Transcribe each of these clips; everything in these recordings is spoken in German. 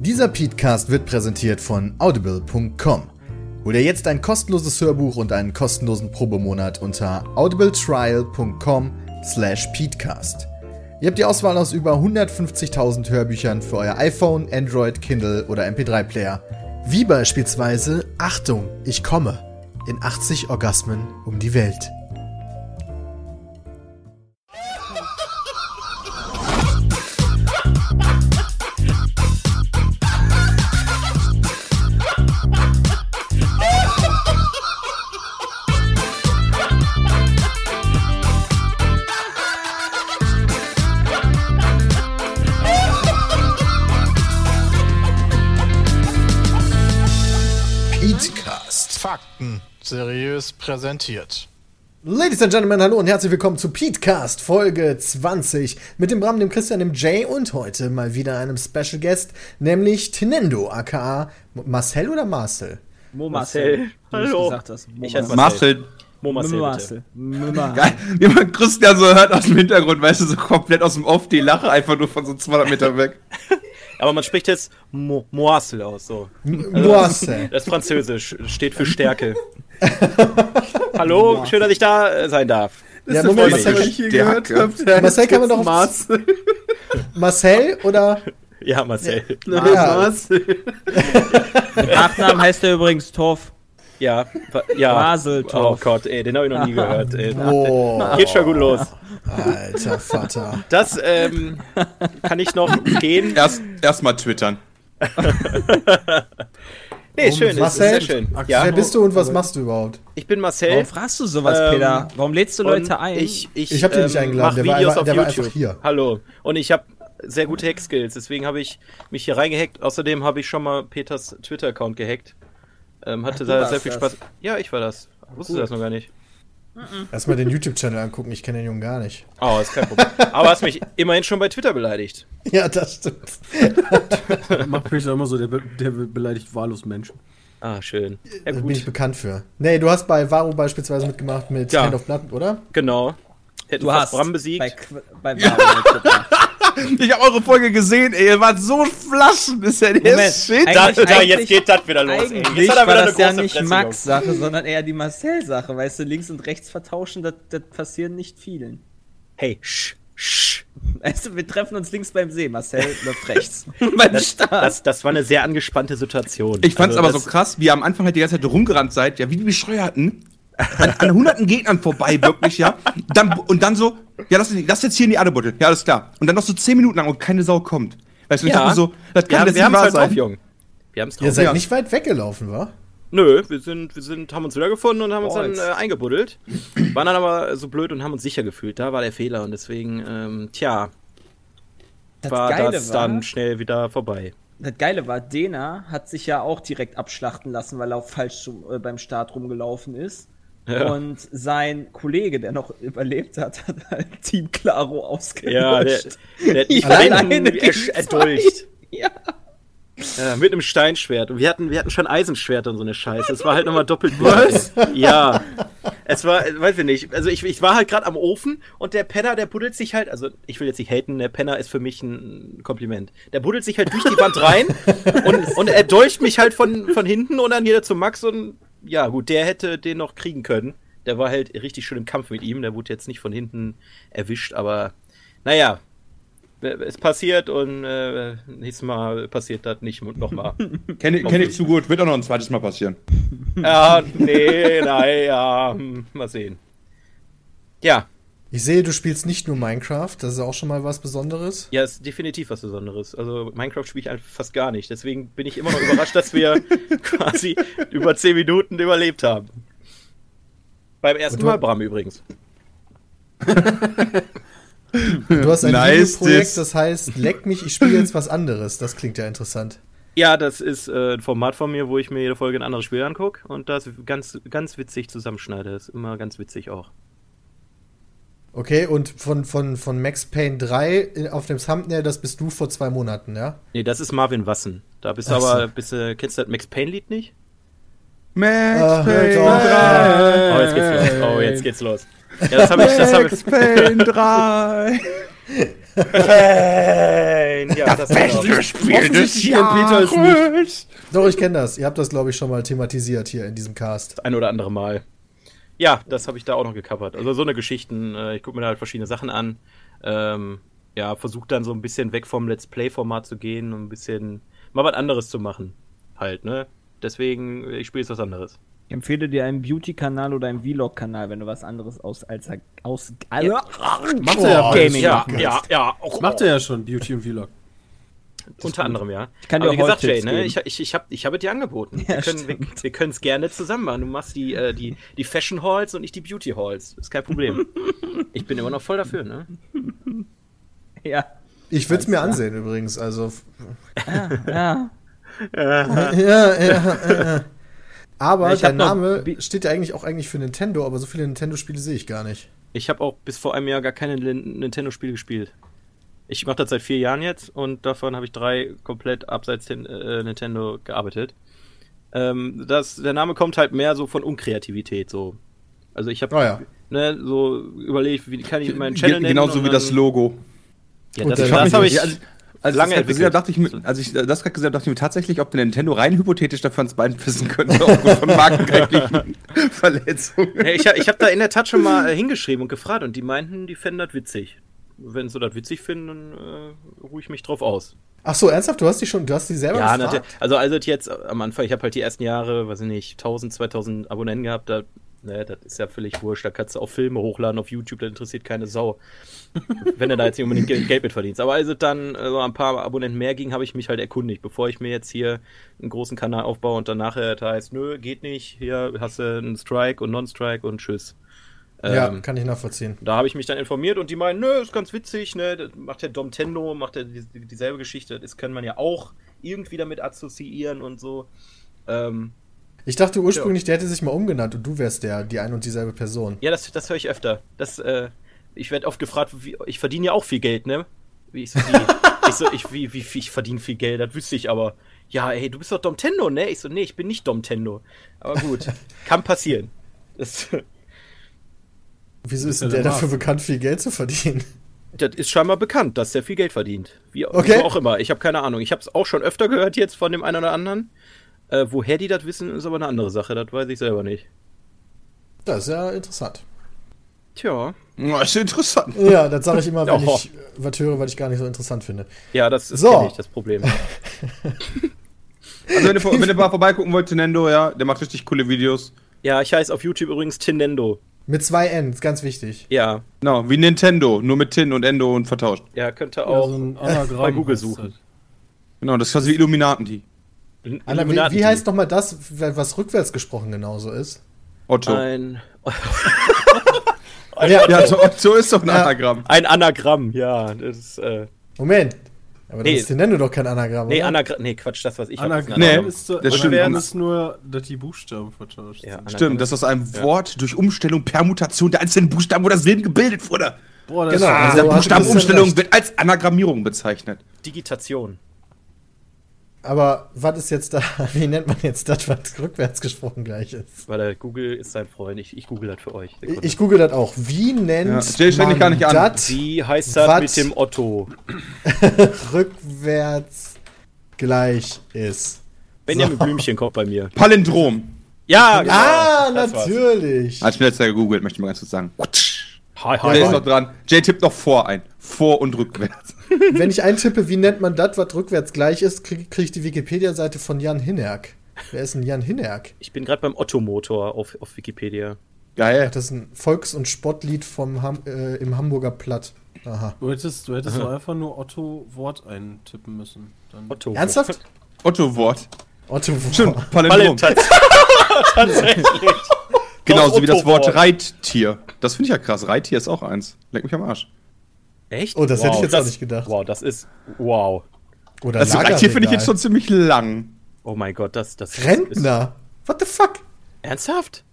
Dieser Podcast wird präsentiert von audible.com. Hol dir jetzt ein kostenloses Hörbuch und einen kostenlosen Probemonat unter audibletrial.com slash peatcast. Ihr habt die Auswahl aus über 150.000 Hörbüchern für euer iPhone, Android, Kindle oder MP3-Player. Wie beispielsweise Achtung, ich komme in 80 Orgasmen um die Welt. Seriös präsentiert. Ladies and Gentlemen, hallo und herzlich willkommen zu Petecast Folge 20 mit dem Bram, dem Christian, dem Jay und heute mal wieder einem Special Guest, nämlich Tinendo, aka Marcel oder Marcel? Mo Marcel. Marcel. Hallo. Ich heiße Marcel. Marcel. Marcel. Mo Marcel, Geil, wie man Christian so hört aus dem Hintergrund, weißt du, so komplett aus dem Off, die Lache einfach nur von so 200 Meter weg. Aber man spricht jetzt Mo Moisel aus, so. Marcel. Das ist Französisch, steht für Stärke. Hallo, schön, dass ich da äh, sein darf. Ja, ist Moment, das, Marcel, ich hier gehört habe. Marcel kann man doch Marcel. Marcel oder? Ja, Marcel. Nein, Ja. Marcel. Nachnamen heißt er übrigens Torf. Ja, ja. Maseltorf. Oh Gott, ey, den habe ich noch nie gehört. Ey. Boah, Geht schon gut los. alter Vater. Das ähm, kann ich noch gehen. Erst, erst mal twittern. Nee, schön, ist, ist Marcel? sehr schön. Ja, Wer bist du und was machst du überhaupt? ich bin Marcel. Warum fragst du sowas, Ähm, Peter? Warum lädst du Leute ein? Ich, ich, Ich hab dich nicht ähm, eingeladen, mach der war Videos einfach- auf der war YouTube. einfach hier. Hallo. Und ich habe sehr gute Hack-Skills, deswegen habe ich mich hier reingehackt. Außerdem habe ich schon mal Peters Twitter-Account gehackt. Ähm, hatte du da sehr viel das. Spaß. Ja, ich war das. Wusstest du das noch gar nicht? Erstmal den YouTube-Channel angucken, ich kenne den Jungen gar nicht. Oh, ist kein Problem. Aber hast mich immerhin schon bei Twitter beleidigt. Ja, das stimmt. Macht Peter immer so, der, be der beleidigt wahllos Menschen. Ah, schön. Ja, Da bin ich bekannt für. Nee, du hast bei Varo beispielsweise mitgemacht mit Ja. Hand of Blood, oder? Genau. Hätten du hast Bram besiegt. bei, Qu- bei Wahrheit. Ich habe eure Folge gesehen, ey, ihr wart so flaschen, ist ja der Moment, Shit. da, eigentlich- da, jetzt geht das wieder los. ey. Jetzt hat er war wieder das ja eine nicht Max Sache, sondern eher die Marcel Sache. Weißt du, links und rechts vertauschen, das, das passiert nicht vielen. Hey, sch, sch. Weißt du, wir treffen uns links beim See. Marcel läuft rechts. Mein Das, das, das war eine sehr angespannte Situation. Ich fand's Also aber so krass, wie ihr am Anfang halt die ganze Zeit rumgerannt seid, ja, wie die Bescheuerten. An, an hunderten Gegnern vorbei, wirklich, ja. Dann, und dann so, ja, das, das jetzt hier in die Adebuddel. Ja, alles klar. Und dann noch so zehn Minuten lang und keine Sau kommt. Weißt du, ich Ja. dachte so, das Wir kann haben, das wir nicht haben's wahr halt drauf, sein. Jung. Wir haben's drauf. Ihr seid Ja. nicht weit weggelaufen, wa? Nö, wir sind, wir sind, haben uns wiedergefunden und haben uns Boah, dann jetzt- äh, eingebuddelt. Waren dann aber so blöd und haben uns sicher gefühlt. Da war der Fehler und deswegen, ähm, tja, Das war Geile das war, dann schnell wieder vorbei. das Geile war, Dena hat sich ja auch direkt abschlachten lassen, weil er auch falsch zum, äh, beim Start rumgelaufen ist. Ja. Und sein Kollege, der noch überlebt hat, hat halt Team Claro ausgelöscht. Ja, der, der hat mich Ja, alleine erdolcht. Ja. Ja, mit einem Steinschwert. Und wir hatten, wir hatten schon Eisenschwert und so eine Scheiße. Es war halt nochmal doppelt Was? Ja. Es war, weiß ich nicht. Also ich, ich war halt gerade am Ofen und der Penner, der buddelt sich halt, also ich will jetzt nicht haten, der Penner ist für mich ein Kompliment. Der buddelt sich halt durch die Wand rein und, und er dolcht mich halt von, von hinten und dann jeder zu Max und ja gut, der hätte den noch kriegen können. Der war halt richtig schön im Kampf mit ihm, der wurde jetzt nicht von hinten erwischt, aber naja, es passiert und äh, nächstes Mal passiert das nicht nochmal. Kenne kenn ich zu gut, wird auch noch ein zweites Mal passieren. ja, nee, naja, hm, mal sehen. Ja, Ich sehe, du spielst nicht nur Minecraft, das ist auch schon mal was Besonderes. ja, ist definitiv was Besonderes. Also Minecraft spiele ich einfach fast gar nicht. Deswegen bin ich immer noch überrascht, dass wir quasi über 10 Minuten überlebt haben. Beim ersten Mal Bram übrigens. Du hast ein Nice, Videoprojekt, this. das heißt, leck mich, ich spiele jetzt was anderes. Das klingt ja interessant. Ja, das ist äh, ein Format von mir, wo ich mir jede Folge ein anderes Spiel angucke und das ganz, ganz witzig zusammenschneide. Ist immer ganz witzig auch. Okay, und von, von, von Max Payne 3 in- auf dem Thumbnail, das bist du vor zwei Monaten, ja? Nee, das ist Marvin Wassen. Da bist du Ach so. aber, bist du, kennst du das Max Payne-Lied nicht? Max Payne auf. 3. Oh, jetzt geht's los. Oh, jetzt geht's los. Ja, das habe ich, das Max ich. Payne 3. Fan! Ja, das, das Spiel des Jahres. Peter ist Doch, ich kenne das. Ihr habt das, glaube ich, schon mal thematisiert hier in diesem Cast. ein oder andere Mal. Ja, das habe ich da auch noch gecovert. Also so eine Geschichten, äh, ich gucke mir da halt verschiedene Sachen an. Ähm, ja, versuche dann so ein bisschen weg vom Let's Play-Format zu gehen und ein bisschen mal was anderes zu machen. Halt, ne? Deswegen, ich spiele jetzt was anderes. Ich empfehle dir einen Beauty-Kanal oder einen Vlog-Kanal, wenn du was anderes aus als aus Macht er ja, Gaming Ja, ja, ja. Auch, Macht er ja schon, Beauty und Vlog. Unter anderem, ja. Ich kann Aber dir wie gesagt, Jay, ne, ich, ich, ich habe ich hab dir angeboten. Ja, wir können es gerne zusammen machen. Du machst die, äh, die, die Fashion Halls und ich die Beauty Halls. Ist kein Problem. ich bin immer noch voll dafür, ne? Ja. Ich würde es mir ansehen übrigens. Also. Ja. ja, ja, ja. Aber Ja, der Name steht ja eigentlich auch eigentlich für Nintendo, aber so viele Nintendo-Spiele sehe ich gar nicht. Ich habe auch bis vor einem Jahr gar keine Nintendo-Spiele gespielt. Ich mache das seit vier Jahren jetzt und davon habe ich drei komplett abseits den, äh, Nintendo gearbeitet. Ähm, das, der Name kommt halt mehr so von Unkreativität, so. Also ich habe Ah ja. ne, so überlegt, wie kann ich meinen Channel Ge nennen? genauso wie das Logo. Ja, das, das habe ich ja, also, als lange ich das gesehen dachte ich mir, als ich das gerade gesagt habe, dachte ich mir tatsächlich, ob der Nintendo rein hypothetisch dafür ans Bein pissen könnte, aufgrund von markenrechtlichen Verletzungen. Ja, ich, hab- ich habe da in der Tat schon mal äh, hingeschrieben und gefragt und die meinten, die fänden das witzig. Wenn sie das witzig finden, dann äh, ruhe ich mich drauf aus. Ach so, ernsthaft? Du hast die schon, du hast die selber Ja, gefragt? natürlich. Also, also jetzt am Anfang, ich habe halt die ersten Jahre, weiß ich nicht, 1000, 2000 Abonnenten gehabt, da, ne, das ist ja völlig wurscht. Da kannst du auch Filme hochladen auf YouTube, da interessiert keine Sau. Wenn du da jetzt nicht unbedingt Geld mit verdienst. Aber als es dann äh, so ein paar Abonnenten mehr ging, habe ich mich halt erkundigt, bevor ich mir jetzt hier einen großen Kanal aufbaue und dann nachher das heißt, nö, geht nicht, hier hast du einen Strike und Non-Strike und tschüss. ja, Ähm, kann ich nachvollziehen. da habe ich mich dann informiert und die meinen, nö, ist ganz witzig, ne, das macht der Domtendo, macht der die, die- dieselbe Geschichte, das kann man ja auch irgendwie damit assoziieren und so. Ähm, Ich dachte ursprünglich, der hätte sich mal umgenannt und du wärst der, die ein und dieselbe Person. ja, das, das höre ich öfter. Das, äh, ich werde oft gefragt, wie, ich verdiene ja auch viel Geld, ne? Wie ich so, wie, ich so, ich, wie, wie, ich verdiene viel Geld, das wüsste ich aber. Ja, ey, du bist doch Domtendo, ne? Ich so, nee, ich bin nicht Domtendo. Aber gut, kann passieren. Das, Wieso ist denn der dafür bekannt, viel Geld zu verdienen? Das ist scheinbar bekannt, dass der viel Geld verdient. Wie Okay. auch immer. Ich habe keine Ahnung. Ich habe es auch schon öfter gehört jetzt von dem einen oder anderen. Äh, woher die das wissen, ist aber eine andere Sache. Das weiß ich selber nicht. Das ist ja interessant. Tja. Das ist interessant. Ja, das sage ich immer, wenn Ja. ich äh, was höre, was ich gar nicht so interessant finde. Ja, das ist So. ich, das Problem. Also wenn ihr, wenn ihr mal vorbeigucken wollt, Nintendo, ja, der macht richtig coole Videos. Ja, ich heiße auf YouTube übrigens Tinendo. Mit zwei N, ist ganz wichtig. Ja. Genau, wie Nintendo, nur mit Tin und Endo und vertauscht. Ja, könnte Ja, auch so ein Anagramm bei Google suchen. das. Genau, das ist quasi wie Illuminaten, Anna, wie, wie heißt nochmal das, was rückwärts gesprochen genauso ist? Otto. Ein, Ja, Ja, so, so ist doch ein Ja. Anagramm. ein Anagramm, ja. Das ist, äh, Moment. Aber Nee. das ist Nintendo doch kein Anagramm, nee? Anagramm. Nee, Quatsch, das, was ich hab, ist ein Anagramm Nee, Anagramm. ist, so, das stimmt. Ist nur, dass die Buchstaben vertauscht Ja, sind. Stimmt, dass aus einem Wort durch Umstellung, Permutation der einzelnen Buchstaben oder Silben gebildet wurde. Boah, das Genau, ist, also- Diese ein Buchstabenumstellung wird als Anagrammierung bezeichnet. Digitation. Aber was ist jetzt da, wie nennt man jetzt das, was rückwärts gesprochen gleich ist? Weil der Google ist sein Freund. Ich, ich google das für euch. Sekunde. Ich google das auch. Wie nennt Ja, stell dich gar nicht an. das Wie heißt das mit dem Otto? rückwärts gleich ist? Benjamin Blümchen kommt bei mir. Palindrom. Ja, genau. ah, das war's. natürlich. Als ich mir letzter gegoogelt, möchte ich mal ganz kurz sagen. Hi, Der hi, ist hi. noch dran. Jay tippt noch vor ein. Vor und rückwärts. Wenn ich eintippe, wie nennt man das, was rückwärts gleich ist, kriege krieg ich die Wikipedia-Seite von Jan Hinnerk. Wer ist denn Jan Hinnerk? Ich bin gerade beim Otto-Motor auf, auf Wikipedia. Geil. Das ist ein Volks- und Spottlied vom Ham äh, im Hamburger Platt. Aha. du hättest, du hättest doch einfach nur Otto Wort eintippen müssen. Dann Otto. Ernsthaft? Otto-Wort. Otto Stimmt, Palindrom. Palindrom. Genauso wie das Wort. Reittier. Das finde ich ja krass. Reittier ist auch eins. Leck mich am Arsch. Echt? Oh, das hätte ich jetzt das, auch nicht gedacht. Wow, das ist. Wow. Oder Das Reittier finde ich jetzt schon ziemlich lang. Oh mein Gott, das. das Ist, Rentner? What the fuck? ernsthaft?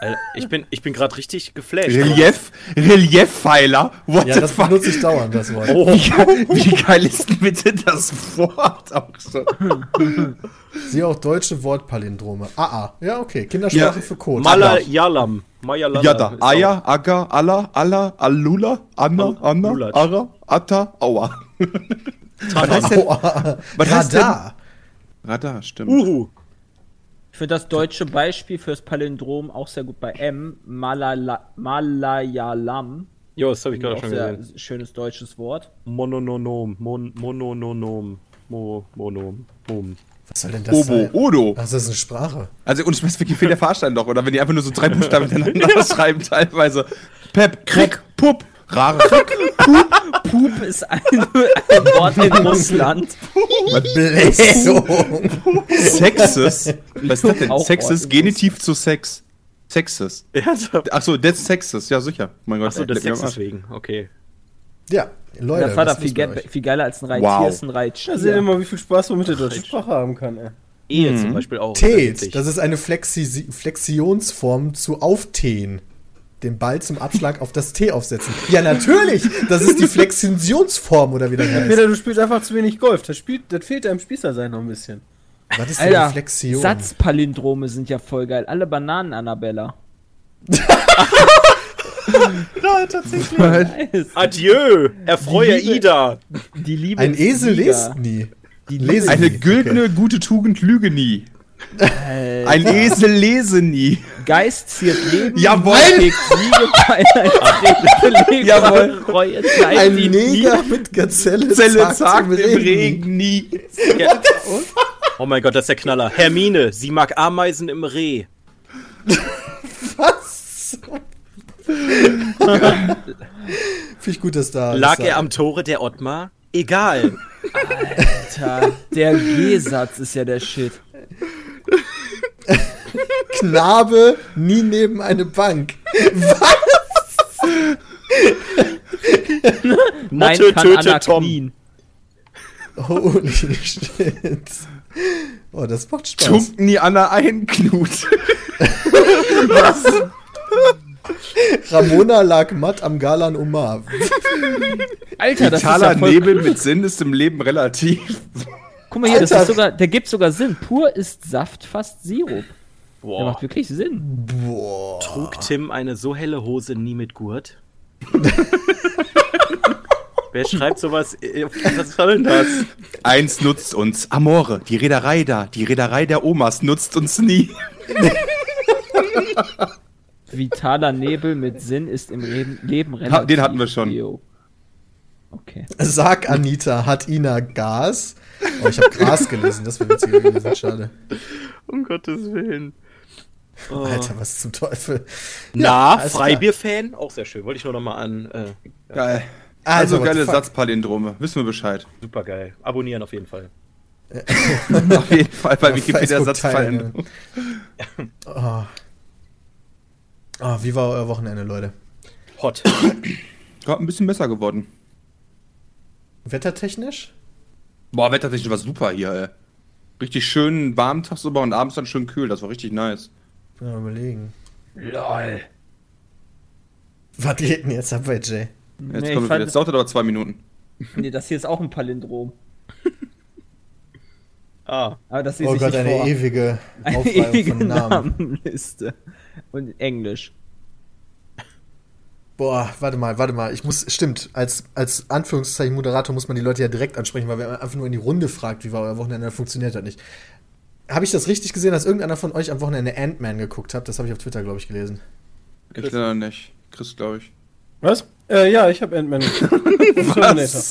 Alter, ich bin, ich bin gerade richtig geflasht. Relief, Reliefpfeiler. What Ja, the das fuck? benutze ich dauernd, das Wort. Oh, Wie geil, wie geil ist denn bitte das Wort auch so? Siehe auch deutsche Wortpalindrome. Ah, ah. Ja, okay. Kindersprache Ja. für Code. Malayalam. Malayalam. Ja, da. ist Aya, Aga, Alla, Alla, Alula, Anna, Anna. Ara, Atta, Aua. Was heißt denn? Was heißt denn- Radar. Radar, stimmt. Uhu. Ich finde das deutsche Beispiel fürs Palindrom auch sehr gut bei M. Malala Malayalam. Jo, das habe ich gerade Auch schon sehr gesehen. schönes deutsches Wort. Monononom. Mon Monononom. Mo Monom. Mom. Was soll denn das Obo, sein? Odo. Was ist das eine Sprache? Also uns schmeckt wirklich viel der Fahrstein doch, oder wenn die einfach nur so drei Buchstaben hintereinander schreiben teilweise. Pep, Krieg, Pup, rare Krieg. Pup ist ein, ein Wort in Russland. Blähung. Sexes. Was ist das denn? Sexes. Genitiv zu Sex. Sexes. Ernsthaft? Ach so, that's Sexes, ja sicher. Mein Gott. Achso, des leck mir am Sexes Arsch. wegen. Okay. Ja, Leute. Das war da viel, ge viel geiler als ein Reittier Wow. ist ein Reitstier. Ja, seht ihr mal, wie viel Spaß man mit der deutschen Sprache haben kann, ey. Ehe zum Beispiel auch. Tät, das ist eine Flexi Flexionsform zu Auftähen. Den Ball zum Abschlag auf das T aufsetzen. Ja, natürlich! Das ist die Flexionsform, oder wie das heißt. Peter, du spielst einfach zu wenig Golf. Das, spielt, das fehlt deinem Spießer noch ein bisschen. Was ist Alter, Flexion? Satzpalindrome sind ja voll geil. Alle Bananen, Annabella. Nice. Adieu! Erfreue Die Liebe- Ida! Die Liebe Ein Esel liest nie. Die Lese Eine nie. güldene, gute Tugend lüge nie. Alter. Ein Esel lese nie. Geist ziert Leben. Jawohl. Siege, Feinheit, Jawohl. Reue, Zeit, Ein Neger mit Gazelle Zelle zagt sagt im Regen. Regen nie. Ja. Oh mein Gott, das ist der Knaller. Hermine, sie mag Ameisen im Reh. Was? Finde ich gut, dass da... Lag er am Tore der Ottmar? Egal. Alter, der G-Satz ist ja der Shit. Knabe nie neben eine Bank. Nein, Motte kann tötet Anna Tom. knien. Holy shit. Oh, das macht Spaß. Tunkt nie Anna ein, Knut. Ramona lag matt am Galan Omar. Alter, das ist Vitaler ja voll Nebel mit Sinn ist im Leben relativ. Guck mal hier, das ist sogar, der gibt sogar Sinn. Pur ist Saft, fast Sirup. Der Boah. macht wirklich Sinn. Boah. Trug Tim eine so helle Hose nie mit Gurt? Wer schreibt sowas? äh, Was soll denn das? Eins nutzt uns. Amore, die Reederei da, die Reederei der Omas nutzt uns nie. Vitaler Nebel mit Sinn ist im Leben, Leben Ha, relativ. den hatten wir schon. Okay. Sag Anita, hat Ina Gas? Oh, ich habe Gras gelesen, das wäre witziger gewesen, schade. Um Gottes Willen. Oh. Alter, was zum Teufel. Na, klar. Freibier-Fan? Auch sehr schön. Wollte ich nur noch mal an. Äh, Geil. Also, Also the geile? Satzpalindrome. Wissen wir Bescheid. super geil. Abonnieren auf jeden Fall. Auf jeden Fall bei Wikipedia Satzpalindrome. Oh. Oh, wie war euer Wochenende, Leute? Hot. Gerade ein bisschen besser geworden. Wettertechnisch? Boah, wettertechnisch war super hier, ey. Richtig schön warm tagsüber und abends dann schön kühl. Das war richtig nice. Mal überlegen. Lol. Was geht denn jetzt ab bei Jay? Jetzt Nee, kommen wir wieder. Jetzt dauert aber zwei Minuten. Nee, das hier ist auch ein Palindrom. Ah. Aber das lese Oh ich Gott, nicht eine vor. ewige Eine Aufreihung ewige von Namen. Namenliste. Und Englisch. Boah, warte mal, warte mal. Ich muss, stimmt, als, als Anführungszeichen Moderator muss man die Leute ja direkt ansprechen, weil wer einfach nur in die Runde fragt, wie war euer Wochenende, dann funktioniert das nicht. Habe ich das richtig gesehen, dass irgendeiner von euch am Wochenende Ant-Man geguckt hat? Das habe ich auf Twitter, glaube ich, gelesen. Ich leider nicht. Chris, glaube ich. Was? Äh, ja, ich habe Ant-Man. Und Terminator.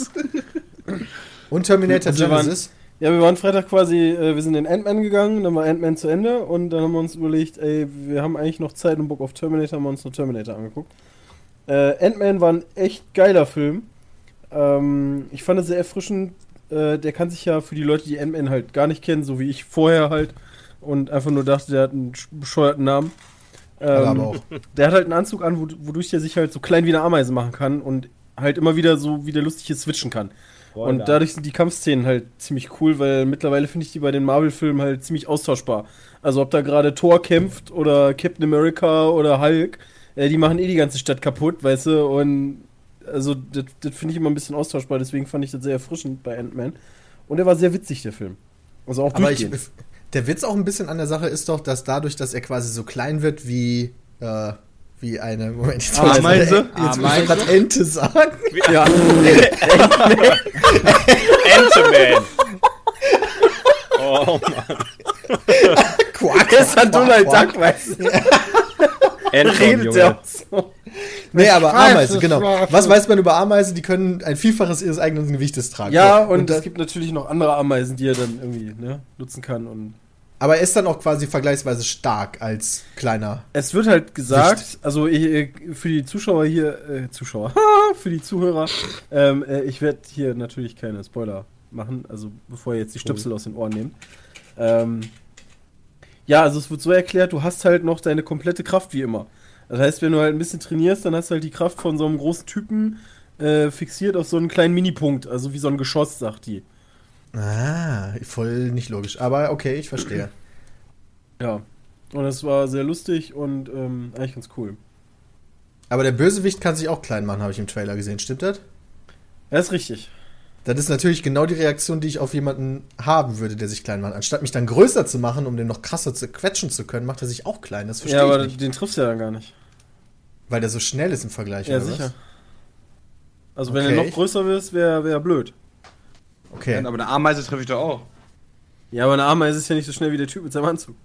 Und Terminator Also Genesis. Ja, wir waren Freitag quasi, äh, wir sind in Ant-Man gegangen, dann war Ant-Man zu Ende und dann haben wir uns überlegt, ey, wir haben eigentlich noch Zeit und Bock auf Terminator, haben wir uns noch Terminator angeguckt. Äh, Ant-Man war ein echt geiler Film. Ähm, ich fand es sehr erfrischend. Äh, der kann sich ja für die Leute, die Ant-Man halt gar nicht kennen, so wie ich vorher halt und einfach nur dachte, der hat einen sch- bescheuerten Namen. Ähm, aber auch. Der hat halt einen Anzug an, wod- wodurch der sich halt so klein wie eine Ameise machen kann und halt immer wieder so wieder lustig hier switchen kann. Und dadurch sind die Kampfszenen halt ziemlich cool, weil mittlerweile finde ich die bei den Marvel-Filmen halt ziemlich austauschbar. Also ob da gerade Thor kämpft oder Captain America oder Hulk, äh, die machen eh die ganze Stadt kaputt, weißt du, und also das das finde ich immer ein bisschen austauschbar, deswegen fand ich das sehr erfrischend bei Ant-Man. Und er war sehr witzig, der Film. Also auch Aber ich, durchgehend. der Witz auch ein bisschen an der Sache ist doch, dass dadurch, dass er quasi so klein wird wie, äh, wie eine. Moment, jetzt wollte ich grad- Jetzt wollte ich Ameise? gerade Ente sagen. Ja. Ant-Man. Oh Mann. Quack. Das ein Donald Duck, weißt du? Redet Junge. der auch so. Nee, aber weiß, Ameise, das genau. war- Was weiß man über Ameisen? Die können ein Vielfaches ihres eigenen Gewichtes tragen. Ja, So, und da- es gibt natürlich noch andere Ameisen, die er dann irgendwie ne, nutzen kann. Und aber er ist dann auch quasi vergleichsweise stark als kleiner. es wird halt gesagt, also ich, äh, für die Zuschauer hier, äh, Zuschauer, für die Zuhörer, ähm, äh, ich werde hier natürlich keine Spoiler machen, also bevor ihr jetzt die Stöpsel aus den Ohren nehmt. Ähm, ja, also es wird so erklärt, du hast halt noch deine komplette Kraft wie immer. Das heißt, wenn du halt ein bisschen trainierst, dann hast du halt die Kraft von so einem großen Typen äh, fixiert auf so einen kleinen Minipunkt, also wie so ein Geschoss, sagt die. Ah, voll nicht logisch. Aber okay, ich verstehe. Ja. Und es war sehr lustig und ähm, eigentlich ganz cool. Aber der Bösewicht kann sich auch klein machen, habe ich im Trailer gesehen. Stimmt das? Ja, ist richtig. Das ist natürlich genau die Reaktion, die ich auf jemanden haben würde, der sich klein macht. Anstatt mich dann größer zu machen, um den noch krasser zu quetschen zu können, macht er sich auch klein. Das verstehe Ja, ich aber nicht. den triffst du ja dann gar nicht. Weil der so schnell ist im Vergleich. Ja, oder sicher. Was? Also wenn Okay. er noch größer wirst, wäre wär blöd. Okay. Aber eine Ameise treffe ich doch auch. Ja, aber eine Ameise ist ja nicht so schnell wie der Typ mit seinem Anzug.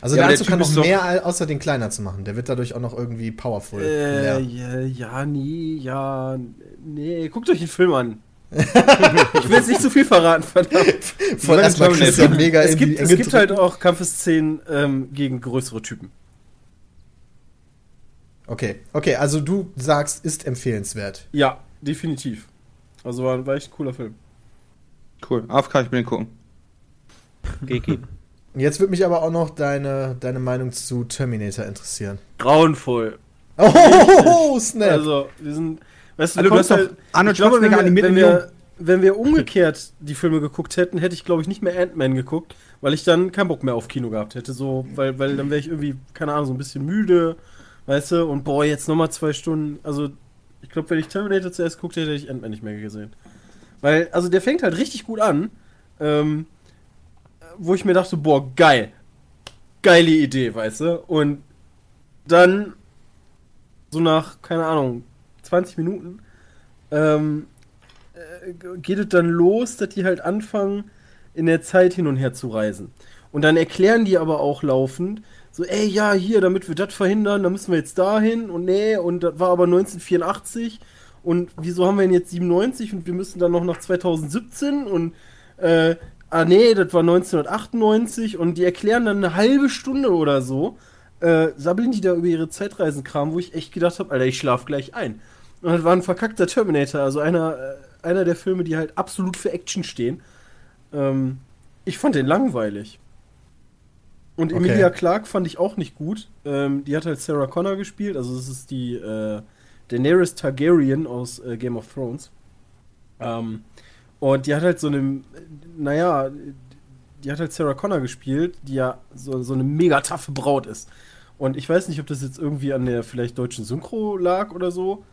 Also Ja, der der Anzug Typ kann noch ist doch- mehr, außer den kleiner zu machen. Der wird dadurch auch noch irgendwie powerful. Äh, Ja. ja, ja, nee, ja, nee, guckt euch den Film an. ich will jetzt nicht zu viel verraten, verdammt. Voll erstmal Terminator. Christian mega es gibt, es gibt halt auch Kampfeszenen ähm, gegen größere Typen. Okay, okay, also du sagst, ist empfehlenswert. Ja, definitiv. Also war, war echt ein cooler Film. Cool. AFK, ich bin den gucken. GG. Jetzt würde mich aber auch noch deine, deine Meinung zu Terminator interessieren. Grauenvoll. Oh, snap. Also, wir sind. Weißt du, Also, du hast doch halt- Arnold ich glaube, wenn wir, animiert wenn, wir, wenn wir umgekehrt die Filme geguckt hätten, hätte ich, glaube ich, nicht mehr Ant-Man geguckt, weil ich dann keinen Bock mehr auf Kino gehabt hätte. So, weil, weil dann wäre ich irgendwie, keine Ahnung, so ein bisschen müde, weißt du, und boah, jetzt nochmal zwei Stunden. Also, ich glaube, wenn ich Terminator zuerst geguckt hätte, hätte ich Ant-Man nicht mehr gesehen. Weil, also der fängt halt richtig gut an, ähm, wo ich mir dachte, boah, geil. Geile Idee, weißt du? Und dann so nach, keine Ahnung, 20 Minuten, ähm, äh, geht es dann los, dass die halt anfangen, in der Zeit hin und her zu reisen. Und dann erklären die aber auch laufend, so, ey, ja, hier, damit wir das verhindern, da müssen wir jetzt dahin und nee, und das war aber 1984 und wieso haben wir denn jetzt 97 und wir müssen dann noch nach 2017 und, äh, ah nee, das war 1998 und die erklären dann eine halbe Stunde oder so, äh, sabbeln die da über ihre Zeitreisenkram, wo ich echt gedacht habe, Alter, ich schlaf gleich ein. Und das war ein verkackter Terminator, also einer, äh, einer der Filme, die halt absolut für Action stehen. Ähm, ich fand den langweilig. Und Okay. Emilia Clarke fand ich auch nicht gut. Ähm, die hat halt Sarah Connor gespielt, also das ist die äh, Daenerys Targaryen aus äh, Game of Thrones. Ähm, und die hat halt so eine, naja, die hat halt Sarah Connor gespielt, die ja so, so eine mega taffe Braut ist. Und ich weiß nicht, ob das jetzt irgendwie an der vielleicht deutschen Synchro lag oder so,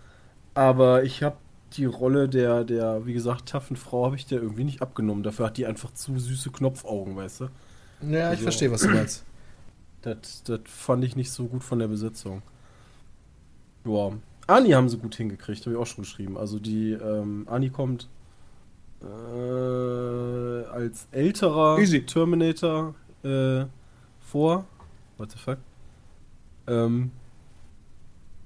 aber ich habe die Rolle der, der, wie gesagt, taffen Frau habe ich der irgendwie nicht abgenommen. Dafür hat die einfach zu süße Knopfaugen, weißt du? ja, ich also- verstehe, was du meinst. Das, das fand ich nicht so gut von der Besetzung. Ja. Ani haben sie gut hingekriegt, habe ich auch schon geschrieben. Also die, ähm, Ani kommt äh, als älterer Easy. Terminator äh, vor. What the fuck? Ähm,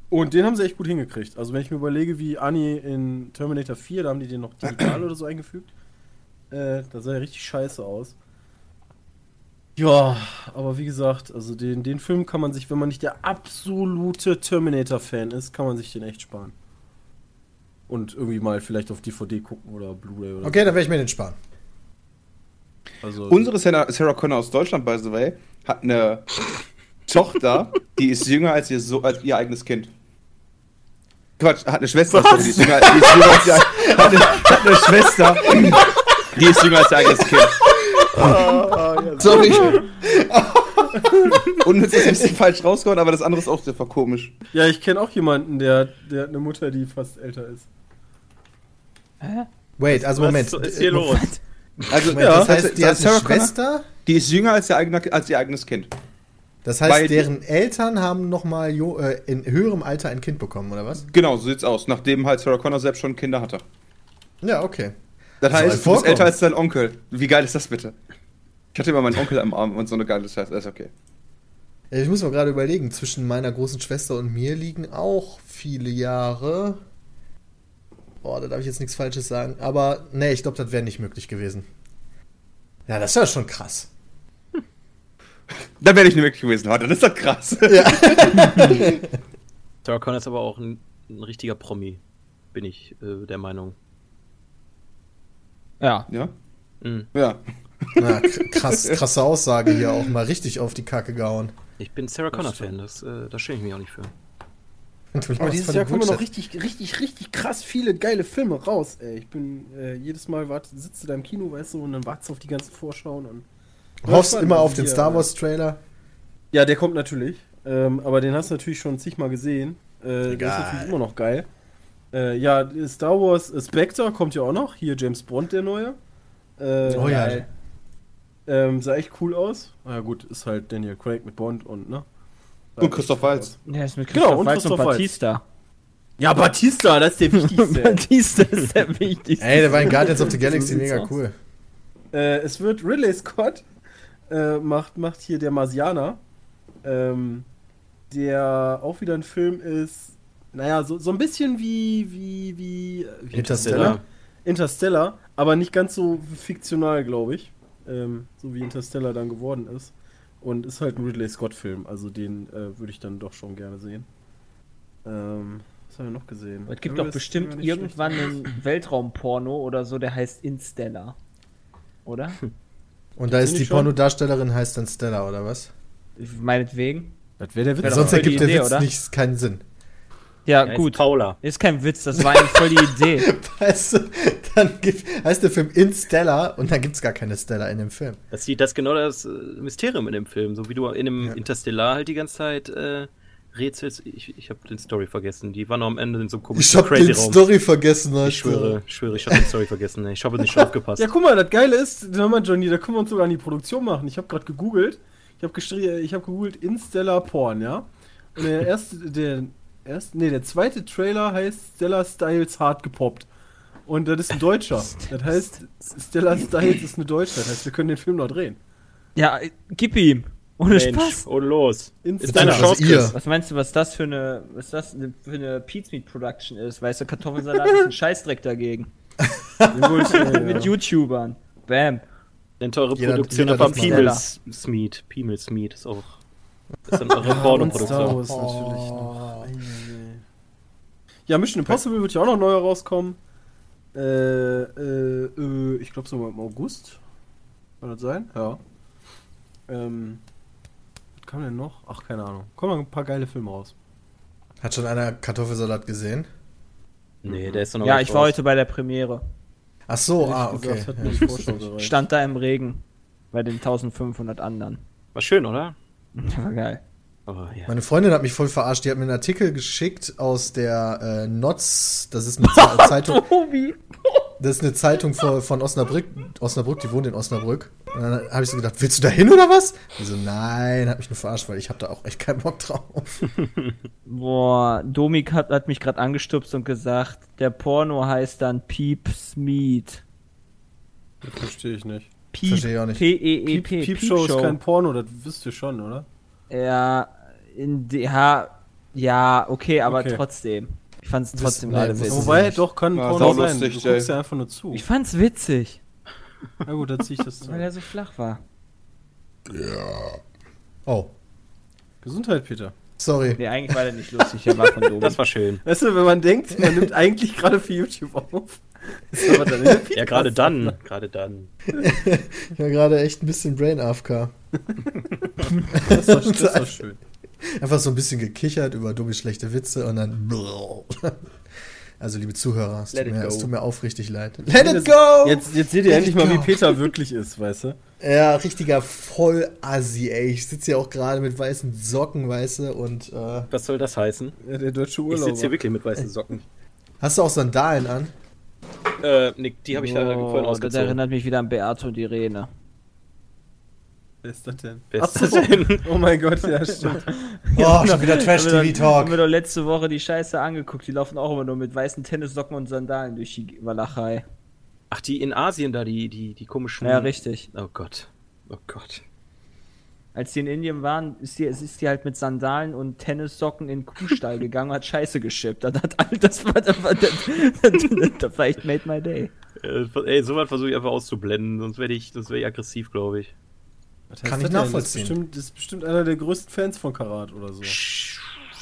und den haben sie echt gut hingekriegt. Also wenn ich mir überlege, wie Ani in Terminator 4, da haben die den noch digital oder so eingefügt. Äh, da sah er richtig scheiße aus. Ja, aber wie gesagt, also den, den Film kann man sich, wenn man nicht der absolute Terminator-Fan ist, kann man sich den echt sparen. Und irgendwie mal vielleicht auf DVD gucken oder Blu-ray oder Okay, dann werde ich mir den sparen. so. Also, Unsere Sarah, Sarah Connor aus Deutschland, by the way, hat eine Tochter, die ist jünger als ihr, so, als ihr eigenes Kind. Quatsch, hat eine Schwester, sorry, die ist jünger, die ist jünger als ihr, hat, eine, hat eine Schwester, die ist jünger als ihr eigenes Kind. Sorry. Und jetzt ist ein bisschen falsch rausgehauen, aber das andere ist auch sehr komisch. Ja, ich kenne auch jemanden, der, der hat eine Mutter, die fast älter ist. Wait, also Moment. Was ist hier los? Also, Moment, Ja, das heißt, die hat Sarah eine Connor, Schwester? die ist jünger als ihr, eigener, als ihr eigenes Kind. Das heißt, Weil- deren Eltern haben nochmal äh, in höherem Alter ein Kind bekommen, oder was? Genau, so sieht's aus. Nachdem halt Sarah Connor selbst schon Kinder hatte. Ja, okay. Das heißt, du bist älter als dein Onkel. Wie geil ist das bitte? Ich hatte immer meinen Onkel am Arm und so eine geile Scheiße. Das ist okay. Ich muss mal gerade überlegen, zwischen meiner großen Schwester und mir liegen auch viele Jahre. Boah, da darf ich jetzt nichts Falsches sagen. Aber nee, ich glaube, das wäre nicht möglich gewesen. Ja, das wäre schon krass. Da wäre ich nicht wirklich gewesen heute. Das ist doch krass. Sarah Connor ist aber auch ein, ein richtiger Promi, bin ich äh, der Meinung. Ja. Ja? Mhm. Ja. Na, krass, krasse Aussage hier auch mal richtig auf die Kacke gehauen. Ich bin Sarah Connor-Fan, das, äh, da schäme ich mich auch nicht für. Aber dieses Jahr kommen noch richtig, richtig, richtig krass viele geile Filme raus, ey. Ich bin äh, jedes Mal wart, sitzt du da im Kino, weißt du, und dann wartest du auf die ganzen Vorschauen und. Hoffst Ja, immer auf den Star ja. Wars Trailer. Ja, der kommt natürlich. Ähm, aber den hast du natürlich schon zigmal gesehen. Äh, der ist Egal. natürlich immer noch geil. Äh, ja, Star Wars äh, Spectre kommt ja auch noch. Hier James Bond, der neue. Äh, Oh ja. geil. Ähm, sah echt cool aus. Na ja, gut, ist halt Daniel Craig mit Bond und, ne? Sah Und echt Christoph Waltz. Der ist mit Genau, Christoph und Waltz und Waltz. Batista. Ja, Batista, das ist der wichtigste. Batista ist der wichtigste. Ey, der war in Guardians of the Galaxy mega cool. Äh, es wird Ridley Scott äh, macht, macht hier der Marsianer, ähm, der auch wieder ein Film ist, naja, so, so ein bisschen wie, wie, wie, wie Interstellar? Interstellar, aber nicht ganz so fiktional, glaube ich. Ähm, so wie Interstellar dann geworden ist. Und ist halt ein Ridley Scott-Film, also den äh, würde ich dann doch schon gerne sehen. Ähm, was haben wir noch gesehen? Es gibt doch bestimmt irgendwann schlecht. einen Weltraumporno oder so, der heißt Instellar. Oder? Und da ist die schon? Pornodarstellerin heißt dann Stella, oder was? Meinetwegen. Das wäre der Witz. Sonst ergibt der Idee, Witz oder? nicht, keinen Sinn. Ja, Ja, gut. Ist Paula. Ist kein Witz, das war eigentlich voll die Idee. Weißt du, dann gibt, heißt der Film In Stella und dann gibt es gar keine Stella in dem Film. Das, ist die- das ist genau das äh, Mysterium in dem Film. So wie du in dem Ja. Interstellar halt die ganze Zeit äh, rätselst. Ich, ich habe den Story vergessen. Die waren noch am Ende in so einem komischen Ich hab den. Story vergessen, Ich Alter. schwöre, ich schwöre, ich habe den Story vergessen. ey. Ich habe nicht schon aufgepasst. Ja, guck mal, das Geile ist, hör mal, Johnny, da können wir uns sogar an die Produktion machen. Ich habe gerade gegoogelt. Ich habe ich habe gegoogelt Instellar Porn, ja? Und der erste, der erste, nee, der zweite Trailer heißt Stellar Styles hart gepoppt. Und das ist ein Deutscher. Das heißt, Stellar Styles ist eine Deutsche. Das heißt, wir können den Film noch drehen. Ja, gib ihm. Ohne Mensch, Spaß. und los. Ins- Ist deine Also Chance, ihr. Chris. Was meinst du, was das für eine, was das für eine Pizmeat Production ist? Weißt du, Kartoffelsalat ist ein Scheißdreck dagegen. Mit YouTubern. Bam. Nennt eure Jeder- Produktion jeder einfach Peemels Smeet. Peemels Smeet ist auch. Das ist dann eure Porno-Produktion. Ei, ei. Ja, Mission Impossible wird ja auch noch neu rauskommen. Äh, äh, äh, ich glaube so im August. Kann das sein? Ja. Ähm, kam denn noch? Ach, keine Ahnung. Kommen noch ein paar geile Filme raus. Hat schon einer Kartoffelsalat gesehen? Nee, der ist doch noch Ja, ich war raus. heute bei der Premiere. Ach so, ah, gesagt, okay. gereicht. Stand da im Regen. Bei den 1500 anderen. War schön, oder? War geil. Oh, ja. Meine Freundin hat mich voll verarscht. Die hat mir einen Artikel geschickt aus der äh, Notz. Das ist eine Ze- Zeitung. Tobi. Das ist eine Zeitung von, von Osnabrück. Osnabrück, die wohnt in Osnabrück. Und dann habe ich so gedacht, willst du da hin oder was? Die so, nein, hat mich nur verarscht, weil ich habe da auch echt keinen Bock drauf. Boah, Domik hat, hat mich gerade angestupst und gesagt, der Porno heißt dann Peeps Meat. Das verstehe ich nicht. Piep, Verstehe ich auch nicht. P-E-E-P, Piep, Piepshow ist kein Porno, das wisst ihr schon, oder? Ja, in ja, ja, okay, aber Okay. trotzdem. Ich fand's Das- trotzdem nee, das- witzig. Wobei, doch, kann ein Ja, Porno sein. saulustig, Du guckst ey. ja einfach nur zu. Ich fand's witzig, Na gut, dann zieh ich das zu. weil er so flach war. Oh, Gesundheit, Peter. sorry. Nee, eigentlich war der nicht lustig, der war von Domik. Das war schön. Weißt du, wenn man denkt, man nimmt eigentlich gerade für YouTube auf. Ist aber dann Ja, gerade dann. Gerade dann. Ich war gerade echt ein bisschen Brain AFK. Das war, das war schön. Einfach so ein bisschen gekichert über dumme, schlechte Witze und dann. Also, liebe Zuhörer, es tut, mir, es tut mir aufrichtig leid. Let it go! Jetzt, jetzt seht ihr Let endlich mal, wie. Peter wirklich ist, weißt du? Ja, richtiger Vollassi, ey. Ich sitze ja auch gerade mit weißen Socken, weißt du, und äh, Was soll das heißen? Ja, der deutsche Ich Urlauber. sitze hier wirklich mit weißen Socken. hast du auch Sandalen an? Äh, Nick, die habe ich leider vorhin Oh, das ausgezogen. erinnert mich wieder an Beate und Irene. Wer ist das denn? Wer ist das denn? Oh mein Gott, ja, stimmt. Oh, schon wieder doch, haben wir Trash-TV-Talk. doch letzte Woche die Scheiße angeguckt. Die laufen auch immer nur mit weißen Tennissocken und Sandalen durch die Walachei. Ach, die in Asien da, die, die, die komischen. Ja, richtig. Oh Gott. Oh Gott. Als die in Indien waren, ist die, ist die halt mit Sandalen und Tennissocken in den Kuhstall gegangen und hat Scheiße geschippt. Das, hat, all- das, war, das, war, das, das, das war echt made my day. Äh, ey, sowas versuche ich einfach auszublenden, sonst werde ich, sonst werde ich aggressiv, glaube ich. Was Kann ich nachvollziehen. Das ist, bestimmt, das ist bestimmt einer der größten Fans von Karat oder so. Ich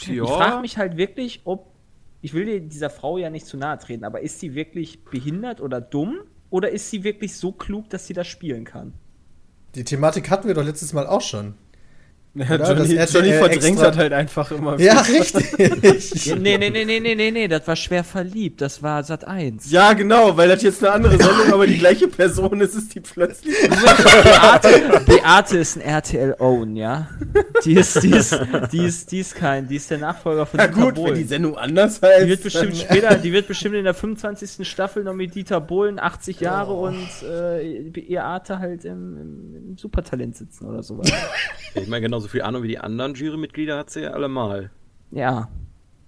frage mich halt wirklich, ob. Ich will dir dieser Frau ja nicht zu nahe treten, aber ist sie wirklich behindert oder dumm? Oder ist sie wirklich so klug, dass sie das spielen kann? Die Thematik hatten wir doch letztes Mal auch schon. Ja? Johnny, Das Johnny verdrängt extra- das halt einfach immer. Ja, richtig. Ja, nee, nee, nee, nee, nee, nee, nee, das war schwer verliebt. Das war Sat 1. Ja, genau, weil das jetzt eine andere Sendung, aber die gleiche Person ist, ist die plötzlich. Beate, Beate ist ein RTL Own, ja? Die ist, die ist, die ist, die ist kein, die ist der Nachfolger von Ja Dieter gut, wenn Bohlen. die Sendung anders heißt. Die wird bestimmt später, die wird bestimmt in der 25. Staffel noch mit Dieter Bohlen, 80 Jahre und äh, Beate halt im, im, im Supertalent sitzen oder sowas. Ich meine, genauso viel Ahnung wie die anderen Jurymitglieder hat sie ja allemal. ja.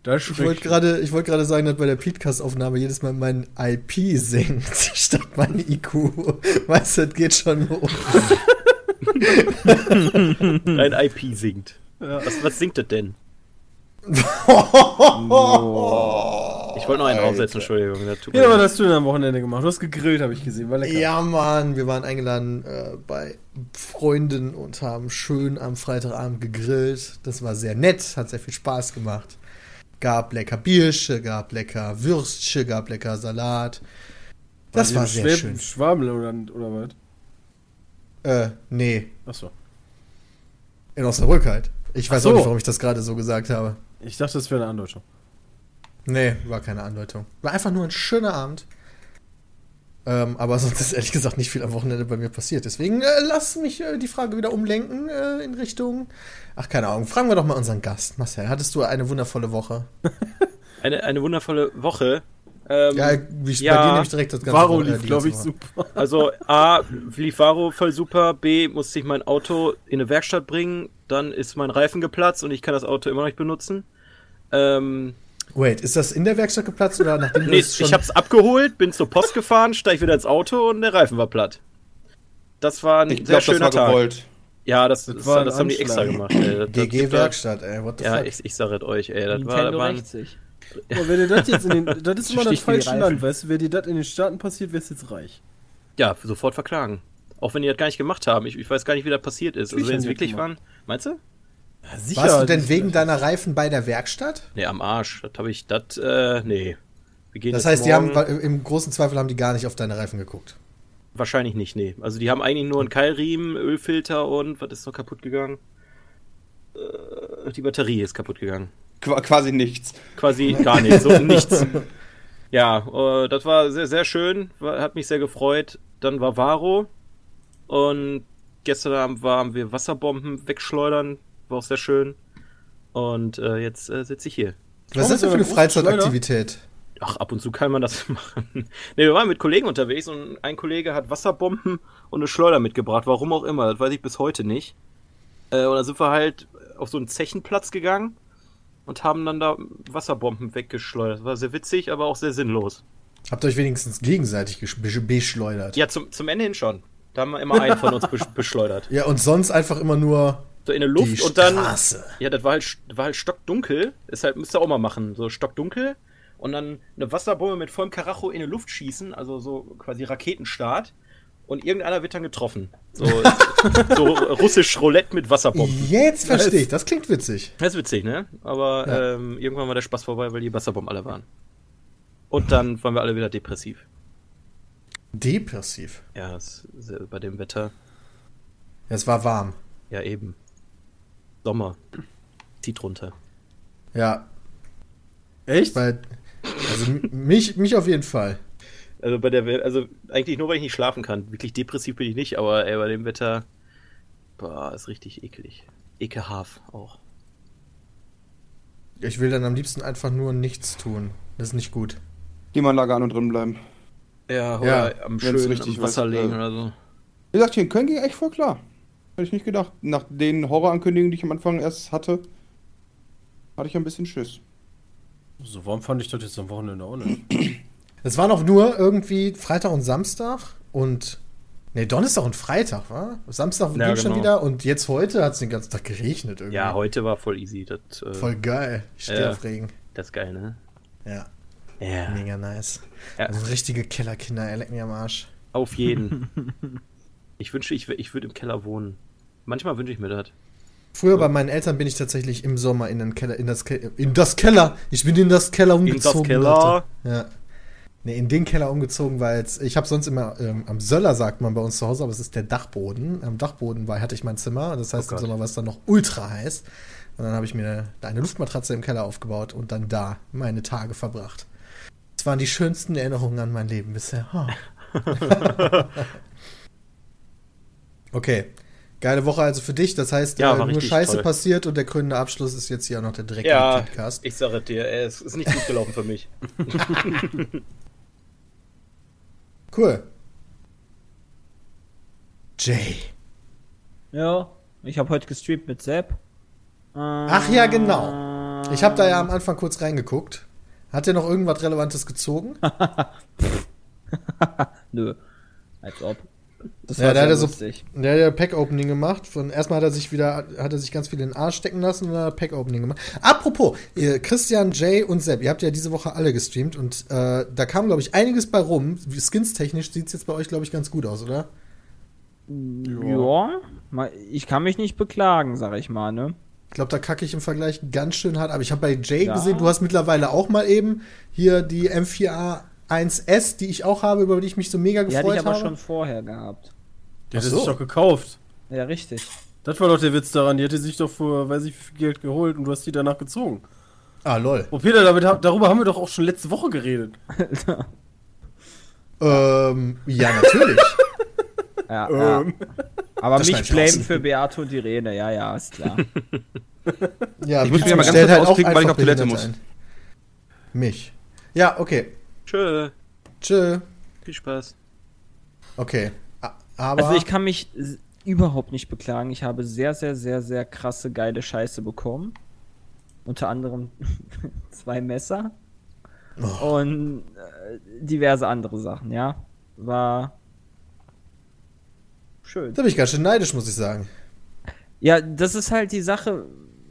Das Ich wollte gerade ich wollte gerade sagen, dass bei der Podcast-Aufnahme jedes Mal mein IP sinkt statt mein IQ. Weißt du, das geht schon hoch. Dein IP singt. Was, was singt das denn? Ich wollte noch einen draufsetzen, Entschuldigung. Das tut mir Ja, aber das hast du denn am Wochenende gemacht. Du hast gegrillt, habe ich gesehen. War lecker. Ja, Mann, wir waren eingeladen äh, bei Freunden und haben schön am Freitagabend gegrillt. Das war sehr nett, hat sehr viel Spaß gemacht. Gab lecker Biersche, gab lecker Würstche, gab lecker Salat. Das war sehr Schwab- schön. Schwabel oder, oder was? Äh, nee, Achso. in Osnabrück halt. Ich weiß so. auch nicht, warum ich das gerade so gesagt habe. Ich dachte, das wäre eine Andeutung. Nee, war keine Andeutung. War einfach nur ein schöner Abend. Ähm, aber sonst ist ehrlich gesagt nicht viel am Wochenende bei mir passiert. Deswegen äh, lass mich äh, die Frage wieder umlenken äh, in Richtung. Ach, keine Ahnung. Fragen wir doch mal unseren Gast. Marcel, hattest du eine wundervolle Woche? Eine, eine wundervolle Woche. Ähm, Ja, wie ich ja, bei dir nehme ich direkt das ganze Varo lief, glaube ich, Woche. super. Also A, lief Varo voll super, B, musste ich mein Auto in eine Werkstatt bringen, dann ist mein Reifen geplatzt und ich kann das Auto immer noch nicht benutzen. Ähm, Wait, ist das in der Werkstatt geplatzt oder nachdem du nee, es schon... ich hab's abgeholt, bin zur Post gefahren, steig wieder ins Auto und der Reifen war platt. Das war ein Ich sehr glaube, das schöner war Tag. gewollt. Ja, das, Das das, war das, haben die extra gemacht. Ey. Das- GG das- Werkstatt, ey, what the Ja, fuck? ich, ich sag es euch, ey. Das war, Nintendo war sich. Ja, wenn dir das jetzt in den, das ist immer das falsche. Land, weißt du? Wenn dir das in den Staaten passiert, wärst du jetzt reich. ja, sofort verklagen. Auch wenn die das gar nicht gemacht haben. Ich, ich weiß gar nicht, wie das passiert ist. Also Natürlich wenn es wirklich das waren. Meinst du? Sicher. Warst du denn wegen deiner Reifen bei der Werkstatt? Nee, am Arsch. Das habe ich, das, äh, nee. Wir gehen Das heißt, die haben im großen Zweifel haben die gar nicht auf deine Reifen geguckt. Wahrscheinlich nicht, nee. Also die haben eigentlich nur einen Keilriemen, Ölfilter und was ist noch kaputt gegangen? Äh, die Batterie ist kaputt gegangen. Qu quasi nichts. Quasi gar nicht, so nichts. Ja, äh, das war sehr, sehr schön, war, hat mich sehr gefreut. Dann war Varo und gestern Abend waren wir Wasserbomben wegschleudern, war auch sehr schön. Und äh, jetzt äh, sitze ich hier. Was ist das denn für eine Freizeitaktivität? Ach, ab und zu kann man das machen. Ne, wir waren mit Kollegen unterwegs und ein Kollege hat Wasserbomben und eine Schleuder mitgebracht. Warum auch immer, das weiß ich bis heute nicht. Äh, und dann sind wir halt auf so einen Zechenplatz gegangen und haben dann da Wasserbomben weggeschleudert. Das war sehr witzig, aber auch sehr sinnlos. Habt ihr euch wenigstens gegenseitig beschleudert? Ja, zum, zum Ende hin schon. Da haben wir immer einen von uns besch- beschleudert. Ja, und sonst einfach immer nur So in der die Luft und dann. Ja, das war halt, war halt stockdunkel. Ist halt, müsst ihr auch mal machen. So stockdunkel. Und dann eine Wasserbombe mit vollem Karacho in die Luft schießen. Also so quasi Raketenstart. Und irgendeiner wird dann getroffen. So, so russisch Roulette mit Wasserbomben. Jetzt verstehe ich, das klingt witzig. Das ist witzig, ne? Aber Ja. ähm, irgendwann war der Spaß vorbei, weil die Wasserbomben alle waren. Und dann waren wir alle wieder depressiv. Depressiv. Ja, ja bei dem Wetter. Ja, es war warm. Ja, eben. Sommer. Zieht runter. Ja, Echt? weil, also mich, mich auf jeden Fall. Also bei der also eigentlich nur weil ich nicht schlafen kann. Wirklich depressiv bin ich nicht, aber ey, bei dem Wetter boah, ist richtig eklig. Ekelhaft auch. Ich will dann am liebsten einfach nur nichts tun. Das ist nicht gut. Klimaanlage an und drin bleiben. Ja, Ja, oder am wenn's schönen richtig am Wasser was- legen äh, oder so. Wie gesagt, hier in Köln ging echt voll klar. Hätte ich nicht gedacht. Nach den Horrorankündigungen, die ich am Anfang erst hatte, hatte ich ein bisschen Schiss. So warm fand ich das jetzt am Wochenende auch nicht. Es waren auch nur irgendwie Freitag und Samstag und. Nee, Donnerstag und Freitag, war? Samstag Ja, ging schon genau. wieder und jetzt heute hat es den ganzen Tag geregnet irgendwie. Ja, heute war voll easy. Das, äh, Voll geil. Ich stehe Ja. auf Regen. das ist geil, ne? Ja, Ja. mega nice. Ja. Also richtige Kellerkinder, er leckt mir am Arsch. Auf jeden. ich wünsche, ich, ich würde im Keller wohnen. Manchmal wünsche ich mir das. Früher bei meinen Eltern bin ich tatsächlich im Sommer in den Keller, in das, Ke in das Keller. Ich bin in das Keller umgezogen. Keller? Leute. Ja. Nee, in den Keller umgezogen, weil ich habe sonst immer ähm, am Söller sagt man bei uns zu Hause, aber es ist der Dachboden. Am Dachboden war, hatte ich mein Zimmer, das heißt Oh im. Sommer war es dann noch ultra heiß. Und dann habe ich mir da eine Luftmatratze im Keller aufgebaut und dann da meine Tage verbracht. Das waren die schönsten Erinnerungen an mein Leben bisher. Oh. okay. Geile Woche also für dich. Das heißt, Ja, äh, nur Scheiße toll. passiert und der krönende Abschluss ist jetzt hier auch noch der direkte Ja, Podcast. ich sage dir, es ist nicht gut gelaufen für mich. Cool. Jay. Ja, ich habe heute gestreamt mit Sepp. Ach ja, genau. Ich habe da ja am Anfang kurz reingeguckt. Hat der noch irgendwas Relevantes gezogen? Nö. Als ob. Das Ja, da hat er so- lustig. Der hat ja Pack-Opening gemacht. Von, erstmal hat er sich wieder, hat er sich ganz viel in den Arsch stecken lassen und dann hat er Pack-Opening gemacht. Apropos, ihr, Christian, Jay und Sepp, ihr habt ja diese Woche alle gestreamt und äh, da kam, glaube ich, einiges bei rum. Skins-technisch sieht es jetzt bei euch, glaube ich, ganz gut aus, oder? Ja, ich kann mich nicht beklagen, sag ich mal, ne? Ich glaube, da kacke ich im Vergleich ganz schön hart. Aber ich habe bei Jay Ja. gesehen, du hast mittlerweile auch mal eben hier die M4A1S, die ich auch habe, über die ich mich so mega Die hatte gefreut ich aber habe. schon vorher gehabt. Die er so. sich doch gekauft. Ja, richtig. Das war doch der Witz daran. Die hätte sich doch für, weiß ich, wie viel Geld geholt und du hast die danach gezogen. Ah, lol. Oh, Peter, damit, darüber haben wir doch auch schon letzte Woche geredet. Ähm, ja, natürlich. Ja, ja. Ähm. Aber Das mich blamen für Beato und Irene, ja, ja, ist klar. ja, Ich muss mich Witz mal ganz kurz ausklicken, weil ich auf Toilette muss. ein. Mich. Ja, okay. Tschö. Tschö. Viel Spaß. Okay. Aber. Also ich kann mich überhaupt nicht beklagen. Ich habe sehr, sehr, sehr, sehr krasse, geile Scheiße bekommen. Unter anderem zwei Messer Oh. und äh, diverse andere Sachen, ja. War schön. da bin ich ganz schön neidisch, muss ich sagen. Ja, das ist halt die Sache.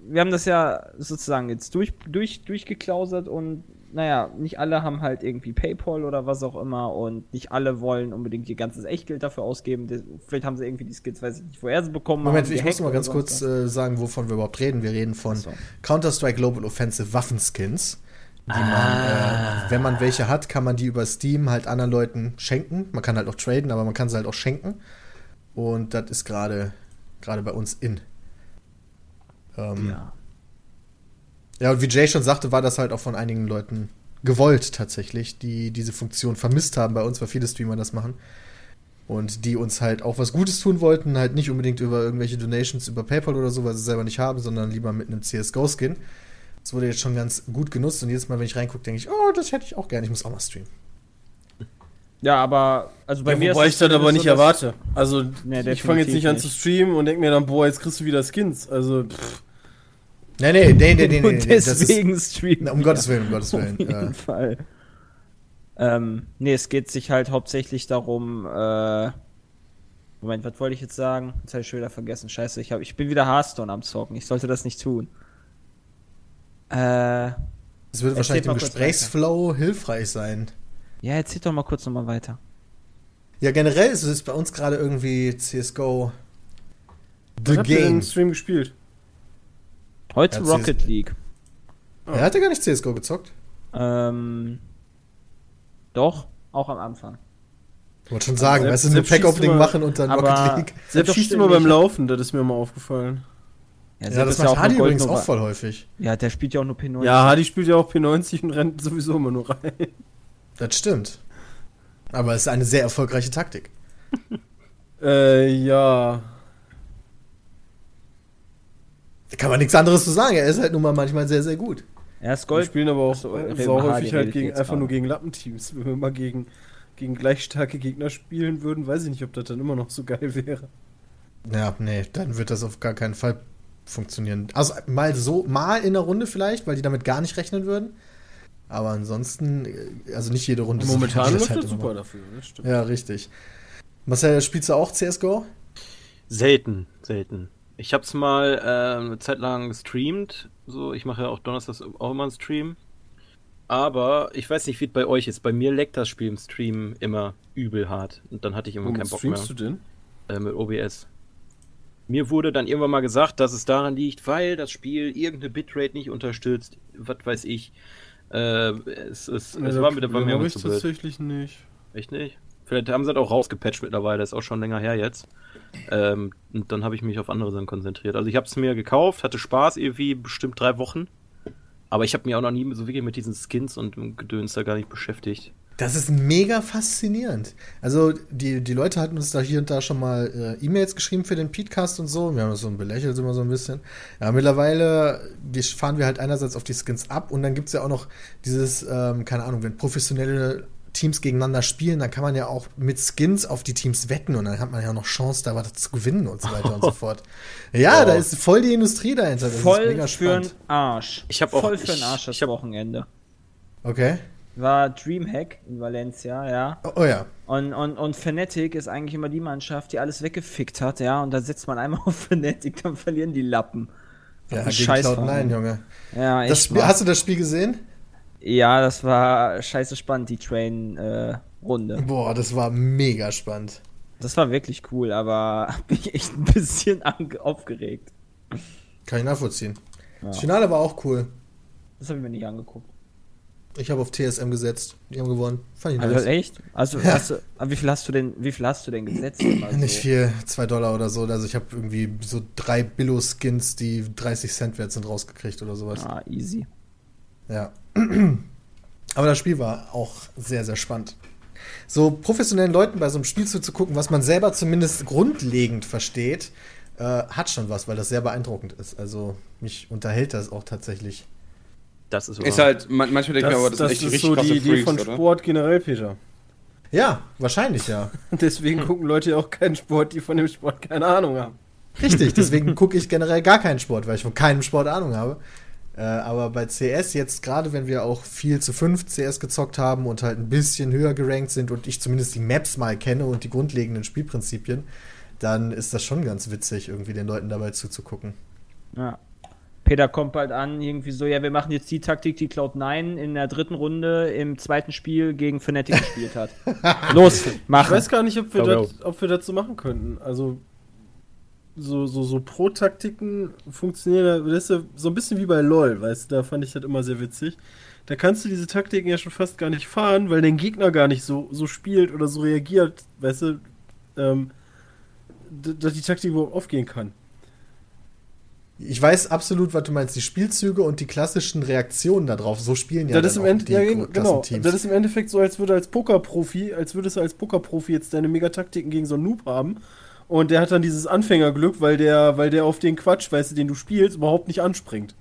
Wir haben das ja sozusagen jetzt durch, durch, durchgeklausert und naja, nicht alle haben halt irgendwie PayPal oder was auch immer und nicht alle wollen unbedingt ihr ganzes Echtgeld dafür ausgeben. Vielleicht haben sie irgendwie die Skills, weiß ich nicht, woher sie bekommen Moment, haben. ich muss mal ganz kurz sonst äh, sagen, wovon wir überhaupt reden. Wir reden von so. Counter-Strike Global Offensive Waffenskins. Die Ah. man, äh, wenn man welche hat, kann man die über Steam halt anderen Leuten schenken. Man kann halt auch traden, aber man kann sie halt auch schenken. Und das ist gerade gerade bei uns in. Ähm, Ja. Ja, und wie Jay schon sagte, war das halt auch von einigen Leuten gewollt tatsächlich, die diese Funktion vermisst haben bei uns, weil viele Streamer das machen. Und die uns halt auch was Gutes tun wollten, halt nicht unbedingt über irgendwelche Donations über PayPal oder so, weil sie es selber nicht haben, sondern lieber mit einem CSGO-Skin. Das wurde jetzt schon ganz gut genutzt und jedes Mal, wenn ich reingucke, denke ich, oh, das hätte ich auch gerne, ich muss auch mal streamen. ja, aber also bei Ja, mir wobei ist ich das aber nicht so, erwarte. Also, Nee, ich fange jetzt definitiv nicht an nicht. zu streamen und denke mir dann, boah, jetzt kriegst du wieder Skins. Also, pff, Nee, nee, nee, nee, nee, nee, Und nee das ist, deswegen streamen. na, um Gottes Willen, um Gottes Willen. Auf jeden Äh, Fall. Ähm, nee, es geht sich halt hauptsächlich darum, äh, Moment, was wollte ich jetzt sagen? Jetzt habe ich schon wieder vergessen. Scheiße, ich, hab, ich bin wieder Hearthstone am Zocken. Ich sollte das nicht tun. Äh, es würde wahrscheinlich im kurz Gesprächsflow hilfreich sein. ja, erzähl doch mal kurz nochmal weiter. Ja, generell ist es bei uns gerade irgendwie CSGO The was habt ihr Game. im Stream gespielt? Heute Ja, Rocket League. Er hat ja gar nicht CSGO gezockt. Ähm, doch, auch am Anfang. Ich wollte schon sagen, Sepp- weißt du, schießt Pack-Opening immer- machen und dann aber- Rocket League. Selbst schießt immer beim Laufen, das ist mir mal aufgefallen. Ja, Sepp das ist macht auch Hardy übrigens Gold- auch voll häufig. Ja, der spielt ja auch nur P9. Ja, Hardy spielt ja auch P90 und rennt sowieso immer nur rein. Das stimmt. Aber es ist eine sehr erfolgreiche Taktik. Äh, ja. Da kann man nichts anderes zu sagen. Er ist halt nun mal manchmal sehr, sehr gut. Er ist Wir Gold. spielen aber auch sau wir häufig halt gegen, einfach nur gerade. gegen Lappenteams. Wenn wir mal gegen, gegen gleich starke Gegner spielen würden, weiß ich nicht, ob das dann immer noch so geil wäre. Ja, nee, dann wird das auf gar keinen Fall funktionieren. Also mal so, mal in der Runde vielleicht, weil die damit gar nicht rechnen würden. Aber ansonsten, äh, also nicht jede Runde. Momentan das läuft halt das super mal. dafür, das stimmt. Ja, richtig. Marcel, spielst du auch CSGO? Selten, selten. Ich hab's mal äh, eine Zeit lang gestreamt. So, ich mache ja auch donnerstags auch immer einen Stream. Aber ich weiß nicht, wie es bei euch ist. Bei mir leckt das Spiel im Stream immer übel hart. Und dann hatte ich immer Womit keinen Bock mehr. streamst du denn? Äh, mit OBS. Mir wurde dann irgendwann mal gesagt, dass es daran liegt, weil das Spiel irgendeine Bitrate nicht unterstützt. Was weiß ich. Äh, es, es, es war mir, war mir ich tatsächlich nicht. Echt nicht? Vielleicht haben sie das auch rausgepatcht mittlerweile, ist auch schon länger her jetzt. Ähm, und dann habe ich mich auf andere Sachen konzentriert. Also ich habe es mir gekauft, hatte Spaß irgendwie bestimmt drei Wochen. Aber ich habe mich auch noch nie so wirklich mit diesen Skins und Gedöns da gar nicht beschäftigt. Das ist mega faszinierend. Also, die, die Leute hatten uns da hier und da schon mal äh, E-Mails geschrieben für den Podcast und so. Wir haben das so belächelt immer so ein bisschen. Ja, mittlerweile fahren wir halt einerseits auf die Skins ab und dann gibt es ja auch noch dieses, ähm, keine Ahnung, wenn professionelle Teams gegeneinander spielen, dann kann man ja auch mit Skins auf die Teams wetten und dann hat man ja noch Chance, da was zu gewinnen und so weiter und so fort. Ja, Oh. da ist voll die Industrie dahinter. Das ist Voll mega für den spannend. Arsch. Ich hab auch- Voll für den ich- Arsch das ich hab- Wochenende. Okay. War Dreamhack in Valencia, ja. Oh, oh ja. Und, und, und Fnatic ist eigentlich immer die Mannschaft, die alles weggefickt hat, ja. Und da setzt man einmal auf Fnatic, dann verlieren die Lappen. Ja, gegen Scheißverein. Cloud9, Junge. Ja, echt. Das Spiel, mal. hast du das Spiel gesehen? Ja, das war scheiße spannend, die Train-Runde. Boah, das war mega spannend. das war wirklich cool, aber hab mich echt ein bisschen aufgeregt. Kann ich nachvollziehen. Ja. Das Finale war auch cool. Das habe ich mir nicht angeguckt. Ich habe auf TSM gesetzt. Die haben gewonnen. Fand ich Also nice. echt? Also Ja. hast du, aber wie viel hast du denn, wie viel hast du denn gesetzt? Also, Nicht viel, 2 Dollar oder so. Also ich habe irgendwie so drei Billo-Skins, die 30 Cent wert sind, rausgekriegt oder sowas. Ah, easy. Ja. Aber das Spiel war auch sehr, sehr spannend. So professionellen Leuten bei so einem Spiel zuzugucken, was man selber zumindest grundlegend versteht, äh, hat schon was, weil das sehr beeindruckend ist. Also mich unterhält das auch tatsächlich. Das ist, Ist halt, man, manchmal denkt man, aber das, das sind echt ist richtig so die Idee Freaks, von oder? Sport generell, Peter. Ja, wahrscheinlich ja. Deswegen gucken Leute ja auch keinen Sport, die von dem Sport keine Ahnung haben. Richtig, deswegen gucke ich generell gar keinen Sport, weil ich von keinem Sport Ahnung habe. Äh, aber bei CS jetzt, gerade wenn wir auch viel zu fünf CS gezockt haben und halt ein bisschen höher gerankt sind und ich zumindest die Maps mal kenne und die grundlegenden Spielprinzipien, dann ist das schon ganz witzig, irgendwie den Leuten dabei zuzugucken. Ja. Peter kommt bald an, irgendwie so, ja, wir machen jetzt die Taktik, die Cloud9 in der dritten Runde im zweiten Spiel gegen Fnatic gespielt hat. Los, Ich mach. weiß gar nicht, ob wir, das, ob wir das so machen könnten. Also, so, so, so Pro-Taktiken funktionieren, das ist ja so ein bisschen wie bei LOL, weißt du, da fand ich das immer sehr witzig. Da kannst du diese Taktiken ja schon fast gar nicht fahren, weil dein Gegner gar nicht so, so spielt oder so reagiert, weißt du, ähm, dass die Taktik überhaupt aufgehen kann. Ich weiß absolut, was du meinst. Die Spielzüge und die klassischen Reaktionen darauf, so spielen ja das dann im auch End die ja, genau. Das ist im Endeffekt so, als würde als Pokerprofi, als würdest du als Pokerprofi jetzt deine Megataktiken gegen so einen Noob haben. Und der hat dann dieses Anfängerglück, weil der, weil der auf den Quatsch, weißt du, den du spielst, überhaupt nicht anspringt.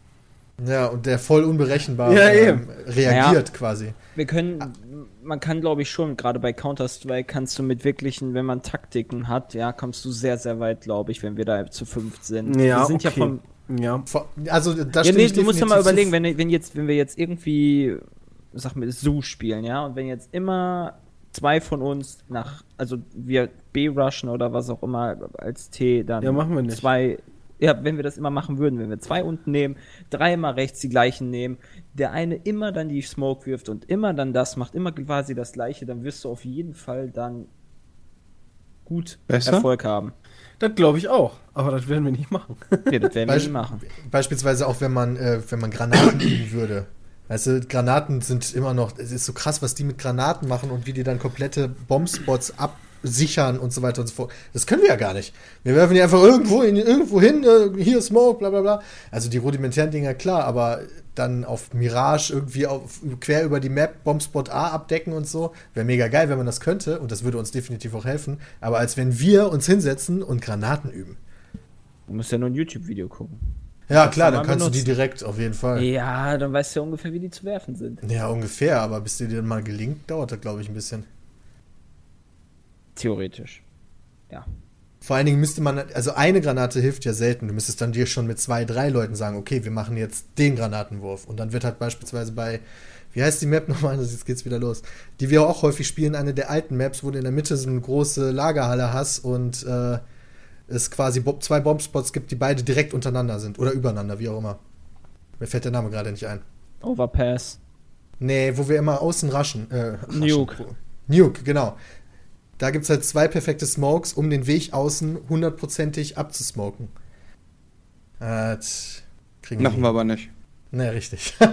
ja, und der voll unberechenbar Ja, ähm, reagiert Ja. quasi. Wir können, man kann glaube ich schon, gerade bei Counter-Strike kannst du mit wirklichen, wenn man Taktiken hat, ja, kommst du sehr, sehr weit, glaube ich, wenn wir da zu fünft sind. Ja, wir sind ja okay. vom, Ja. Also, da ja, nee, ich du musst ja mal überlegen, wenn, wenn jetzt, wenn wir jetzt irgendwie, sag mal, Zoo spielen, ja, und wenn jetzt immer zwei von uns nach, also wir B-rushen oder was auch immer als T, dann Ja, machen wir nicht. zwei, ja, wenn wir das immer machen würden, wenn wir zwei unten nehmen, dreimal rechts die gleichen nehmen, der eine immer dann die Smoke wirft und immer dann das macht, immer quasi das gleiche, dann wirst du auf jeden Fall dann gut Besser? Erfolg haben. Das glaube ich auch, aber das werden wir nicht machen. Nee, das werden wir Beisp- nicht machen. Beispielsweise auch, wenn man, äh, wenn man Granaten üben würde. Weißt du, Granaten sind immer noch, es ist so krass, was die mit Granaten machen und wie die dann komplette Bombspots absichern und so weiter und so fort. Das können wir ja gar nicht. Wir werfen die einfach irgendwo, in, irgendwo hin, äh, hier Smoke, bla bla bla. Also die rudimentären Dinger, klar, aber dann auf Mirage irgendwie auf, quer über die Map Bombspot A abdecken und so, wäre mega geil, wenn man das könnte und das würde uns definitiv auch helfen. Aber als wenn wir uns hinsetzen und Granaten üben. Du musst ja nur ein YouTube-Video gucken. Ja, klar, dann kannst du die direkt auf jeden Fall. Ja, dann weißt du ja ungefähr, wie die zu werfen sind. Ja, ungefähr, aber bis dir dann mal gelingt, dauert das, glaube ich, ein bisschen. Theoretisch. Ja. Vor allen Dingen müsste man, also eine Granate hilft ja selten. Du müsstest dann dir schon mit zwei, drei Leuten sagen, okay, wir machen jetzt den Granatenwurf. Und dann wird halt beispielsweise bei, wie heißt die Map nochmal? Also Jetzt geht's wieder los. Die wir auch häufig spielen, eine der alten Maps, wo du in der Mitte so eine große Lagerhalle hast und äh, es quasi Bo zwei Bombspots gibt, die beide direkt untereinander sind. Oder übereinander, wie auch immer. Mir fällt der Name gerade nicht ein. Overpass. Nee, wo wir immer außen raschen. Äh, raschen. Nuke. Nuke, genau. Da gibt es halt zwei perfekte Smokes, um den Weg außen hundertprozentig abzusmoken. Äh, tsch, kriegen Machen wir. wir aber nicht. Ne, richtig.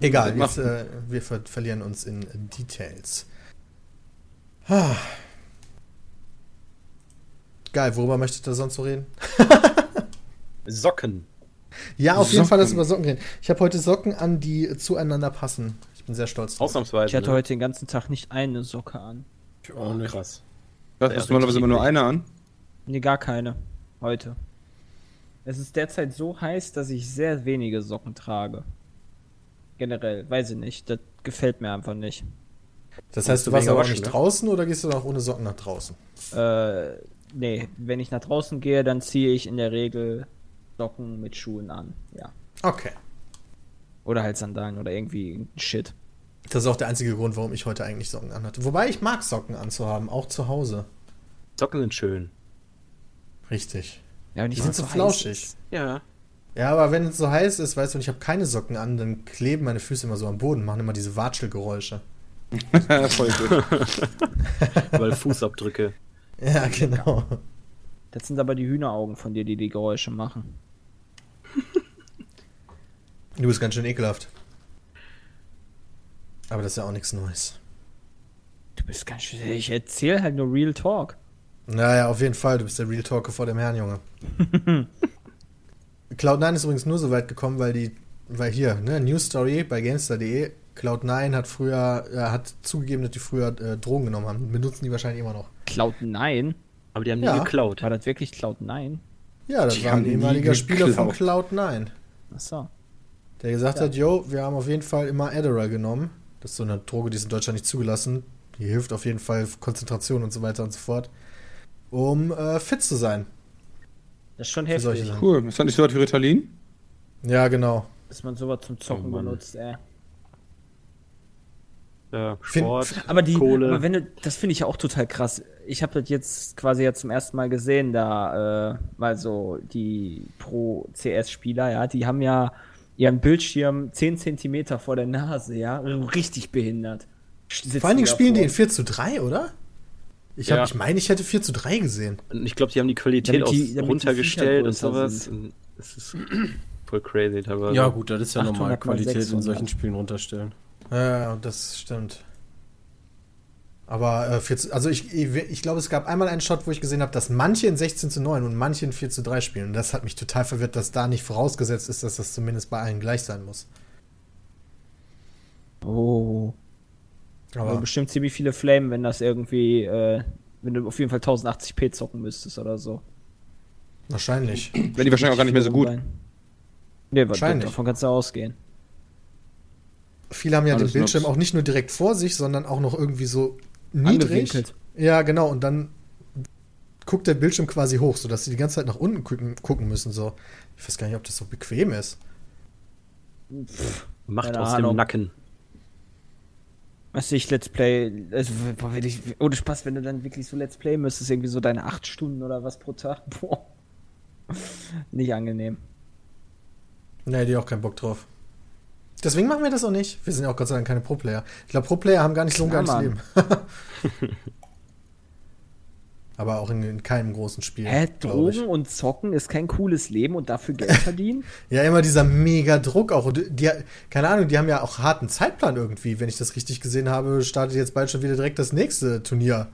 Egal, jetzt, äh, wir ver verlieren uns in Details. Ah. Geil, worüber möchtet ihr sonst so reden? Socken. Ja, auf jeden Fall das Socken. über Socken reden. Ich habe heute Socken an, die zueinander passen. Ich bin sehr stolz drauf. Ausnahmsweise. Ich hatte ne? heute den ganzen Tag nicht eine Socke an. Auch nicht. Krass. Das Ja, ist normalerweise immer nur einer an. Nee, gar keine. Heute. Es ist derzeit so heiß, dass ich sehr wenige Socken trage. Generell, weiß ich nicht. Das gefällt mir einfach nicht. Das heißt, du du warst aber auch nicht ne? draußen oder gehst du auch ohne Socken nach draußen? Äh, nee, wenn ich nach draußen gehe, dann ziehe ich in der Regel Socken mit Schuhen an. Ja. Okay. Oder halt Sandalen oder irgendwie Shit. Das ist auch der einzige Grund, warum ich heute eigentlich Socken anhatte. Wobei ich mag Socken anzuhaben, auch zu Hause. Socken sind schön. Richtig. Ja, wenn Die sind so flauschig. Ja. Ja, aber wenn es so heiß ist, weißt du, und ich habe keine Socken an, dann kleben meine Füße immer so am Boden, machen immer diese Watschelgeräusche. Voll gut. Weil Fußabdrücke. Ja, genau. Das sind aber die Hühneraugen von dir, die die Geräusche machen. Du bist ganz schön ekelhaft. Aber das ist ja auch nichts Neues. Du bist ganz schön. Ich erzähle halt nur Real Talk. Naja, auf jeden Fall, du bist der Real Talker vor dem Herrn, Junge. Cloud9 ist übrigens nur so weit gekommen, weil die, weil hier, ne, News Story bei Gamestar.de, Cloud9 hat früher, äh, hat zugegeben, dass die früher äh, Drogen genommen haben. Benutzen die wahrscheinlich immer noch. Cloud9? Aber die haben Ja. nie geklaut. War das wirklich Cloud9? Ja, das Die war ein ehemaliger Spieler von geklaut. Cloud9. Achso. Der gesagt hat, yo, wir haben auf jeden Fall immer Adderall genommen. Das ist so eine Droge, die ist in Deutschland nicht zugelassen. Die hilft auf jeden Fall Konzentration und so weiter und so fort. Um äh, fit zu sein. Das ist schon heftig. Cool. Ist das nicht so was wie Ritalin? Ja, genau. dass man sowas zum Zocken Oh benutzt, ey. Ja, Find- Sport, Aber die, Kohle. aber wenn du, das finde ich ja auch total krass. Ich habe das jetzt quasi ja zum ersten Mal gesehen, da, äh, mal so die Pro-CS-Spieler, ja, die haben ja ihren Bildschirm 10 Zentimeter vor der Nase, ja, richtig behindert. Sitzen Vor allen Dingen spielen die in davor. 4 zu 3, oder? Ich, hab, Ja. ich meine, ich hätte 4 zu 3 gesehen. Und ich glaube, die haben die Qualität die- aus damit die runtergestellt und sowas. sind. Es ist voll crazy teilweise. Ja, gut, das ist ja 800 normal. mal Qualität in 600. solchen Spielen runterstellen. Ja, das stimmt. Aber äh, 4 zu, also ich, ich, ich glaube, es gab einmal einen Shot, wo ich gesehen habe, dass manche in 16 zu 9 und manche in 4 zu 3 spielen. Und das hat mich total verwirrt, dass da nicht vorausgesetzt ist, dass das zumindest bei allen gleich sein muss. Oh. Aber Aber bestimmt ziemlich viele Flamen, wenn das irgendwie, äh, wenn du auf jeden Fall 1080p zocken müsstest oder so. wahrscheinlich. Wenn die wahrscheinlich auch gar nicht mehr so gut. Nee, Wahrscheinlich. davon kannst du ausgehen. Viele haben ja Alles den Bildschirm Nobs. auch nicht nur direkt vor sich, sondern auch noch irgendwie so niedrig. Ja, genau. Und dann guckt der Bildschirm quasi hoch, sodass sie die ganze Zeit nach unten gucken, gucken müssen. So. Ich weiß gar nicht, ob das so bequem ist. Macht Keine aus Ahnung. dem Nacken. Weißt du, ich Let's Play, also, boah, ich, ohne Spaß, wenn du dann wirklich so Let's Play müsstest, irgendwie so deine acht Stunden oder was pro Tag, boah. Nicht angenehm. Nee, die auch keinen Bock drauf. Deswegen machen wir das auch nicht. Wir sind ja auch Gott sei Dank keine Pro-Player. Ich glaube, Pro-Player haben gar nicht so ein geiles Mann. Leben. Aber auch in, in keinem großen Spiel. Hä. Drogen und Zocken ist kein cooles Leben und dafür Geld verdienen? Ja, immer dieser mega Druck auch. Die, keine Ahnung, die haben ja auch harten Zeitplan irgendwie. Wenn ich das richtig gesehen habe, startet jetzt bald schon wieder direkt das nächste Turnier.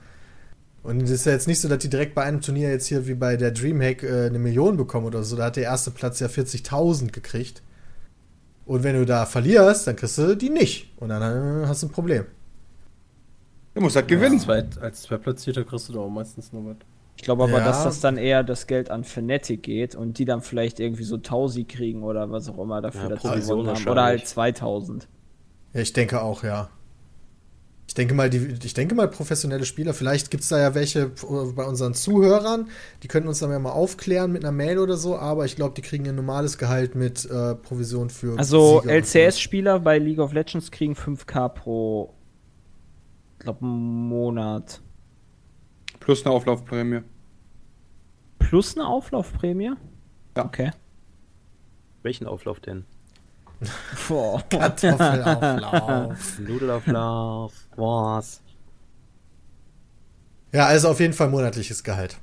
Und es ist ja jetzt nicht so, dass die direkt bei einem Turnier jetzt hier wie bei der Dreamhack äh, eine Million bekommen oder so. Da hat der erste Platz ja 40.000 gekriegt. Und wenn du da verlierst, dann kriegst du die nicht. Und dann äh, hast du ein Problem. Du musst halt gewinnen. Als, Zweit, als Zweitplatzierter kriegst du da auch meistens nur was. Ich glaube aber, Ja. dass das dann eher das Geld an Fnatic geht und die dann vielleicht irgendwie so 1000 kriegen oder was auch immer dafür Ja, dazu gewonnen haben. Oder halt wahrscheinlich. 2000. Ja, ich denke auch, ja. Ich denke mal, die, ich denke mal, professionelle Spieler, vielleicht gibt es da ja welche bei unseren Zuhörern, die könnten uns dann ja mal aufklären mit einer Mail oder so, aber ich glaube, die kriegen ein normales Gehalt mit äh, Provision für. Also LCS-Spieler bei League of Legends kriegen 5k pro, glaube Monat. Plus eine Auflaufprämie. Plus eine Auflaufprämie? Ja. Okay. Welchen Auflauf denn? Boah. Kartoffelauflauf. Nudelauflauf, was? ja, also auf jeden Fall monatliches Gehalt.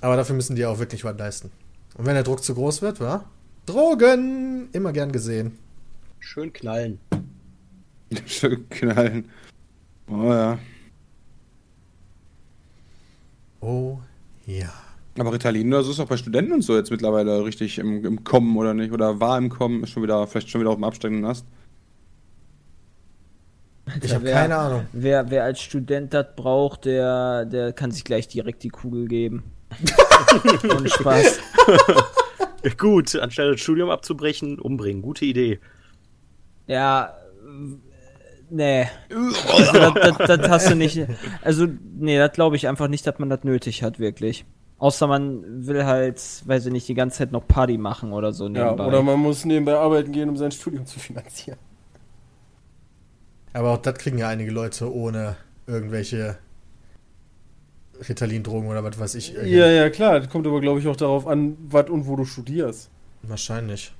Aber dafür müssen die auch wirklich was leisten. Und wenn der Druck zu groß wird, wa? Drogen! Immer gern gesehen. Schön knallen. Schön knallen. Oh ja. Oh ja. Aber Ritalin oder so ist auch bei Studenten und so jetzt mittlerweile richtig im, im Kommen, oder nicht? Oder war im Kommen, ist schon wieder, vielleicht schon wieder auf dem absteigenden Ast. Ich habe wer- keine Ahnung. Wer, wer als Student das braucht, der, der kann sich gleich direkt die Kugel geben. Ohne Spaß. Gut, anstatt das Studium abzubrechen, umbringen. Gute Idee. Ja, nee. Also, das, das, das hast du nicht. Also, nee, das glaube ich einfach nicht, dass man das nötig hat, wirklich. Außer man will halt, weiß ich nicht, die ganze Zeit noch Party machen oder so Ja, nebenbei. oder man muss nebenbei arbeiten gehen, um sein Studium zu finanzieren. Aber auch das kriegen ja einige Leute ohne irgendwelche Ritalin-Drogen oder was weiß ich. Ja, ja, klar. Das kommt aber, glaube ich, auch darauf an, was und wo du studierst. Wahrscheinlich.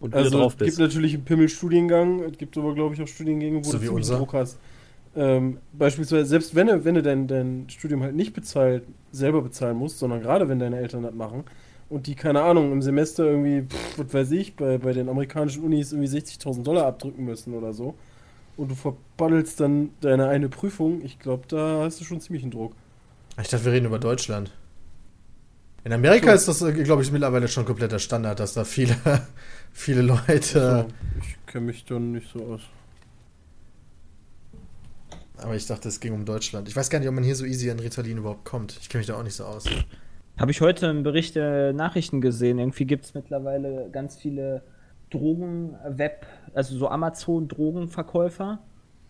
Und Also, drauf es gibt bist. natürlich einen Pimmelstudiengang, es gibt aber, glaube ich, auch Studiengänge, wo So du unser. Druck hast. Ähm, beispielsweise, selbst wenn du, wenn du dein, dein Studium halt nicht bezahlt, selber bezahlen musst, sondern gerade wenn deine Eltern das machen und die, keine Ahnung, im Semester irgendwie, pff, was weiß ich, bei, bei den amerikanischen Unis irgendwie 60.000 Dollar abdrücken müssen oder so und du verbaddelst dann deine eine Prüfung, ich glaube, da hast du schon ziemlich einen Druck. Ich dachte, wir reden über Deutschland. In Amerika ist das, glaube ich, mittlerweile schon kompletter Standard, dass da viele, viele Leute. So, ich kenne mich dann nicht so aus. Aber ich dachte, es ging um Deutschland. Ich weiß gar nicht, ob man hier so easy an Ritalin überhaupt kommt. Ich kenne mich da auch nicht so aus. Habe ich heute im Bericht der Nachrichten gesehen. Irgendwie gibt es mittlerweile ganz viele Drogen-Web, also so Amazon-Drogenverkäufer.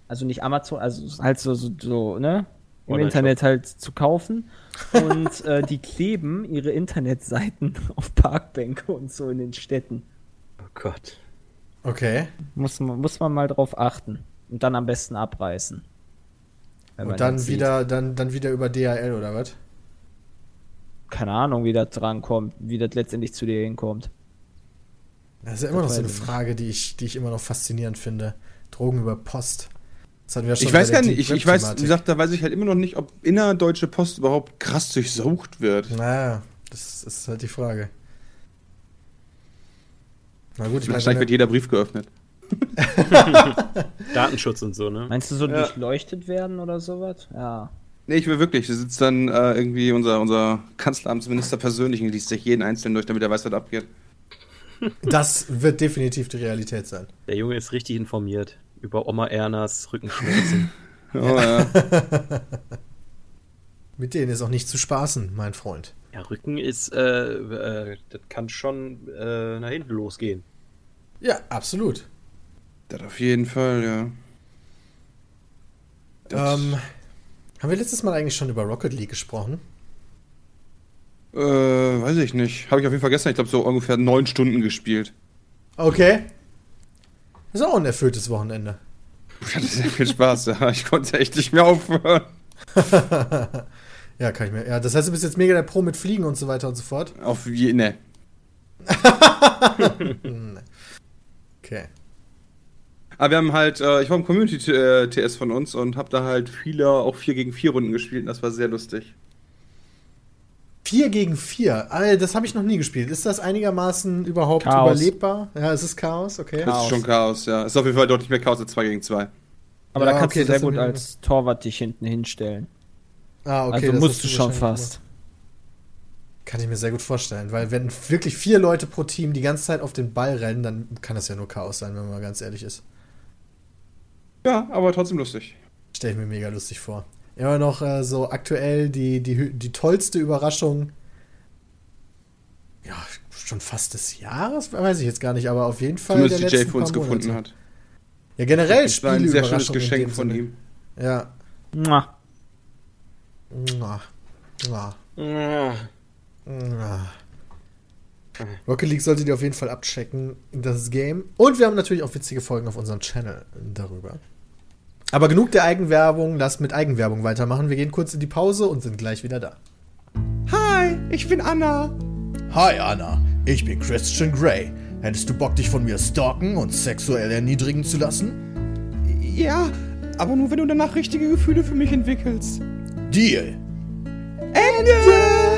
Also nicht Amazon, also halt so, so, so ne? Im Online-Shop. Internet halt zu kaufen. Und äh, die kleben ihre Internetseiten auf Parkbänke und so in den Städten. Oh Gott. Okay. Muss man, muss man mal drauf achten. Und dann am besten abreißen. Und dann das wieder, dann, dann wieder über DHL oder was? Keine Ahnung, wie das drankommt, wie das letztendlich zu dir hinkommt. Das ist ja immer noch so eine. Frage, die ich, die ich immer noch faszinierend finde. Drogen über Post. Das hatten wir schon Ich weiß gar nicht, ich, ich weiß, wie gesagt, da weiß ich halt immer noch nicht, ob innerdeutsche Post überhaupt krass durchsucht wird. Naja, das ist halt die Frage. Na gut, ich Vielleicht meine, wird jeder Brief geöffnet. Datenschutz und so, ne? Meinst du so Ja. durchleuchtet werden oder sowas? Ja. Nee, ich will wirklich. Da sitzt dann äh, irgendwie unser, unser Kanzleramtsminister persönlich und liest sich jeden Einzelnen durch, damit er weiß, was abgeht. das wird definitiv die Realität sein. Der Junge ist richtig informiert über Oma Ernas Rückenschmerzen. Oh, ja. Mit denen ist auch nicht zu spaßen, mein Freund. ja, Rücken ist, äh, äh, das kann schon äh, nach hinten losgehen. Ja, absolut. Das auf jeden Fall, ja. Das- Ähm, haben wir letztes Mal eigentlich schon über Rocket League gesprochen? Äh, weiß ich nicht. Habe ich auf jeden Fall gestern, ich glaube, so ungefähr neun Stunden gespielt. Okay. Das ist auch ein erfülltes Wochenende. Ich hatte sehr viel Spaß, ja. Ich konnte echt nicht mehr aufhören. ja, kann ich mir. Ja, das heißt, du bist jetzt mega der Pro mit Fliegen und so weiter und so fort. Auf je, ne. Okay. Aber wir haben halt, äh, ich war im Community-TS von uns und habe da halt viele, auch 4 gegen 4 Runden gespielt und das war sehr lustig. 4 gegen 4. Ah, Das habe ich noch nie gespielt. Ist das einigermaßen überhaupt Chaos. überlebbar? Ja, es ist Chaos, okay. Das ist schon Chaos, ja. Ist auf jeden Fall deutlich mehr Chaos als 2 gegen 2. Aber Ja, da kannst okay, du sehr gut als Torwart dich hinten hinstellen. Ah, okay. also das musst du schon fast. immer- Kann ich mir sehr gut vorstellen, weil wenn wirklich vier Leute pro Team die ganze Zeit auf den Ball rennen, dann kann das ja nur Chaos sein, wenn man mal ganz ehrlich ist. Ja, aber trotzdem lustig. Stelle ich mir mega lustig vor. Immer noch äh, so aktuell die, die, die tollste Überraschung. Ja, schon fast des Jahres, weiß ich jetzt gar nicht, aber auf jeden Fall Zumindest die Jay letzten für uns paar gefunden hat. Ja, generell Das war ein sehr schönes Geschenk von Sinne. ihm. Ja. Mua. Mua. Mua. Ja. Mua. Rocket League solltet ihr auf jeden Fall abchecken, das Game. Und wir haben natürlich auch witzige Folgen auf unserem Channel darüber. Aber genug der Eigenwerbung, lasst mit Eigenwerbung weitermachen. Wir gehen kurz in die Pause und sind gleich wieder da. Hi, ich bin Anna. Hi Anna, ich bin Christian Grey. Hättest du Bock, dich von mir stalken und sexuell erniedrigen zu lassen? Ja, aber nur wenn du danach richtige Gefühle für mich entwickelst. Deal. Ende!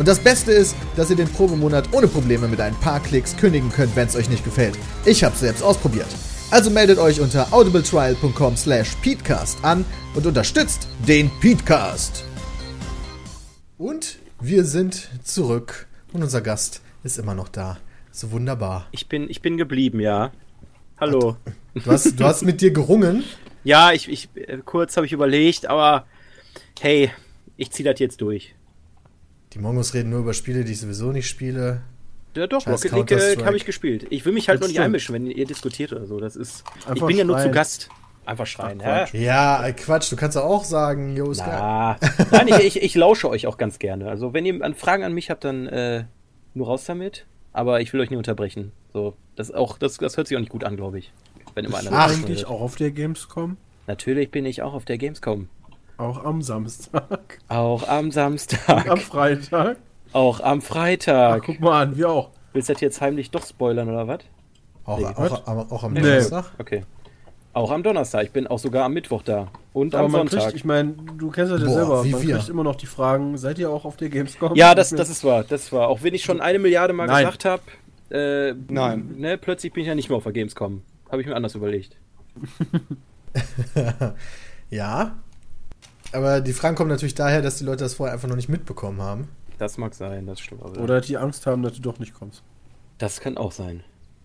Und das Beste ist, dass ihr den Probemonat ohne Probleme mit ein paar Klicks kündigen könnt, wenn es euch nicht gefällt. Ich habe selbst ausprobiert. Also meldet euch unter audibletrial.com slash peatcast an und unterstützt den Peatcast. Und wir sind zurück und unser Gast ist immer noch da. So wunderbar. Ich bin, ich bin geblieben, ja. Hallo. Du hast, du hast mit dir gerungen. Ja, ich, ich äh, kurz habe ich überlegt, aber hey, ich zieh das jetzt durch. Die Mongos reden nur über Spiele, die ich sowieso nicht spiele. Ja, doch, Scheiß Rocket League äh, habe ich gespielt. Ich will mich halt Das noch nicht stimmt. einmischen, wenn ihr diskutiert oder so. Das ist. ich Einfach bin ja nur zu schreien. Gast. Einfach schreien. Ach, hä? Ja, äh, Quatsch, du kannst ja auch sagen, yo, ist. Na, nein, ich, ich, ich lausche euch auch ganz gerne. Also wenn ihr an Fragen an mich habt, dann äh, nur raus damit. Aber ich will euch nicht unterbrechen. So, das auch, das, das hört sich auch nicht gut an, glaube ich. Wenn immer einer Ach, Eigentlich auch auf der Gamescom. Natürlich bin ich auch auf der Gamescom. Auch am Samstag. Auch am Samstag. Am Freitag. auch am Ach, Freitag. guck mal an, wir auch. Willst du das jetzt heimlich doch spoilern oder was? Auch, Nee, auch, auch, auch am Nee. Donnerstag. Okay. Auch am Donnerstag. Ich bin auch sogar am Mittwoch da. Und Aber am man Sonntag. kriegt, ich meine, du kennst das ja Boah, selber, wie man wir. kriegt immer noch die Fragen, seid ihr auch auf der Gamescom? ja, das, das ist wahr. Das war. Auch wenn ich schon eine Milliarde Mal Nein. gesagt habe, äh, Nein. Ne, plötzlich bin ich ja nicht mehr auf der Gamescom. Habe ich mir anders überlegt. Ja. Aber die Fragen kommen natürlich daher, dass die Leute das vorher einfach noch nicht mitbekommen haben. Das mag sein, das stimmt. Aber Oder die Angst haben, dass du doch nicht kommst. das kann auch sein.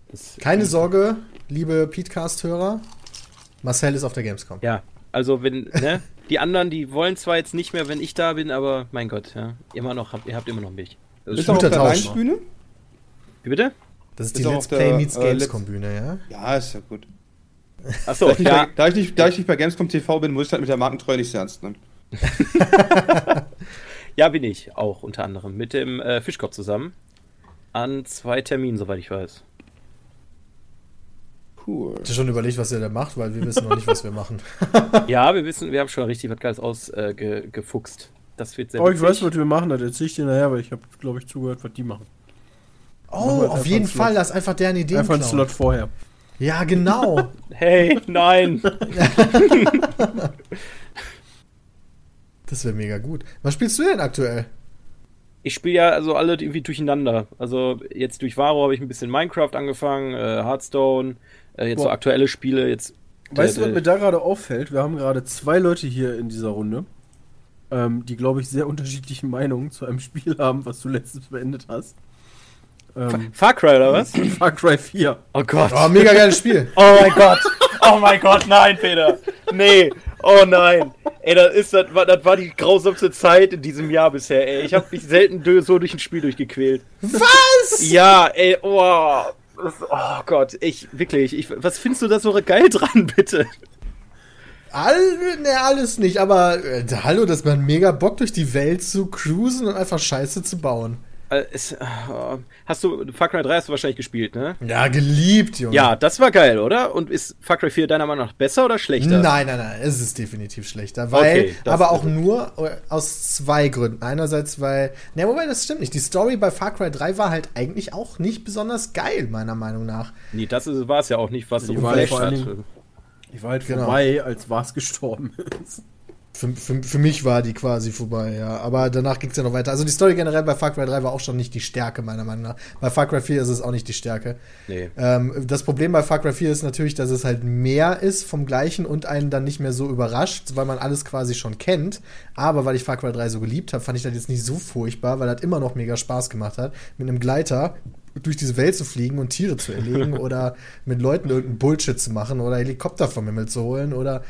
Das, Keine Sorge, liebe Petecast-Hörer. Marcel ist auf der Gamescom. Ja, also wenn, ne, die anderen, die wollen zwar jetzt nicht mehr, wenn ich da bin, aber mein Gott, ja, immer noch, habt, ihr habt immer noch mich. Das Bist ist du auch auf der. Live-Bühne? Wie bitte? Das ist die Ist auch Let's Play Meets äh, Gamescom-Bühne, ja? Ja, ist ja gut. Achso, Da ich, nicht ja, bei, da, ich nicht, da ich nicht bei Gamescom TV bin, muss ich halt mit der Markentreue nicht so ernst nehmen. ja, bin ich auch unter anderem mit dem äh, Fischkopf zusammen. An zwei Terminen, soweit ich weiß. Cool. Habt ihr schon überlegt, was ihr da macht? Weil wir wissen noch nicht, was wir machen. Ja, wir wissen, wir haben schon richtig was Geiles ausgefuchst. Äh, das wird sehr Oh, ich weiß, was wir machen, das erzähl ich dir nachher, weil ich habe, glaube ich, zugehört, was die machen. Oh, wir auf jeden. Fall, lass einfach deren Ideen Einfach einen klauen. Slot vorher. Ja, genau. Hey, nein! das wäre mega gut. Was spielst du denn aktuell? Ich spiele ja also alle irgendwie durcheinander. Also jetzt durch Varo habe ich ein bisschen Minecraft angefangen, äh, Hearthstone, äh, jetzt so Boah. aktuelle Spiele, jetzt. Weißt du, was mir da gerade auffällt? Wir haben gerade zwei Leute hier in dieser Runde, ähm, die, glaube ich, sehr unterschiedliche Meinungen zu einem Spiel haben, was du letztens beendet hast. Ähm, Far Cry oder was? Far Cry 4. Oh Gott. Oh, mega geiles Spiel. Oh mein Gott. Oh mein Gott, nein, Peter. Nee. Oh nein. Ey, das ist das war, das war die grausamste Zeit in diesem Jahr bisher, ey. Ich habe mich selten so durch ein Spiel durchgequält. Was? Ja, ey, oh. Oh Gott, ich wirklich, ich, was findest du da so geil dran, bitte? All, ne, alles nicht, aber äh, hallo, dass man mega Bock durch die Welt zu cruisen und einfach Scheiße zu bauen. Äh, es, äh, hast du Far Cry 3 hast du wahrscheinlich gespielt, ne? Ja, geliebt, Junge. Ja, das war geil, oder? Und ist Far Cry 4 deiner Meinung nach besser oder schlechter? Nein, nein, nein, es ist definitiv schlechter. Weil, Okay, aber auch nur äh, aus zwei Gründen. Einerseits, weil, ne, wobei das stimmt nicht. Die Story bei Far Cry 3 war halt eigentlich auch nicht besonders geil, meiner Meinung nach. Nee, das war es ja auch nicht, was so war geflasht hat. Ich war halt Genau. vorbei, als Vars gestorben ist. Für, für, für mich war die quasi vorbei, ja. Aber danach ging es ja noch weiter. Also die Story generell bei Far Cry 3 war auch schon nicht die Stärke, meiner Meinung nach. Bei Far Cry 4 ist es auch nicht die Stärke. Nee. Ähm, das Problem bei Far Cry 4 ist natürlich, dass es halt mehr ist vom Gleichen und einen dann nicht mehr so überrascht, weil man alles quasi schon kennt. Aber weil ich Far Cry 3 so geliebt habe, fand ich das jetzt nicht so furchtbar, weil das immer noch mega Spaß gemacht hat, mit einem Gleiter durch diese Welt zu fliegen und Tiere zu erlegen oder mit Leuten irgendeinen Bullshit zu machen oder Helikopter vom Himmel zu holen oder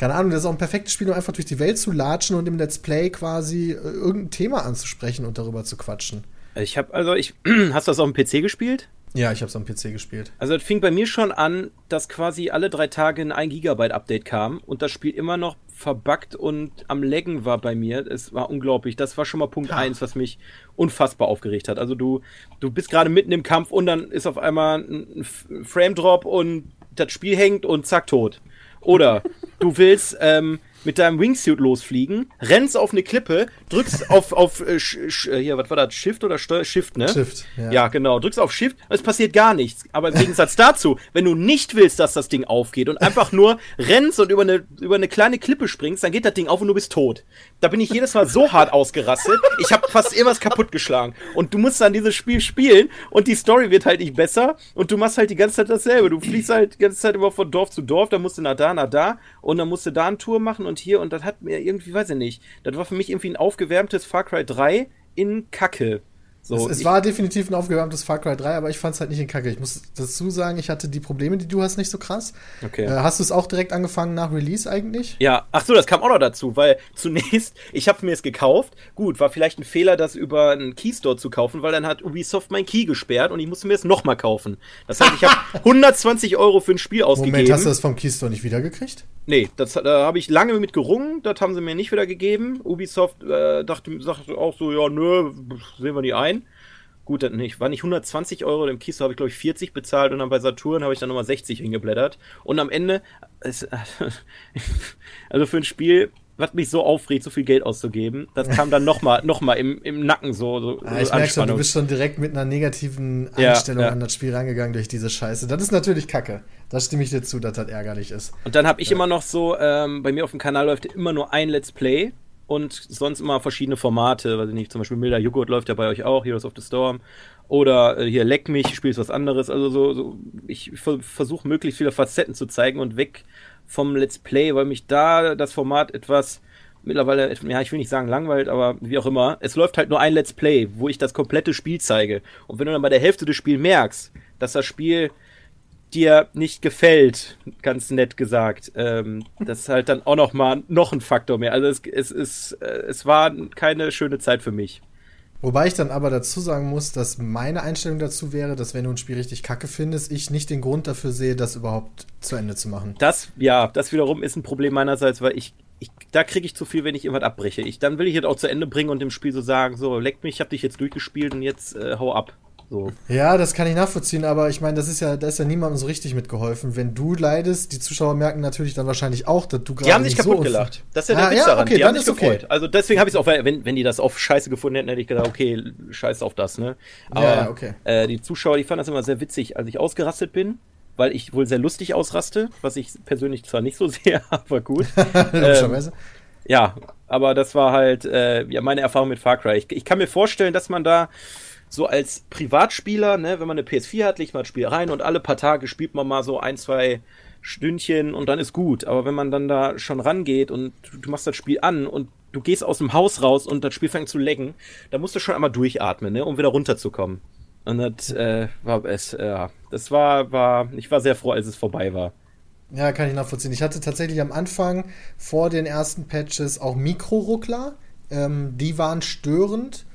keine Ahnung, das ist auch ein perfektes Spiel, um einfach durch die Welt zu latschen und im Let's Play quasi äh, irgendein Thema anzusprechen und darüber zu quatschen. Ich habe also ich hast du das auf dem PC gespielt? Ja, ich habe es am PC gespielt. Also es fing bei mir schon an, dass quasi alle drei Tage ein 1 Gigabyte Update kam und das Spiel immer noch verbuggt und am Laggen war bei mir. Es war unglaublich. Das war schon mal Punkt 1, was mich unfassbar aufgeregt hat. Also du, du bist gerade mitten im Kampf und dann ist auf einmal ein Frame Drop und das Spiel hängt und zack, tot. Oder du willst ähm, mit deinem Wingsuit losfliegen, rennst auf eine Klippe, drückst auf, auf äh, hier, was war das, Shift oder Steuer? Shift, ne? Shift, ja. ja. genau. Drückst auf Shift und es passiert gar nichts. Aber im Gegensatz dazu, wenn du nicht willst, dass das Ding aufgeht und einfach nur rennst und über eine, über eine kleine Klippe springst, dann geht das Ding auf und du bist tot. Da bin ich jedes Mal so hart ausgerastet. Ich habe fast irgendwas kaputtgeschlagen. Und du musst dann dieses Spiel spielen und die Story wird halt nicht besser und du machst halt die ganze Zeit dasselbe. Du fliegst halt die ganze Zeit immer von Dorf zu Dorf, dann musst du nach da, nach da und dann musst du da eine Tour machen und hier und das hat mir irgendwie, weiß ich nicht, das war für mich irgendwie ein aufgewärmtes Far Cry 3 in Kacke. So, es, es war definitiv ein aufgewärmtes Far Cry 3, aber ich fand es halt nicht in Kacke. Ich muss dazu sagen, ich hatte die Probleme, die du hast, nicht so krass. Okay. Äh, hast du es auch direkt angefangen nach Release eigentlich? Ja, ach so, das kam auch noch dazu, weil zunächst, ich habe mir es gekauft. Gut, war vielleicht ein Fehler, das über einen Keystore zu kaufen, weil dann hat Ubisoft mein Key gesperrt und ich musste mir es nochmal kaufen. Das heißt, ich habe 120 Euro für ein Spiel ausgegeben. Moment, hast du das vom Keystore nicht wiedergekriegt? Nee, das, da habe ich lange mit gerungen, das haben sie mir nicht wieder gegeben. Ubisoft äh, dachte, sagte auch so, ja, nö, sehen wir nicht ein. Gut, dann nicht, war nicht 120 Euro, im Kies habe ich glaube ich 40 bezahlt und dann bei Saturn habe ich dann nochmal 60 hingeblättert. Und am Ende, es, also für ein Spiel, was mich so aufregt, so viel Geld auszugeben, das kam dann nochmal noch mal im, im Nacken so. so ah, ich merke schon, du bist schon direkt mit einer negativen Einstellung ja, ja. an das Spiel rangegangen durch diese Scheiße. Das ist natürlich kacke. Da stimme ich dir zu, dass das ärgerlich ist. Und dann habe ich ja. immer noch so, ähm, bei mir auf dem Kanal läuft immer nur ein Let's Play und sonst immer verschiedene Formate, weiß ich nicht, zum Beispiel Milder Joghurt läuft ja bei euch auch, Heroes of the Storm. Oder äh, hier Leck mich, spielst was anderes. Also so, so ich versuche möglichst viele Facetten zu zeigen und weg vom Let's Play, weil mich da das Format etwas mittlerweile, ja, ich will nicht sagen langweilt, aber wie auch immer. Es läuft halt nur ein Let's Play, wo ich das komplette Spiel zeige. Und wenn du dann bei der Hälfte des Spiels merkst, dass das Spiel dir nicht gefällt, ganz nett gesagt. Ähm, das ist halt dann auch noch mal noch ein Faktor mehr. Also es, es, es, äh, es war keine schöne Zeit für mich. Wobei ich dann aber dazu sagen muss, dass meine Einstellung dazu wäre, dass wenn du ein Spiel richtig kacke findest, ich nicht den Grund dafür sehe, das überhaupt zu Ende zu machen. Das, ja, das wiederum ist ein Problem meinerseits, weil ich, ich da kriege ich zu viel, wenn ich irgendwas abbreche. Ich, dann will ich es auch zu Ende bringen und dem Spiel so sagen, so, leck mich, ich hab dich jetzt durchgespielt und jetzt äh, hau ab. So. Ja, das kann ich nachvollziehen, aber ich meine, das ist ja, da ist ja niemandem so richtig mitgeholfen. Wenn du leidest, die Zuschauer merken natürlich dann wahrscheinlich auch, dass du gerade. Die haben nicht kaputt so gelacht. Das ist ja der ah, Witz ja, daran. Okay, die haben sich gefreut. Okay. Also deswegen habe ich es auch, wenn, wenn die das auf Scheiße gefunden hätten, hätte ich gedacht, okay, scheiß auf das, ne? Aber ja, okay. äh, die Zuschauer, die fanden das immer sehr witzig, als ich ausgerastet bin weil ich wohl sehr lustig ausraste, was ich persönlich zwar nicht so sehe, aber gut. ähm, ja, aber das war halt äh, ja, meine Erfahrung mit Far Cry. Ich, ich, kann mir vorstellen, dass man da so als Privatspieler, ne, wenn man eine PS4 hat, legt man das Spiel rein und alle paar Tage spielt man mal so ein, zwei Stündchen und dann ist gut. Aber wenn man dann da schon rangeht und du machst das Spiel an und du gehst aus dem Haus raus und das Spiel fängt zu lecken, da musst du schon einmal durchatmen, ne, um wieder runterzukommen. Und das äh, war es, ja, das war, war, ich war sehr froh, als es vorbei war. Ja, kann ich nachvollziehen. Ich hatte tatsächlich am Anfang vor den ersten Patches auch Mikroruckler. Ähm, die waren störend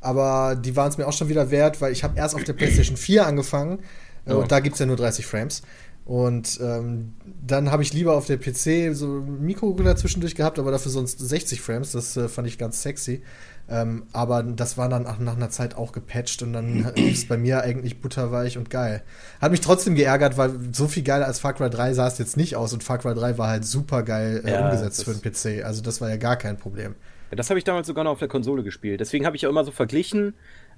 aber die waren es mir auch schon wieder wert, weil ich habe erst auf der PlayStation 4 angefangen äh, oh. und da gibt es ja nur 30 Frames. Und ähm, dann habe ich lieber auf der PC so ein Mikroregler zwischendurch gehabt, aber dafür sonst 60 Frames. Das äh, fand ich ganz sexy. Ähm, aber das war dann nach, nach einer Zeit auch gepatcht und dann lief es bei mir eigentlich butterweich und geil. Hat mich trotzdem geärgert, weil so viel geiler als Far Cry 3 sah es jetzt nicht aus und Far Cry 3 war halt super geil äh, ja, umgesetzt für den PC. Also das war ja gar kein Problem. Ja, das habe ich damals sogar noch auf der Konsole gespielt. Deswegen habe ich ja immer so verglichen.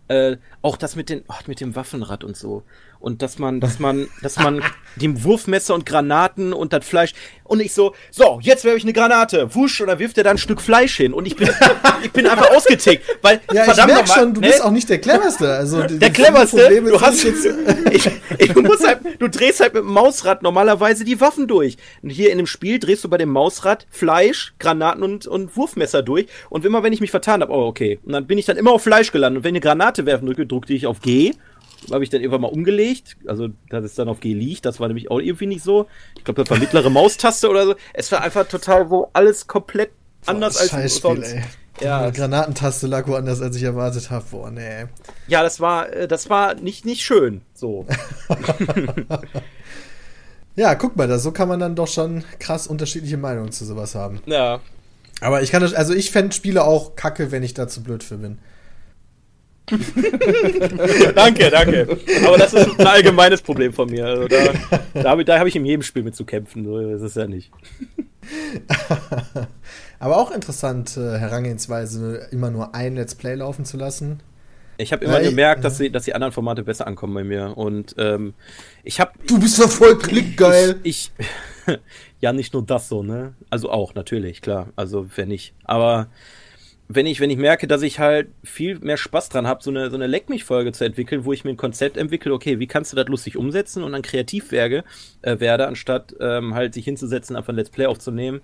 Äh, auch das mit den, ach, mit dem Waffenrad und so. Und dass man, dass man, dass man dem Wurfmesser und Granaten und das Fleisch und ich so, so, jetzt werfe ich eine Granate, wusch, und dann wirft er da ein Stück Fleisch hin und ich bin, ich bin einfach ausgetickt, weil, Ja, ich verdammt merk nochmal, schon, du ne? bist auch nicht der cleverste. Also, der cleverste, du hast jetzt. ich, ich, du musst halt, du drehst halt mit dem Mausrad normalerweise die Waffen durch. Und hier in dem Spiel drehst du bei dem Mausrad Fleisch, Granaten und, und Wurfmesser durch. Und immer wenn ich mich vertan habe, oh okay. Und dann bin ich dann immer auf Fleisch gelandet. Und wenn ich eine Granate werfen drücke, drückte ich auf G. Habe ich dann irgendwann mal umgelegt. Also, dass es dann auf G liegt. Das war nämlich auch irgendwie nicht so. Ich glaube, das war mittlere Maustaste oder so. Es war einfach total so alles komplett anders als Scheißspiel, sonst. ey. Ja. Granatentaste lag woanders, als ich erwartet habe. Boah, nee. Ja, das war, äh, das war nicht, nicht schön. So. Ja, guck mal, da, so kann man dann doch schon krass unterschiedliche Meinungen zu sowas haben. Ja. Aber ich kann das, also ich fände Spiele auch kacke, wenn ich da zu blöd für bin. danke, danke. Aber das ist ein allgemeines Problem von mir. Also da da habe hab ich in jedem Spiel mit zu kämpfen. So ist ja nicht. Aber auch interessant, äh, Herangehensweise, immer nur ein Let's Play laufen zu lassen. Ich habe immer Ja, ich- gemerkt, dass, die, dass die anderen Formate besser ankommen bei mir. Und ähm, ich habe. Du bist doch voll klickgeil. Ich. ja, nicht nur das so, ne? Also auch, natürlich, klar. Also, wer nicht. Aber wenn ich, wenn ich merke, dass ich halt viel mehr Spaß dran habe, so eine, so eine Leck mich Folge zu entwickeln, wo ich mir ein Konzept entwickle, okay, wie kannst du das lustig umsetzen und dann kreativ werde, äh, werde anstatt ähm, halt sich hinzusetzen, einfach ein Let's Play aufzunehmen,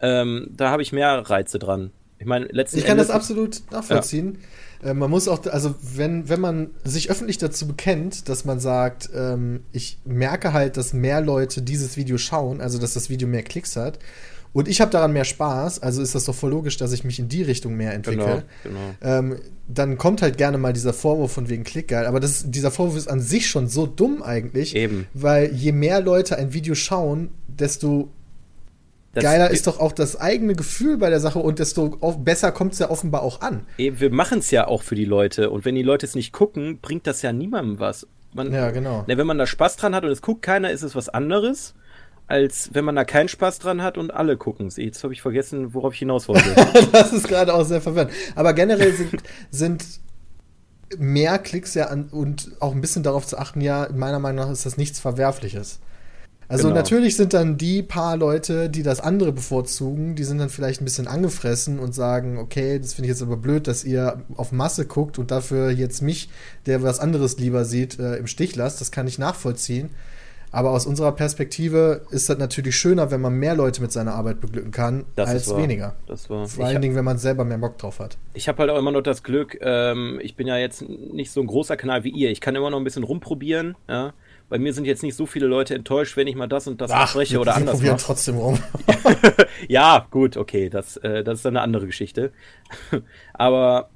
ähm, da habe ich mehr Reize dran. Ich meine, letzten Ich kann das Endes- absolut nachvollziehen. Äh, man muss auch, also wenn, wenn man sich öffentlich dazu bekennt, dass man sagt, ähm, ich merke halt, dass mehr Leute dieses Video schauen, also dass das Video mehr Klicks hat. Und ich habe daran mehr Spaß, also ist das doch voll logisch, dass ich mich in die Richtung mehr entwickle. Genau, genau. Ähm, dann kommt halt gerne mal dieser Vorwurf von wegen Klickgeil. Aber das, dieser Vorwurf ist an sich schon so dumm eigentlich. Eben. Weil je mehr Leute ein Video schauen, desto Das- geiler ist doch auch das eigene Gefühl bei der Sache und desto besser kommt es ja offenbar auch an. Eben, wir machen es ja auch für die Leute. Und wenn die Leute es nicht gucken, bringt das ja niemandem was. Man, Ja, genau. Ne, wenn man da Spaß dran hat und es guckt keiner, ist es was anderes, als wenn man da keinen Spaß dran hat und alle gucken es. Jetzt habe ich vergessen, worauf ich hinaus wollte. das ist gerade auch sehr verwirrend. Aber generell sind, sind mehr Klicks ja an und auch ein bisschen darauf zu achten, ja, meiner Meinung nach ist das nichts Verwerfliches. Also Genau. natürlich sind dann die paar Leute, die das andere bevorzugen, die sind dann vielleicht ein bisschen angefressen und sagen, okay, das finde ich jetzt aber blöd, dass ihr auf Masse guckt und dafür jetzt mich, der was anderes lieber sieht, äh, im Stich lasst. Das kann ich nachvollziehen. Aber aus unserer Perspektive ist das natürlich schöner, wenn man mehr Leute mit seiner Arbeit beglücken kann, Das als weniger. Vor ich allen hab- Dingen, wenn man selber mehr Bock drauf hat. Ich habe halt auch immer noch das Glück, ähm, ich bin ja jetzt nicht so ein großer Kanal wie ihr. Ich kann immer noch ein bisschen rumprobieren. Ja? Bei mir sind jetzt nicht so viele Leute enttäuscht, wenn ich mal das und das spreche oder anders probieren mache. trotzdem rum. Ja, gut, okay, das, äh, das ist dann eine andere Geschichte. Aber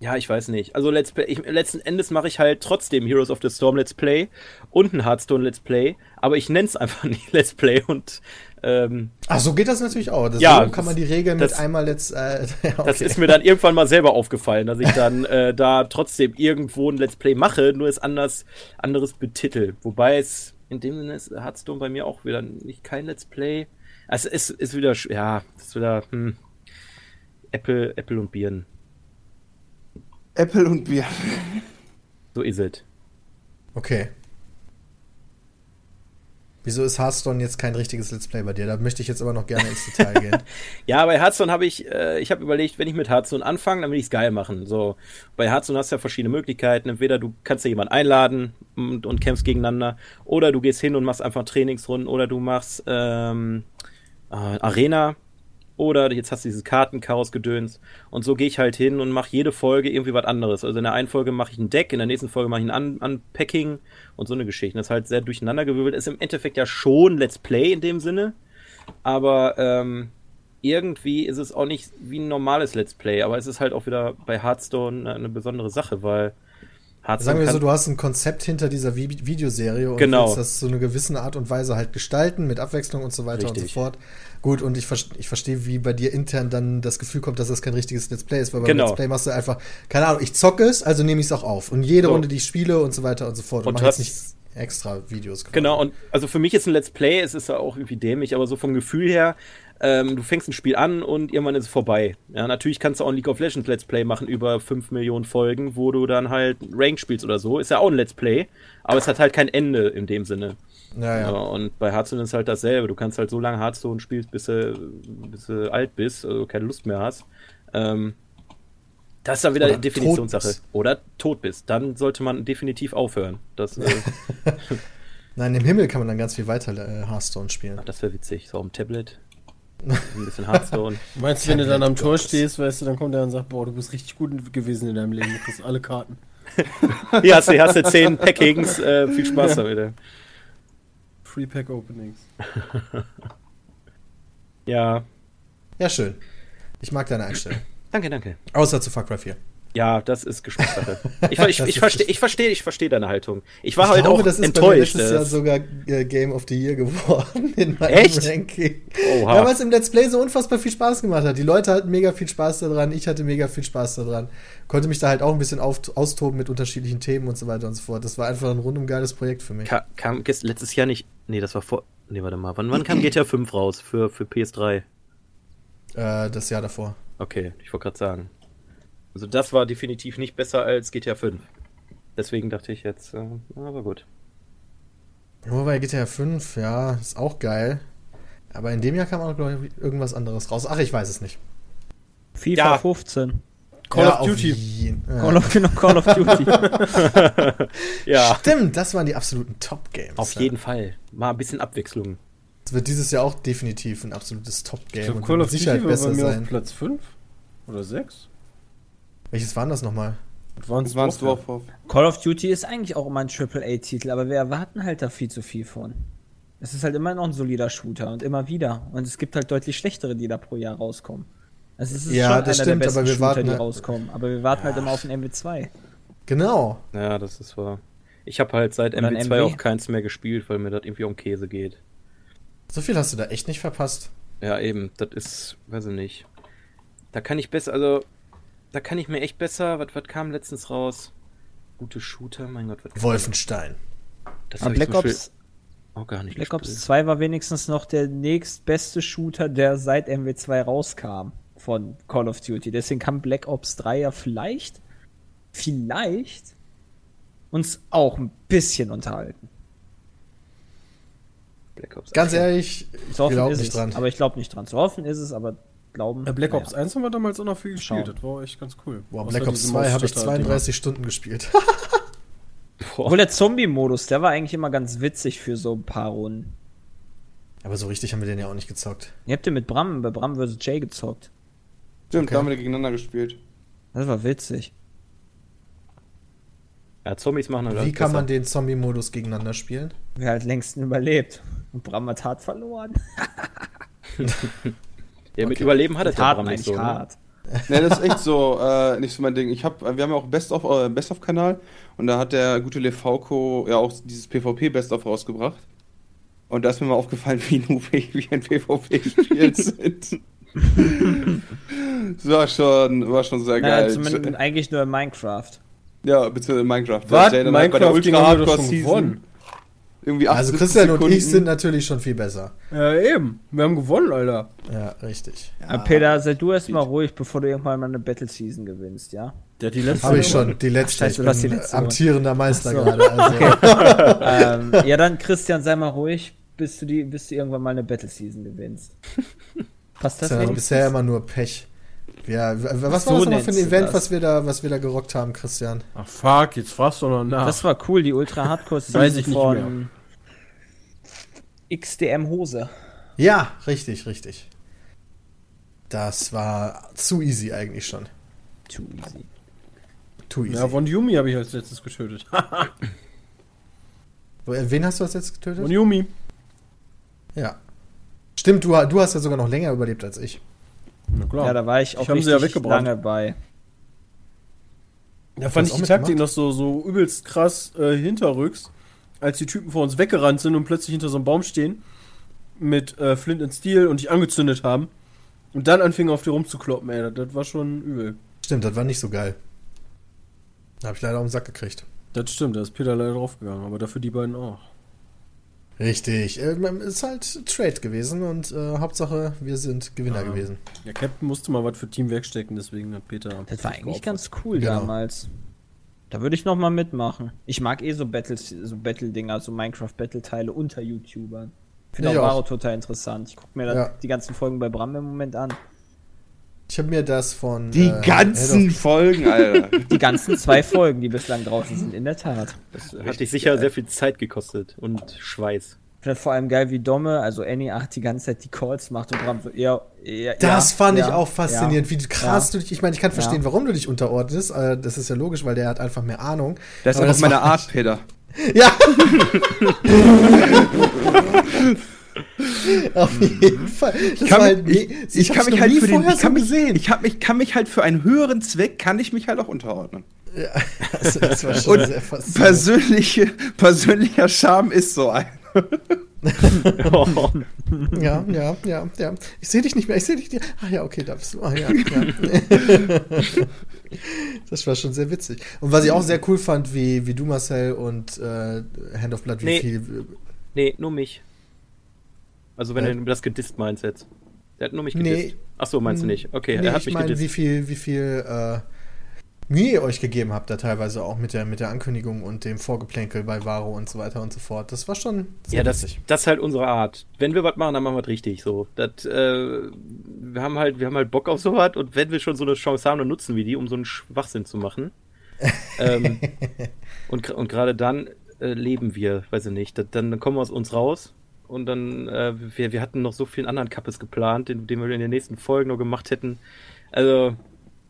ja, ich weiß nicht. Also Let's Play, ich, letzten Endes mache ich halt trotzdem Heroes of the Storm Let's Play und ein Hearthstone Let's Play, aber ich nenne es einfach nicht Let's Play und ähm, Ach, so geht das natürlich auch. Das Ja, kann man die Regeln das- mit einmal let's. Äh, ja, okay. Das ist mir dann irgendwann mal selber aufgefallen, dass ich dann äh, da trotzdem irgendwo ein Let's Play mache, nur es anders anderes betitel. Wobei es in dem Sinne ist Hearthstone bei mir auch wieder nicht kein Let's Play. Also es ist wieder sch- ja, es ist wieder hm, Apple Apple und Birnen. Apple und Bier. So ist es. okay. Wieso ist Hearthstone jetzt kein richtiges Let's Play bei dir? Da möchte ich jetzt aber noch gerne ins Detail gehen. Ja, bei Hearthstone habe ich, äh, ich habe überlegt, wenn ich mit Hearthstone anfange, dann will ich es geil machen. So, bei Hearthstone hast du ja verschiedene Möglichkeiten. Entweder du kannst ja jemanden einladen und, und kämpfst gegeneinander, oder du gehst hin und machst einfach Trainingsrunden, oder du machst ähm, äh, Arena, oder jetzt hast du dieses Kartenchaos-Gedöns. Und so gehe ich halt hin und mache jede Folge irgendwie was anderes. Also in der einen Folge mache ich ein Deck, in der nächsten Folge mache ich ein Un Unpacking und so eine Geschichte. Das ist halt sehr durcheinandergewirbelt. Ist im Endeffekt ja schon Let's Play in dem Sinne. Aber ähm, irgendwie ist es auch nicht wie ein normales Let's Play, aber es ist halt auch wieder bei Hearthstone eine besondere Sache, weil Hearthstone Sagen wir so, du hast ein Konzept hinter dieser Vi Videoserie und Genau. willst das so eine gewisse Art und Weise halt gestalten, mit Abwechslung und so weiter und Richtig. so fort. Gut, und ich, ver ich verstehe, wie bei dir intern dann das Gefühl kommt, dass das kein richtiges Let's Play ist, weil beim Genau. Let's Play machst du einfach, keine Ahnung, ich zocke es, also nehme ich es auch auf. Und jede So. Runde, die ich spiele und so weiter und so fort. Und mach du jetzt hast- nicht extra Videos. quasi. Genau, und also für mich ist ein Let's Play, es ist ja auch irgendwie dämlich, aber so vom Gefühl her, ähm, du fängst ein Spiel an und irgendwann ist es vorbei. Ja, natürlich kannst du auch ein League of Legends Let's Play machen über 5 Millionen Folgen, wo du dann halt Rank spielst oder so. Ist ja auch ein Let's Play, aber es hat halt kein Ende in dem Sinne. Ja, Ja, und bei Hearthstone ist halt dasselbe. Du kannst halt so lange Hearthstone spielst, bis du, bis du alt bist, also keine Lust mehr hast. Ähm, das ist dann wieder Oder eine Definitionssache. Oder tot bist. Dann sollte man definitiv aufhören. Das, äh, Nein, im Himmel kann man dann ganz viel weiter äh, Hearthstone spielen. das wäre witzig. So auf dem Tablet. Ein bisschen Hearthstone. Meinst du, wenn du dann am Tor stehst, weißt du, dann kommt er und sagt, boah, du bist richtig gut gewesen in deinem Leben, du kriegst alle Karten. Hier hast du, hast du 10 Packings. Äh, viel Spaß damit. ey. Free Pack Openings. Ja. Ja, schön. Ich mag deine Einstellung. Danke, danke. Außer zu Far Cry 4. Ja, das ist Geschmackssache. Ich, ich, ich verstehe ich versteh, ich versteh deine Haltung. Ich war ich halt glaube, auch das ist bei mir enttäuscht. letztes Jahr äh, sogar äh, Game of the Year geworden in meinem Echt? Ranking. Oha. Es im Let's Play so unfassbar viel Spaß gemacht hat. Die Leute hatten mega viel Spaß daran, ich hatte mega viel Spaß daran. Konnte mich da halt auch ein bisschen auf, austoben mit unterschiedlichen Themen und so weiter und so fort. Das war einfach ein rundum geiles Projekt für mich. Ka kam letztes Jahr nicht. Nee, das war vor. Nee, warte mal. Wann, wann kam GTA 5 raus für, für PS3? Äh, das Jahr davor. Okay, ich wollte gerade sagen. Also, das war definitiv nicht besser als GTA 5. Deswegen dachte ich jetzt, äh, aber gut. Nur bei GTA 5, ja, ist auch geil. Aber in dem Jahr kam auch, glaube ich, irgendwas anderes raus. Ach, ich weiß es nicht. FIFA Ja. 15. Call Ja, of Duty. ja. Call of, genau, Call of Duty. Ja, Stimmt, das waren die absoluten Top-Games. auf ja. jeden Fall. Mal ein bisschen Abwechslung. Es wird dieses Jahr auch definitiv ein absolutes Top-Game Ich glaube, und Call wird of Duty Sicherheit war bei besser mir sein. auf Platz 5 oder 6. Welches waren das nochmal? Advanced ein Warfare. Call of Duty ist eigentlich auch immer ein AAA-Titel, aber wir erwarten halt da viel zu viel von. Es ist halt immer noch ein solider Shooter und immer wieder. Und es gibt halt deutlich schlechtere, die da pro Jahr rauskommen. Also es ist Ja, schon das einer stimmt, der besten aber wir Shooter, warten die halt- rauskommen. Aber wir warten halt immer auf den MW2. Genau. Ja, das ist wahr. Ich habe halt seit Oder ein MW2 MW. auch keins mehr gespielt, weil mir das irgendwie um Käse geht. So viel hast du da echt nicht verpasst. Ja, eben, das ist, weiß ich nicht. Da kann ich besser, also, da kann ich mir echt besser, was, was kam letztens raus? Gute Shooter, mein Gott, was Wolfenstein. Das Aber hab ich Black Ops, auch gar nicht Black gespielt. Ops 2 war wenigstens noch der nächstbeste Shooter, der seit MW2 rauskam von Call of Duty. Deswegen kann Black Ops 3 ja vielleicht, vielleicht uns auch ein bisschen unterhalten. Black Ops Ganz 1. ehrlich, ich glaube ist nicht es, dran. aber ich glaube nicht dran. Zu hoffen ist es, aber glauben. Ja, Black naja. Ops 1 haben wir damals auch noch viel gespielt. Schauen. Das war echt ganz cool. Boah, Black Ops diese 2 habe ich Maustastatur- 32 Stunden gespielt. Obwohl der Zombie-Modus, der war eigentlich immer ganz witzig für so ein paar Runden. Aber so richtig haben wir den ja auch nicht gezockt. Ihr habt ja mit Bram, bei Bram vs. Jay gezockt. Stimmt, Okay. da haben wir gegeneinander gespielt. Das war witzig. Ja, Zombies machen halt Wie kann man den Zombie-Modus gegeneinander spielen? Wer halt längsten überlebt. Und Bram hat hart verloren. Ja, mit Überleben hat er ja nicht ich so. Ne? hart. Ne, das ist echt so, äh, nicht so mein Ding. Ich hab, wir haben ja auch Best of, äh, Best of Kanal und da hat der gute Lefauco ja auch dieses PvP Best of rausgebracht. Und da ist mir mal aufgefallen, wie noobig wir in PvP-Spielen sind. das war schon, war schon sehr Naja, geil. zumindest eigentlich nur in Minecraft. Ja, beziehungsweise in Minecraft. Was? Halt bei der Minecraft Ultra Hardcore schon Season gewonnen. Irgendwie Also 78 Christian und Sekunden. ich sind natürlich schon viel besser. Ja, eben. Wir haben gewonnen, Alter. Ja, richtig. Aber Peter, sei du erst mal ruhig, bevor du irgendwann mal eine Battle Season gewinnst, ja? Der hat die letzte. Habe ich schon, die letzte. Scheiße, ich bin die letzte amtierender Meister Ach so. gerade. Also. ähm, ja, dann Christian, sei mal ruhig, bis du, die, bis du irgendwann mal eine Battle Season gewinnst. Passt das Das ist ja bisher immer nur Pech. Ja, was war So das nochmal für ein Event, das. was wir, da, was wir da gerockt haben, Christian? Ach fuck, jetzt fragst du noch nach. Das war cool, die Ultra Hardcore Weiß Season ich nicht von Hose. Ja, richtig, richtig. Das war zu easy eigentlich schon. Too easy. Too easy. ja, Von Yumi habe ich als letztes getötet. Wen hast du als letztes getötet? Von Yumi. Ja. Stimmt, du, du hast ja sogar noch länger überlebt als ich. Na klar. Ja, da war ich auch Ich sie richtig ja lange bei. Da fand ich du die Taktik noch so, so übelst krass äh, hinterrücks, als die Typen vor uns weggerannt sind und plötzlich hinter so einem Baum stehen mit äh, Flint and Steel und dich angezündet haben und dann anfingen auf die rumzukloppen, ey, das, das war schon übel. Stimmt, das war nicht so geil. Da habe ich leider auf den Sack gekriegt. Das stimmt, da ist Peter leider draufgegangen, aber dafür die beiden auch. Richtig. Äh, ist halt Trade gewesen und äh, Hauptsache, wir sind Gewinner gewesen. Ja, Captain musste mal was für Teamwork stecken, deswegen hat Peter. Das war eigentlich ganz cool Genau. damals. Da würde ich noch mal mitmachen. Ich mag eh so Battles, so Battle-Dinger, so Minecraft-Battle-Teile unter YouTubern. Finde Ich auch. Varo total interessant. Ich gucke mir Ja. die ganzen Folgen bei Bram im Moment an. Ich habe mir das von. Die äh, ganzen Folgen, Alter. Die ganzen zwei Folgen, die bislang draußen sind, in der Tat. Das hat dich sicher sehr viel Zeit gekostet und Schweiß. Ich finde vor allem geil, wie Domme, also Annie 8 die ganze Zeit die Calls macht und Bram so, ja, ja Das ja, fand ich ja, auch faszinierend, ja. wie krass Ja. du dich. Ich meine, ich kann verstehen, Ja. warum du dich unterordnest. äh, Das ist ja logisch, weil der hat einfach mehr Ahnung. Das ist Aber einfach meine Art, Peter. Ja! Auf jeden Fall. Das kann war halt mich- me- Ich kann mich halt nie für den, vorher ich kann mich, gesehen. ich hab mich, kann mich halt für einen höheren Zweck, kann ich mich halt auch unterordnen. Also, das war schon Und sehr faszinierend. Persönliche, persönlicher Charme ist so ein. Ja, ja, ja, ja. Ich sehe dich nicht mehr, ich sehe dich nicht. Ach ja, okay, da bist du. Ah ja, ja. Das war schon sehr witzig. Und was ich auch sehr cool fand, wie, wie du, Marcel, und äh, Hand of Blood, wie Nee. viel. Nee, nur mich. Also wenn Äh. du das gedisst meinst jetzt. Der hat nur mich Nee. gedisst. Ach so, meinst du nicht? Okay, nee, er hat ich mich meine, gedisst. wie viel, wie viel äh, Mühe ihr euch gegeben habt, da teilweise auch mit der, mit der Ankündigung und dem Vorgeplänkel bei Varo und so weiter und so fort. Das war schon sehr Ja, das, das ist halt unsere Art. Wenn wir was machen, dann machen wir es richtig. So, das, äh, wir haben halt, wir haben halt Bock auf sowas und wenn wir schon so eine Chance haben, dann nutzen wir die, um so einen Schwachsinn zu machen. ähm, und und gerade dann äh, leben wir, weiß ich nicht. Das, dann kommen wir aus uns raus und dann äh, wir, wir hatten noch so vielen anderen Kappes geplant, den, den wir in den nächsten Folgen noch gemacht hätten. Also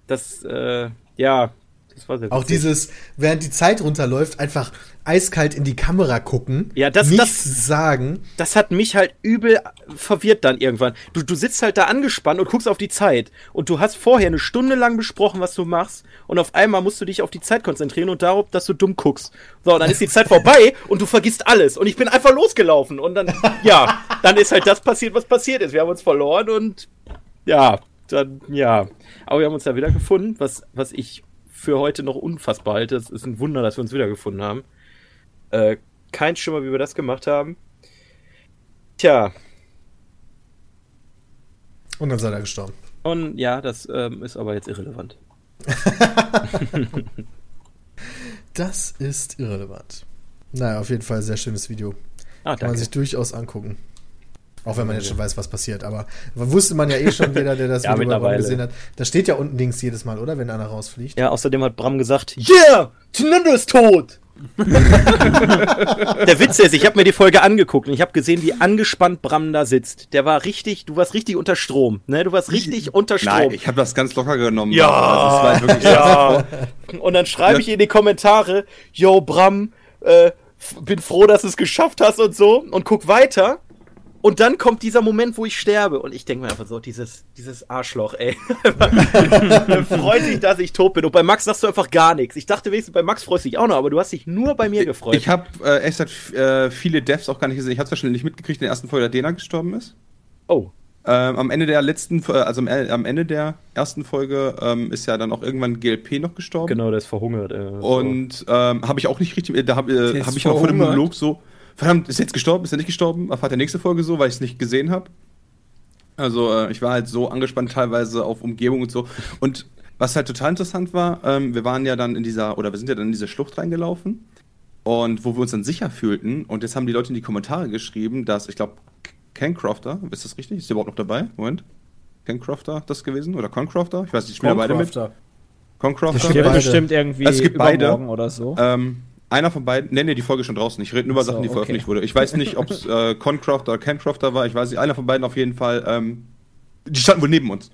das, äh, ja, das war sehr Auch witzig. dieses, während die Zeit runterläuft, einfach eiskalt in die Kamera gucken, Ja, das- nichts das- sagen. das hat mich halt übel verwirrt dann irgendwann. Du, du sitzt halt da angespannt und guckst auf die Zeit. Und du hast vorher eine Stunde lang besprochen, was du machst. Und auf einmal musst du dich auf die Zeit konzentrieren und darauf, dass du dumm guckst. So, und dann ist die Zeit vorbei und du vergisst alles. Und ich bin einfach losgelaufen. Und dann, ja, dann ist halt das passiert, was passiert ist. Wir haben uns verloren und ja, dann, ja. Aber wir haben uns da wieder gefunden, was, was ich für heute noch unfassbar halte. Es ist ein Wunder, dass wir uns wiedergefunden haben. Äh, kein Schimmer, wie wir das gemacht haben. Tja, Und dann seid ihr gestorben. und ja, das ähm, ist aber jetzt irrelevant. Das ist irrelevant. Naja, auf jeden Fall sehr schönes Video. Ah, Kann man sich durchaus angucken. Auch wenn man jetzt schon weiß, was passiert. Aber wusste man ja eh schon, jeder, der das Ja, Video bei Bram mittlerweile. gesehen hat. Da steht ja unten links jedes Mal, oder? Wenn einer rausfliegt. Ja, außerdem hat Bram gesagt, yeah, Tinander ist tot. Der Witz ist, ich habe mir die Folge angeguckt und ich habe gesehen, wie angespannt Bram da sitzt. Der war richtig, du warst richtig unter Strom, ne? Du warst richtig unter Strom. Nein, ich habe das ganz locker genommen. Ja. Also, war halt wirklich Ja. Und dann schreibe ich in die Kommentare, yo Bram, äh, bin froh, dass du es geschafft hast und so und guck weiter. Und dann kommt dieser Moment, wo ich sterbe. Und ich denke mir einfach so, dieses, dieses Arschloch, ey. Freut sich, dass ich tot bin. Und bei Max sagst du einfach gar nichts. Ich dachte wenigstens, bei Max freust du dich auch noch, aber du hast dich nur bei mir gefreut. Ich habe äh, echt äh, viele Devs auch gar nicht gesehen. Ich habe wahrscheinlich nicht mitgekriegt in der ersten Folge, dass Dena gestorben ist. oh. Ähm, am Ende der letzten, äh, also am, am Ende der ersten Folge ähm, ist ja dann auch irgendwann GLP noch gestorben. Genau, der ist verhungert. Äh, Und ähm, habe ich auch nicht richtig, äh, da habe äh, hab ich auch vor dem? Monolog so, verdammt, ist er jetzt gestorben, ist er nicht gestorben? Erfahrt der nächste Folge so, weil ich es nicht gesehen habe. Also äh, ich war halt so angespannt teilweise auf Umgebung und so. Und was halt total interessant war, ähm, wir waren ja dann in dieser, oder wir sind ja dann in diese Schlucht reingelaufen. Und wo wir uns dann sicher fühlten, und jetzt haben die Leute in die Kommentare geschrieben, dass, ich glaube, Ken Crofter, ist das richtig? Ist der überhaupt noch dabei? Moment. Ken Crofter das gewesen? Oder Con Crofter? Ich weiß nicht, ich spiele beide mit. Con Crofter. Das Stimmt beide. bestimmt irgendwie Es gibt beide. oder so. Ähm, einer von beiden, nee, nee, die Folge ist schon draußen. Ich rede nur über so, Sachen, die okay. veröffentlicht wurde. Ich weiß nicht, ob es äh, Concrafter oder Cancrafter war. Ich weiß nicht, einer von beiden auf jeden Fall. Ähm, die standen wohl neben uns.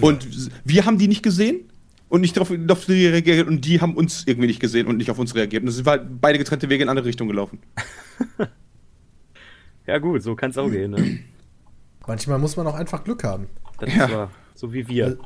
Und wir haben die nicht gesehen und nicht darauf, auf die reagiert und die haben uns irgendwie nicht gesehen und nicht auf uns reagiert. Und es sind halt beide getrennte Wege in andere Richtungen gelaufen. ja gut, so kann es auch gehen. Ne? Manchmal muss man auch einfach Glück haben. Das Ja. war so wie wir. Also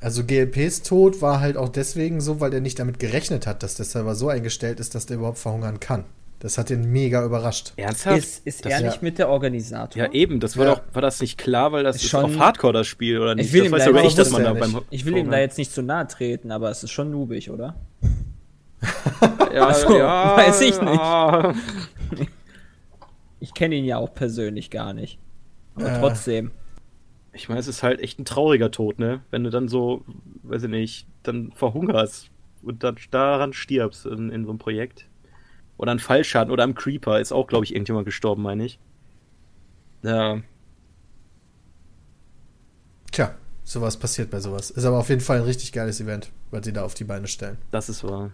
GLPs Tod war halt auch deswegen so, weil der nicht damit gerechnet hat, dass der Server so eingestellt ist, dass der überhaupt verhungern kann. Das hat ihn mega überrascht. Ernsthaft? Ist, ist Das- er ja. nicht mit der Organisator? Ja, eben, das war Ja. doch, war das nicht klar, weil das Ist ist, schon- auf Hardcore das Spiel, oder nicht? Ich will das ihm weiß da sogar jetzt- ich, dass man da er beim nicht. Ich will ihm da jetzt nicht zu nahe treten, aber es ist schon noobig, oder? ja, Also, weiß ich nicht. ja. Ich kenne ihn ja auch persönlich gar nicht. Aber Äh. trotzdem. Ich meine, es ist halt echt ein trauriger Tod, ne? Wenn du dann so, weiß ich nicht, dann verhungerst und dann daran stirbst in, in so einem Projekt. Oder ein Fallschaden oder am Creeper ist auch, glaube ich, irgendjemand gestorben, meine ich. Ja, Tja, sowas passiert bei sowas. Ist aber auf jeden Fall ein richtig geiles Event, was sie da auf die Beine stellen. das ist wahr.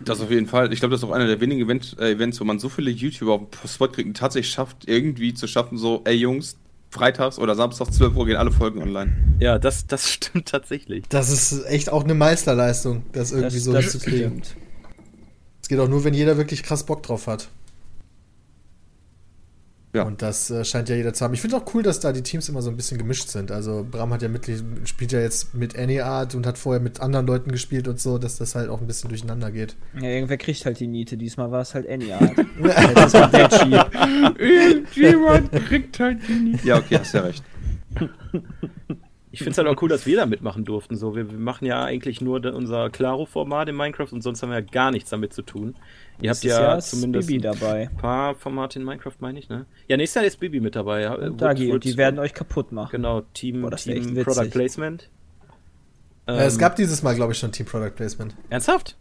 Das auf jeden Fall. Ich glaube, das ist auch einer der wenigen Event, äh, Events, wo man so viele YouTuber auf den Spot kriegt und tatsächlich schafft, irgendwie zu schaffen, so, ey Jungs, freitags oder samstags 12 Uhr gehen alle Folgen online. Ja, das, das stimmt tatsächlich. Das ist echt auch eine Meisterleistung, das irgendwie Das, so das hinzukriegen. stimmt. Es geht auch nur, wenn jeder wirklich krass Bock drauf hat. Ja. Und das äh, scheint ja jeder zu haben. Ich finde auch cool, dass da die Teams immer so ein bisschen gemischt sind. Also Bram hat ja mit, spielt ja jetzt mit Any Art und hat vorher mit anderen Leuten gespielt und so, dass das halt auch ein bisschen durcheinander geht. Ja, irgendwer kriegt halt die Niete. Diesmal war es halt Any Art. das war der. Irgendjemand kriegt halt die nicht. Ja, okay, hast ja recht. Ich finde es halt auch cool, dass wir da mitmachen durften. So, wir, wir machen ja eigentlich nur unser Claro-Format in Minecraft und sonst haben wir ja gar nichts damit zu tun. Ihr habt ja Jahr zumindest Bibi ein dabei. paar Formate in Minecraft, meine ich, ne? Ja, nächstes Jahr ist Bibi mit dabei. Und Dagi, und die werden euch kaputt machen. Genau, Team, Boah, das wär echt Team. Product Placement. Äh, es Ähm, gab dieses Mal, glaube ich, schon Team Product Placement. Ernsthaft?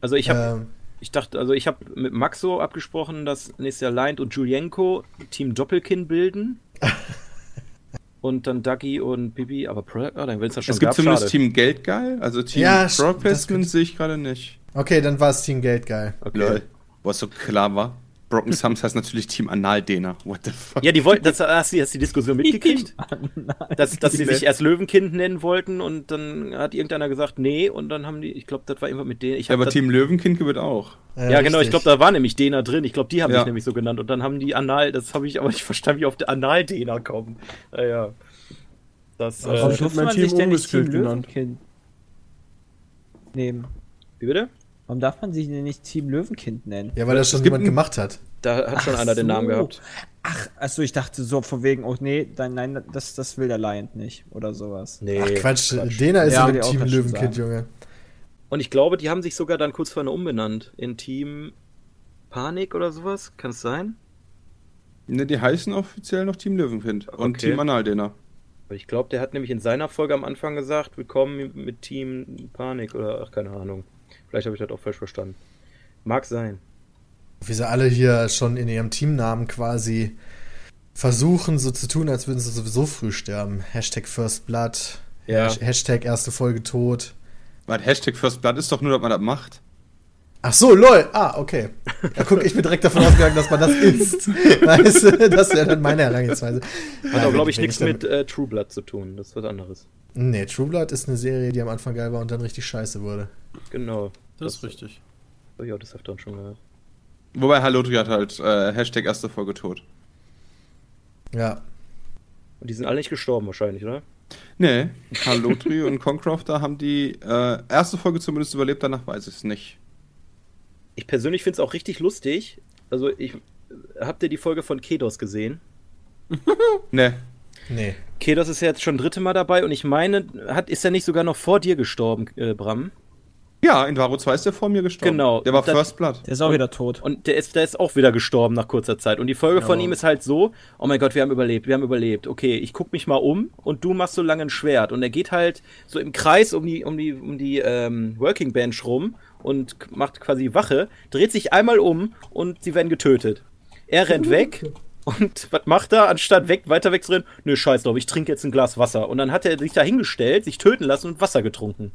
Also ich habe Ähm, Ich dachte, also ich habe mit Maxo abgesprochen, dass nächstes Jahr Lind und Julienko Team Doppelkin bilden. und dann Ducky und Bibi, aber Product, oh, dann will es ja schon Es gibt gab, zumindest schade. Team Geldgeil, also Team Ja, Product das Placement sehe ich gerade nicht. okay, dann war es Team Geld geil. Okay. Lol. Was so klar war. Broken Thumbs heißt natürlich Team Analdehner. What the fuck? Ja, die wollten, das, hast, du, hast die Diskussion mitgekriegt? dass, dass sie sich erst Löwenkind nennen wollten und dann hat irgendeiner gesagt, nee, und dann haben die, ich glaube, das war irgendwas mit denen. Ich Ja, aber Team Löwenkind gewinnt auch. Äh, ja, genau, ich glaube, da war nämlich Dena drin. Ich glaube, die haben Ja. sich nämlich so genannt. Und dann haben die Anal, das habe ich aber nicht verstanden, wie auf der Anal-Dena kommen. Naja. Das, Also ich äh, hätte durfte mein man Team sich denn nicht Team umgeskillt genannt. Löwenkind nehmen? wie bitte? Warum darf man sich denn nicht Team Löwenkind nennen? Ja, weil das schon jemand gemacht hat. Da hat schon Ach einer den Namen so. gehabt. Ach, achso, ich dachte so von wegen, oh nee, dann, nein, das, das will der Lion nicht oder sowas. Nee. Ach Quatsch, Dena ist Ja, im Team Löwenkind. Junge. Und ich glaube, die haben sich sogar dann kurz vorher umbenannt. In Team Panik oder sowas. Kann es sein? Ne, die heißen offiziell noch Team Löwenkind und Okay. Team Analdehner. Aber ich glaube, der hat nämlich in seiner Folge am Anfang gesagt, willkommen mit Team Panik oder ach, keine Ahnung. Vielleicht habe ich das auch falsch verstanden. Mag sein. Wie sie alle hier schon in ihrem Teamnamen quasi versuchen, so zu tun, als würden sie sowieso früh sterben. Hashtag First Blood. Ja. Hash- Hashtag erste Folge tot. Weil Hashtag First Blood ist doch nur, dass man das macht. Ach so, lol. Ah, okay. Ja, guck, ich bin direkt davon ausgegangen, dass man das isst. Weißt du, das wäre dann meine Herangehensweise. Hat auch, glaube ich, nichts mit äh, True Blood zu tun. Das ist was anderes. Nee, True Blood ist eine Serie, die am Anfang geil war und dann richtig scheiße wurde. Genau. Das ist richtig. Hab ich auch des Öfteren schon gehört. Wobei Halotri hat halt äh, Hashtag erste Folge tot. Ja. Und die sind alle nicht gestorben wahrscheinlich, oder? Nee, Halotri und Concrafter haben die äh, erste Folge zumindest überlebt, danach weiß ich es nicht. Ich persönlich finde es auch richtig lustig. Also, ich. Habt ihr die Folge von Kedos gesehen? Nee. Nee. Kedos ist ja jetzt schon dritte Mal dabei und ich meine, hat, ist er nicht sogar noch vor dir gestorben, äh, Bram? Ja, in Varo 2 ist der vor mir gestorben. Genau. Der war Das- First Blood. Der ist auch wieder tot. Und der ist, der ist auch wieder gestorben nach kurzer Zeit. Und die Folge von Ja. ihm ist halt so: Oh mein Gott, wir haben überlebt, wir haben überlebt. Okay, ich guck mich mal um und du machst so lange ein Schwert. Und er geht halt so im Kreis um die, um die, um die ähm, Working Bench rum und macht quasi Wache, dreht sich einmal um und sie werden getötet. Er rennt weg. Und was macht er, anstatt weg, weiter wegzurennen? Nö, scheiß drauf, ich trinke jetzt ein Glas Wasser. Und dann hat er sich da hingestellt, sich töten lassen und Wasser getrunken.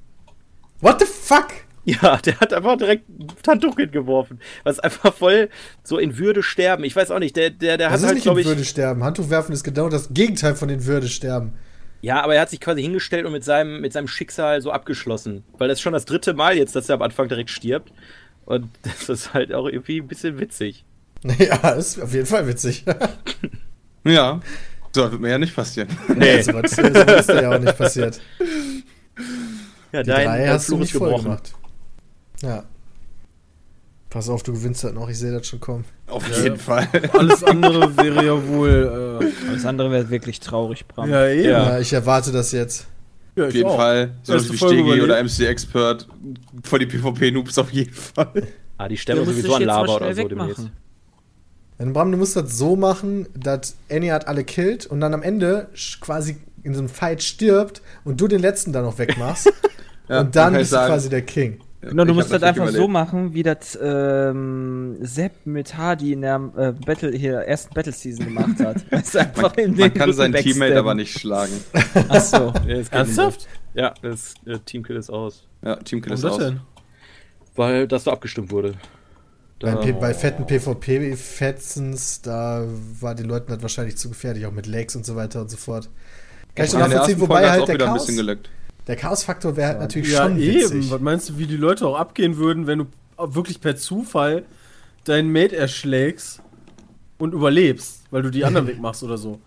What the fuck? Ja, der hat einfach direkt ein Handtuch hingeworfen. Was einfach voll so in Würde sterben. Ich weiß auch nicht, der, der, der Das hat ist halt, nicht in. Würde sterben. Handtuch werfen ist genau das Gegenteil von den Würde sterben. Ja, aber er hat sich quasi hingestellt und mit seinem, mit seinem Schicksal so abgeschlossen. Weil das ist schon das dritte Mal jetzt, dass er am Anfang direkt stirbt. Und das ist halt auch irgendwie ein bisschen witzig. Ja, ist auf jeden Fall witzig. Ja. So, das wird mir ja nicht passieren. Nee. so, was, so ist ja auch nicht passiert. Ja, Die drei dein hast du Fluch nicht voll gemacht. Ja. Pass auf, du gewinnst das noch. Ich sehe das schon kommen. Auf jeden Fall. Alles andere wäre ja wohl. Äh, Das andere wäre wirklich traurig, Bram. ja, eben. Ja. Ja. ich erwarte das jetzt. Ja, Auf jeden auch. Fall. So wie Stegi oder MC Expert. Vor die PvP-Noobs auf jeden Fall. Ah, die sterben sowieso an Lava oder schnell so demnächst. Denn Bram, du musst das so machen, dass Annie hat alle killt und dann am Ende quasi in so einem Fight stirbt und du den letzten dann noch wegmachst. Ja, und dann bist du sagen. quasi der King. Genau, du Ich musst das einfach natürlich so überlebt. machen, wie das ähm, Sepp mit Hardy in der äh, Battle hier ersten Battle Season gemacht hat. Man den kann seinen Teammate aber nicht schlagen. Achso. Das Ernsthaft? Ja, das äh, Teamkill ist aus. Ja, Teamkill Warum ist das aus. denn? Weil das so abgestimmt wurde. Bei, Da- P- bei fetten PvP-Fetzens, da war den Leuten das wahrscheinlich zu gefährlich, auch mit Lakes und so weiter und so fort. Kann ich schon In der nachvollziehen, wobei halt der Chaos, der Chaos-Faktor wäre halt natürlich Ja, schon eben. witzig. Was meinst du, wie die Leute auch abgehen würden, wenn du wirklich per Zufall deinen Mate erschlägst und überlebst, weil du die anderen wegmachst oder so?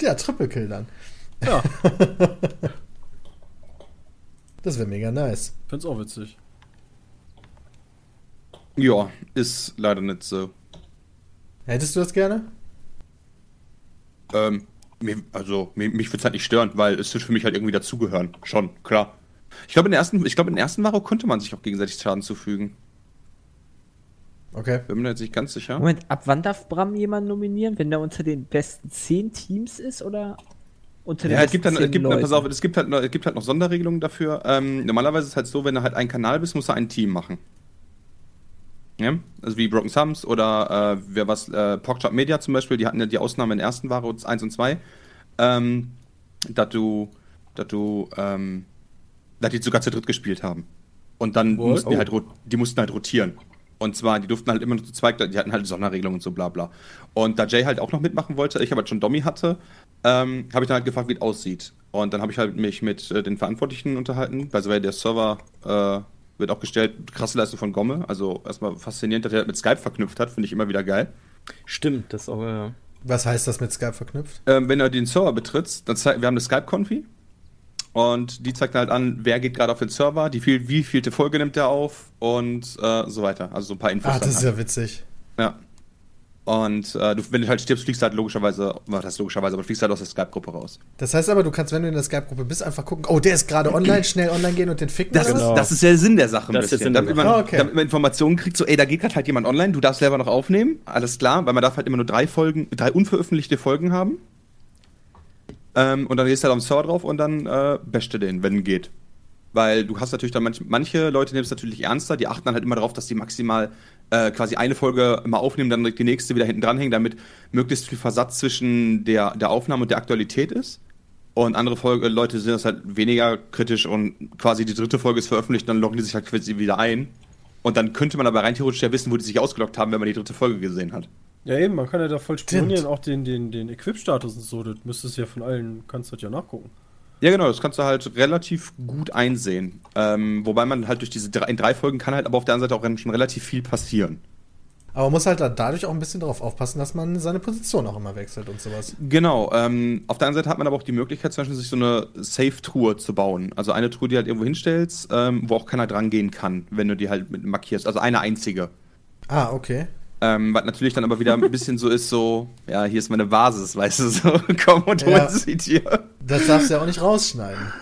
Der Triple-Kill dann. Ja, Das wäre mega nice. find's auch witzig. Ja, ist leider nicht so. Hättest du das gerne? Ähm, also, mir, mich würde es halt nicht stören, weil es wird für mich halt irgendwie dazugehören. Schon, klar. Ich glaube, in der ersten, ich glaube, in der ersten Maro konnte man sich auch gegenseitig Schaden zufügen. Okay. Bin mir jetzt nicht ganz sicher. Moment, ab wann darf Bram jemanden nominieren? Wenn der unter den besten 10 Teams ist oder unter den Ja, es gibt, dann, besten es, gibt, 10 pass auf, Leuten? es, gibt halt, noch- es gibt halt noch Sonderregelungen dafür. Ähm, normalerweise ist es halt so, wenn du halt ein Kanal bist, musst du ein Team machen. Ja? Also wie Broken Thumbs oder äh, wer was, äh, Porkchop Media zum Beispiel, die hatten ja die Ausnahme in der ersten Ware 1 und 2, ähm, dass du, dass du, ähm, dass die sogar zu dritt gespielt haben. Und dann What? mussten die Oh. halt, die mussten halt rotieren. Und zwar, die durften halt immer nur zu zweit, die hatten halt Sonderregelungen und so bla bla. Und da Jay halt auch noch mitmachen wollte, ich aber halt schon Dommy hatte, ähm, habe ich dann halt gefragt, wie es aussieht. Und dann habe ich halt mich mit äh, den Verantwortlichen unterhalten, weil der Server äh, wird auch gestellt, krasse Leistung von Gomme. Also erstmal faszinierend, dass er mit Skype verknüpft hat, finde ich immer wieder geil. Stimmt, das ist auch. Äh, Was heißt das mit Skype verknüpft? Ähm, wenn du den Server betrittst, dann zeigt, wir haben eine Skype-Konfi und die zeigt halt an, wer geht gerade auf den Server, die viel, wie vielte Folge nimmt er auf und äh, so weiter. Also so ein paar Infos. Ah, das ist halt. ja witzig. Ja. Und äh, du, wenn du halt stirbst, fliegst du halt logischerweise, was heißt logischerweise, aber fliegst halt aus der Skype-Gruppe raus. Das heißt aber, du kannst, wenn du in der Skype-Gruppe bist, einfach gucken, oh, der ist gerade online, schnell online gehen und den ficken. Das, ist, das ist der Sinn der Sache ein Das ist der bisschen. Sinn der Damit man, Sache. Ah, okay. damit man Informationen kriegt, so, ey, da geht gerade halt jemand online, du darfst selber noch aufnehmen, alles klar, weil man darf halt immer nur drei Folgen, drei unveröffentlichte Folgen haben. Ähm, und dann gehst du halt am Server drauf und dann äh, beste den, wenn geht. Weil du hast natürlich dann manch, manche Leute nehmen es natürlich ernster, die achten dann halt immer darauf, dass die maximal äh, quasi eine Folge immer aufnehmen, dann die nächste wieder hinten dranhängen, damit möglichst viel Versatz zwischen der, der Aufnahme und der Aktualität ist. Und andere Folge, Leute sind das halt weniger kritisch und quasi die dritte Folge ist veröffentlicht, dann loggen die sich halt quasi wieder ein. Und dann könnte man aber rein theoretisch ja wissen, wo die sich ausgeloggt haben, wenn man die dritte Folge gesehen hat. Ja, eben, man kann ja da voll spionieren, auch den, den, den Equip-Status und so. Das müsstest du ja von allen, kannst du das ja nachgucken. Ja, genau, das kannst du halt relativ gut einsehen. Ähm, wobei man halt durch diese drei, in drei Folgen kann halt aber auf der anderen Seite auch schon relativ viel passieren. Aber man muss halt da dadurch auch ein bisschen darauf aufpassen, dass man seine Position auch immer wechselt und sowas. Genau, ähm, auf der anderen Seite hat man aber auch die Möglichkeit, zum Beispiel sich so eine Safe-Truhe zu bauen. Also eine Truhe, die halt irgendwo hinstellst, ähm, wo auch keiner dran gehen kann, wenn du die halt mit markierst. Also eine einzige. Ah, okay. Ähm, was natürlich dann aber wieder ein bisschen so ist, so, ja, hier ist meine Basis, weißt du, so, komm und Ja. hol sie dir. Das darfst du ja auch nicht rausschneiden.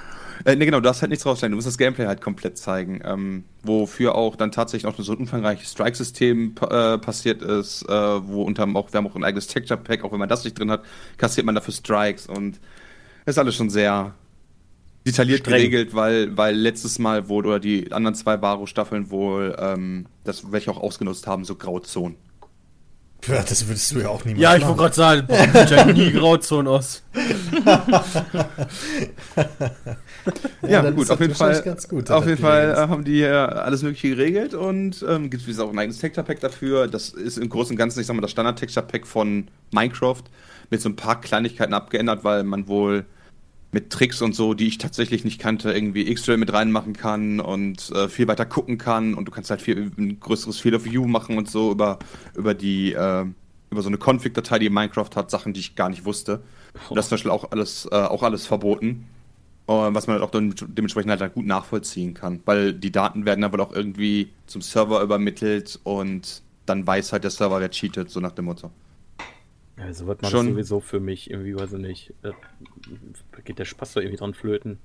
Äh, ne, genau, du darfst halt nichts rausschneiden, du musst das Gameplay halt komplett zeigen. Ähm, wofür auch dann tatsächlich auch so ein umfangreiches Strike-System äh, passiert ist, äh, wo unter auch, wir haben auch ein eigenes Texture-Pack, auch wenn man das nicht drin hat, kassiert man dafür Strikes und ist alles schon sehr detailliert Streng. geregelt, weil, weil letztes Mal wohl, oder die anderen zwei Baro-Staffeln wohl, ähm, das welche auch ausgenutzt haben, so Grauzonen. Ja, das würdest du ja auch niemals Ja, ich machen. wollte gerade sagen, sieht ja nie Grauzone aus. Ja, dann gut, ist auf jeden Fall. gut, auf jeden Fall haben die äh, alles Mögliche geregelt und ähm, gibt es auch ein eigenes Texture Pack dafür. Das ist im Großen und Ganzen, ich sag mal, das Standard Texture Pack von Minecraft mit so ein paar Kleinigkeiten abgeändert, weil man wohl mit Tricks und so, die ich tatsächlich nicht kannte, irgendwie X-Ray mit reinmachen kann und äh, viel weiter gucken kann und du kannst halt viel ein größeres Field of View machen und so über über die äh, über so eine Config-Datei, die Minecraft hat, Sachen, die ich gar nicht wusste. Und das ist zum Beispiel auch alles äh, auch alles verboten. Äh, was man halt auch dann dementsprechend halt, halt gut nachvollziehen kann. Weil die Daten werden dann wohl auch irgendwie zum Server übermittelt und dann weiß halt der Server, wer cheatet, so nach dem Motto. Ja, so wird man Schon. sowieso für mich irgendwie, weiß ich nicht. äh, Da geht der Spaß doch irgendwie dran flöten.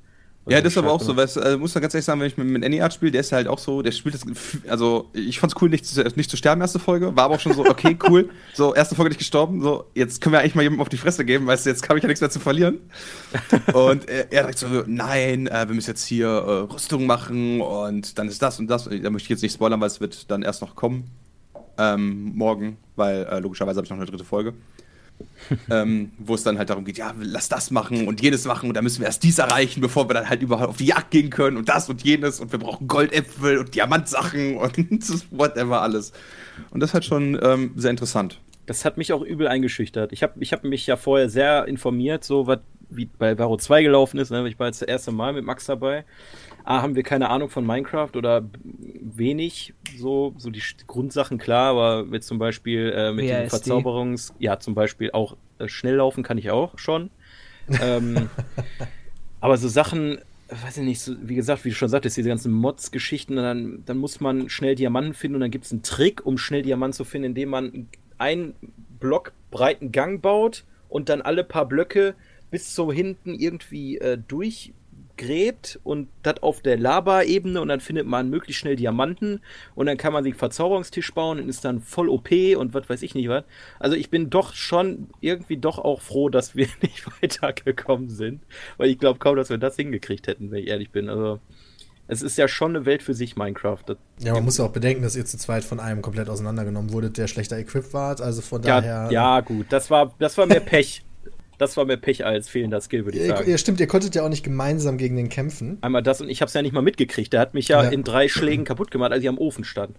Ja, das ist aber auch so, weißt, du, also muss man ganz ehrlich sagen, wenn ich mit, mit Anyart spiele, der ist halt auch so, der spielt das, also ich fand's cool, nicht zu, nicht zu sterben, erste Folge, war aber auch schon so, okay, cool, so, erste Folge nicht gestorben, so, jetzt können wir eigentlich mal jemandem auf die Fresse geben, weißt du, jetzt habe ich ja nichts mehr zu verlieren. Und er, er sagt so, nein, äh, wir müssen jetzt hier äh, Rüstung machen und dann ist das und das, da möchte ich jetzt nicht spoilern, weil es wird dann erst noch kommen, ähm, morgen, weil äh, logischerweise habe ich noch eine dritte Folge. ähm, wo es dann halt darum geht, ja, lass das machen und jenes machen und dann müssen wir erst dies erreichen, bevor wir dann halt überhaupt auf die Jagd gehen können und das und jenes und wir brauchen Goldäpfel und Diamantsachen und whatever alles. Und das halt schon ähm, sehr interessant. Das hat mich auch übel eingeschüchtert. Ich habe ich hab mich ja vorher sehr informiert, so was wie bei Varo 2 gelaufen ist. Ne? Ich war jetzt das erste Mal mit Max dabei. A, haben wir keine Ahnung von Minecraft oder wenig, so, so die Grundsachen klar, aber jetzt zum Beispiel äh, mit WASD. den Verzauberungs, ja, zum Beispiel auch äh, schnell laufen kann ich auch schon. ähm, aber so Sachen, weiß ich nicht, so, wie gesagt, wie du schon sagtest, diese ganzen Mods-Geschichten, dann, dann muss man schnell Diamanten finden und dann gibt es einen Trick, um schnell Diamanten zu finden, indem man einen Block breiten Gang baut und dann alle paar Blöcke bis so hinten irgendwie äh, durchgräbt und das auf der Lava-Ebene und dann findet man möglichst schnell Diamanten und dann kann man sich einen Verzauberungstisch bauen und ist dann voll OP und was weiß ich nicht was. Also ich bin doch schon irgendwie doch auch froh, dass wir nicht weitergekommen sind, weil ich glaube kaum, dass wir das hingekriegt hätten, wenn ich ehrlich bin. Also es ist ja schon eine Welt für sich, Minecraft. Das, Ja, man muss ja auch bedenken, dass ihr zu zweit von einem komplett auseinandergenommen wurdet, der schlechter equipped war. Also von ja, daher. ja, gut, das war, das war mehr Pech. Das war mehr Pech als fehlender Skill, würde ich sagen. ihr, stimmt, ihr konntet ja auch nicht gemeinsam gegen den kämpfen. Einmal das und ich habe es ja nicht mal mitgekriegt. Der hat mich ja, Ja. in drei Schlägen kaputt gemacht, als ich am Ofen stand.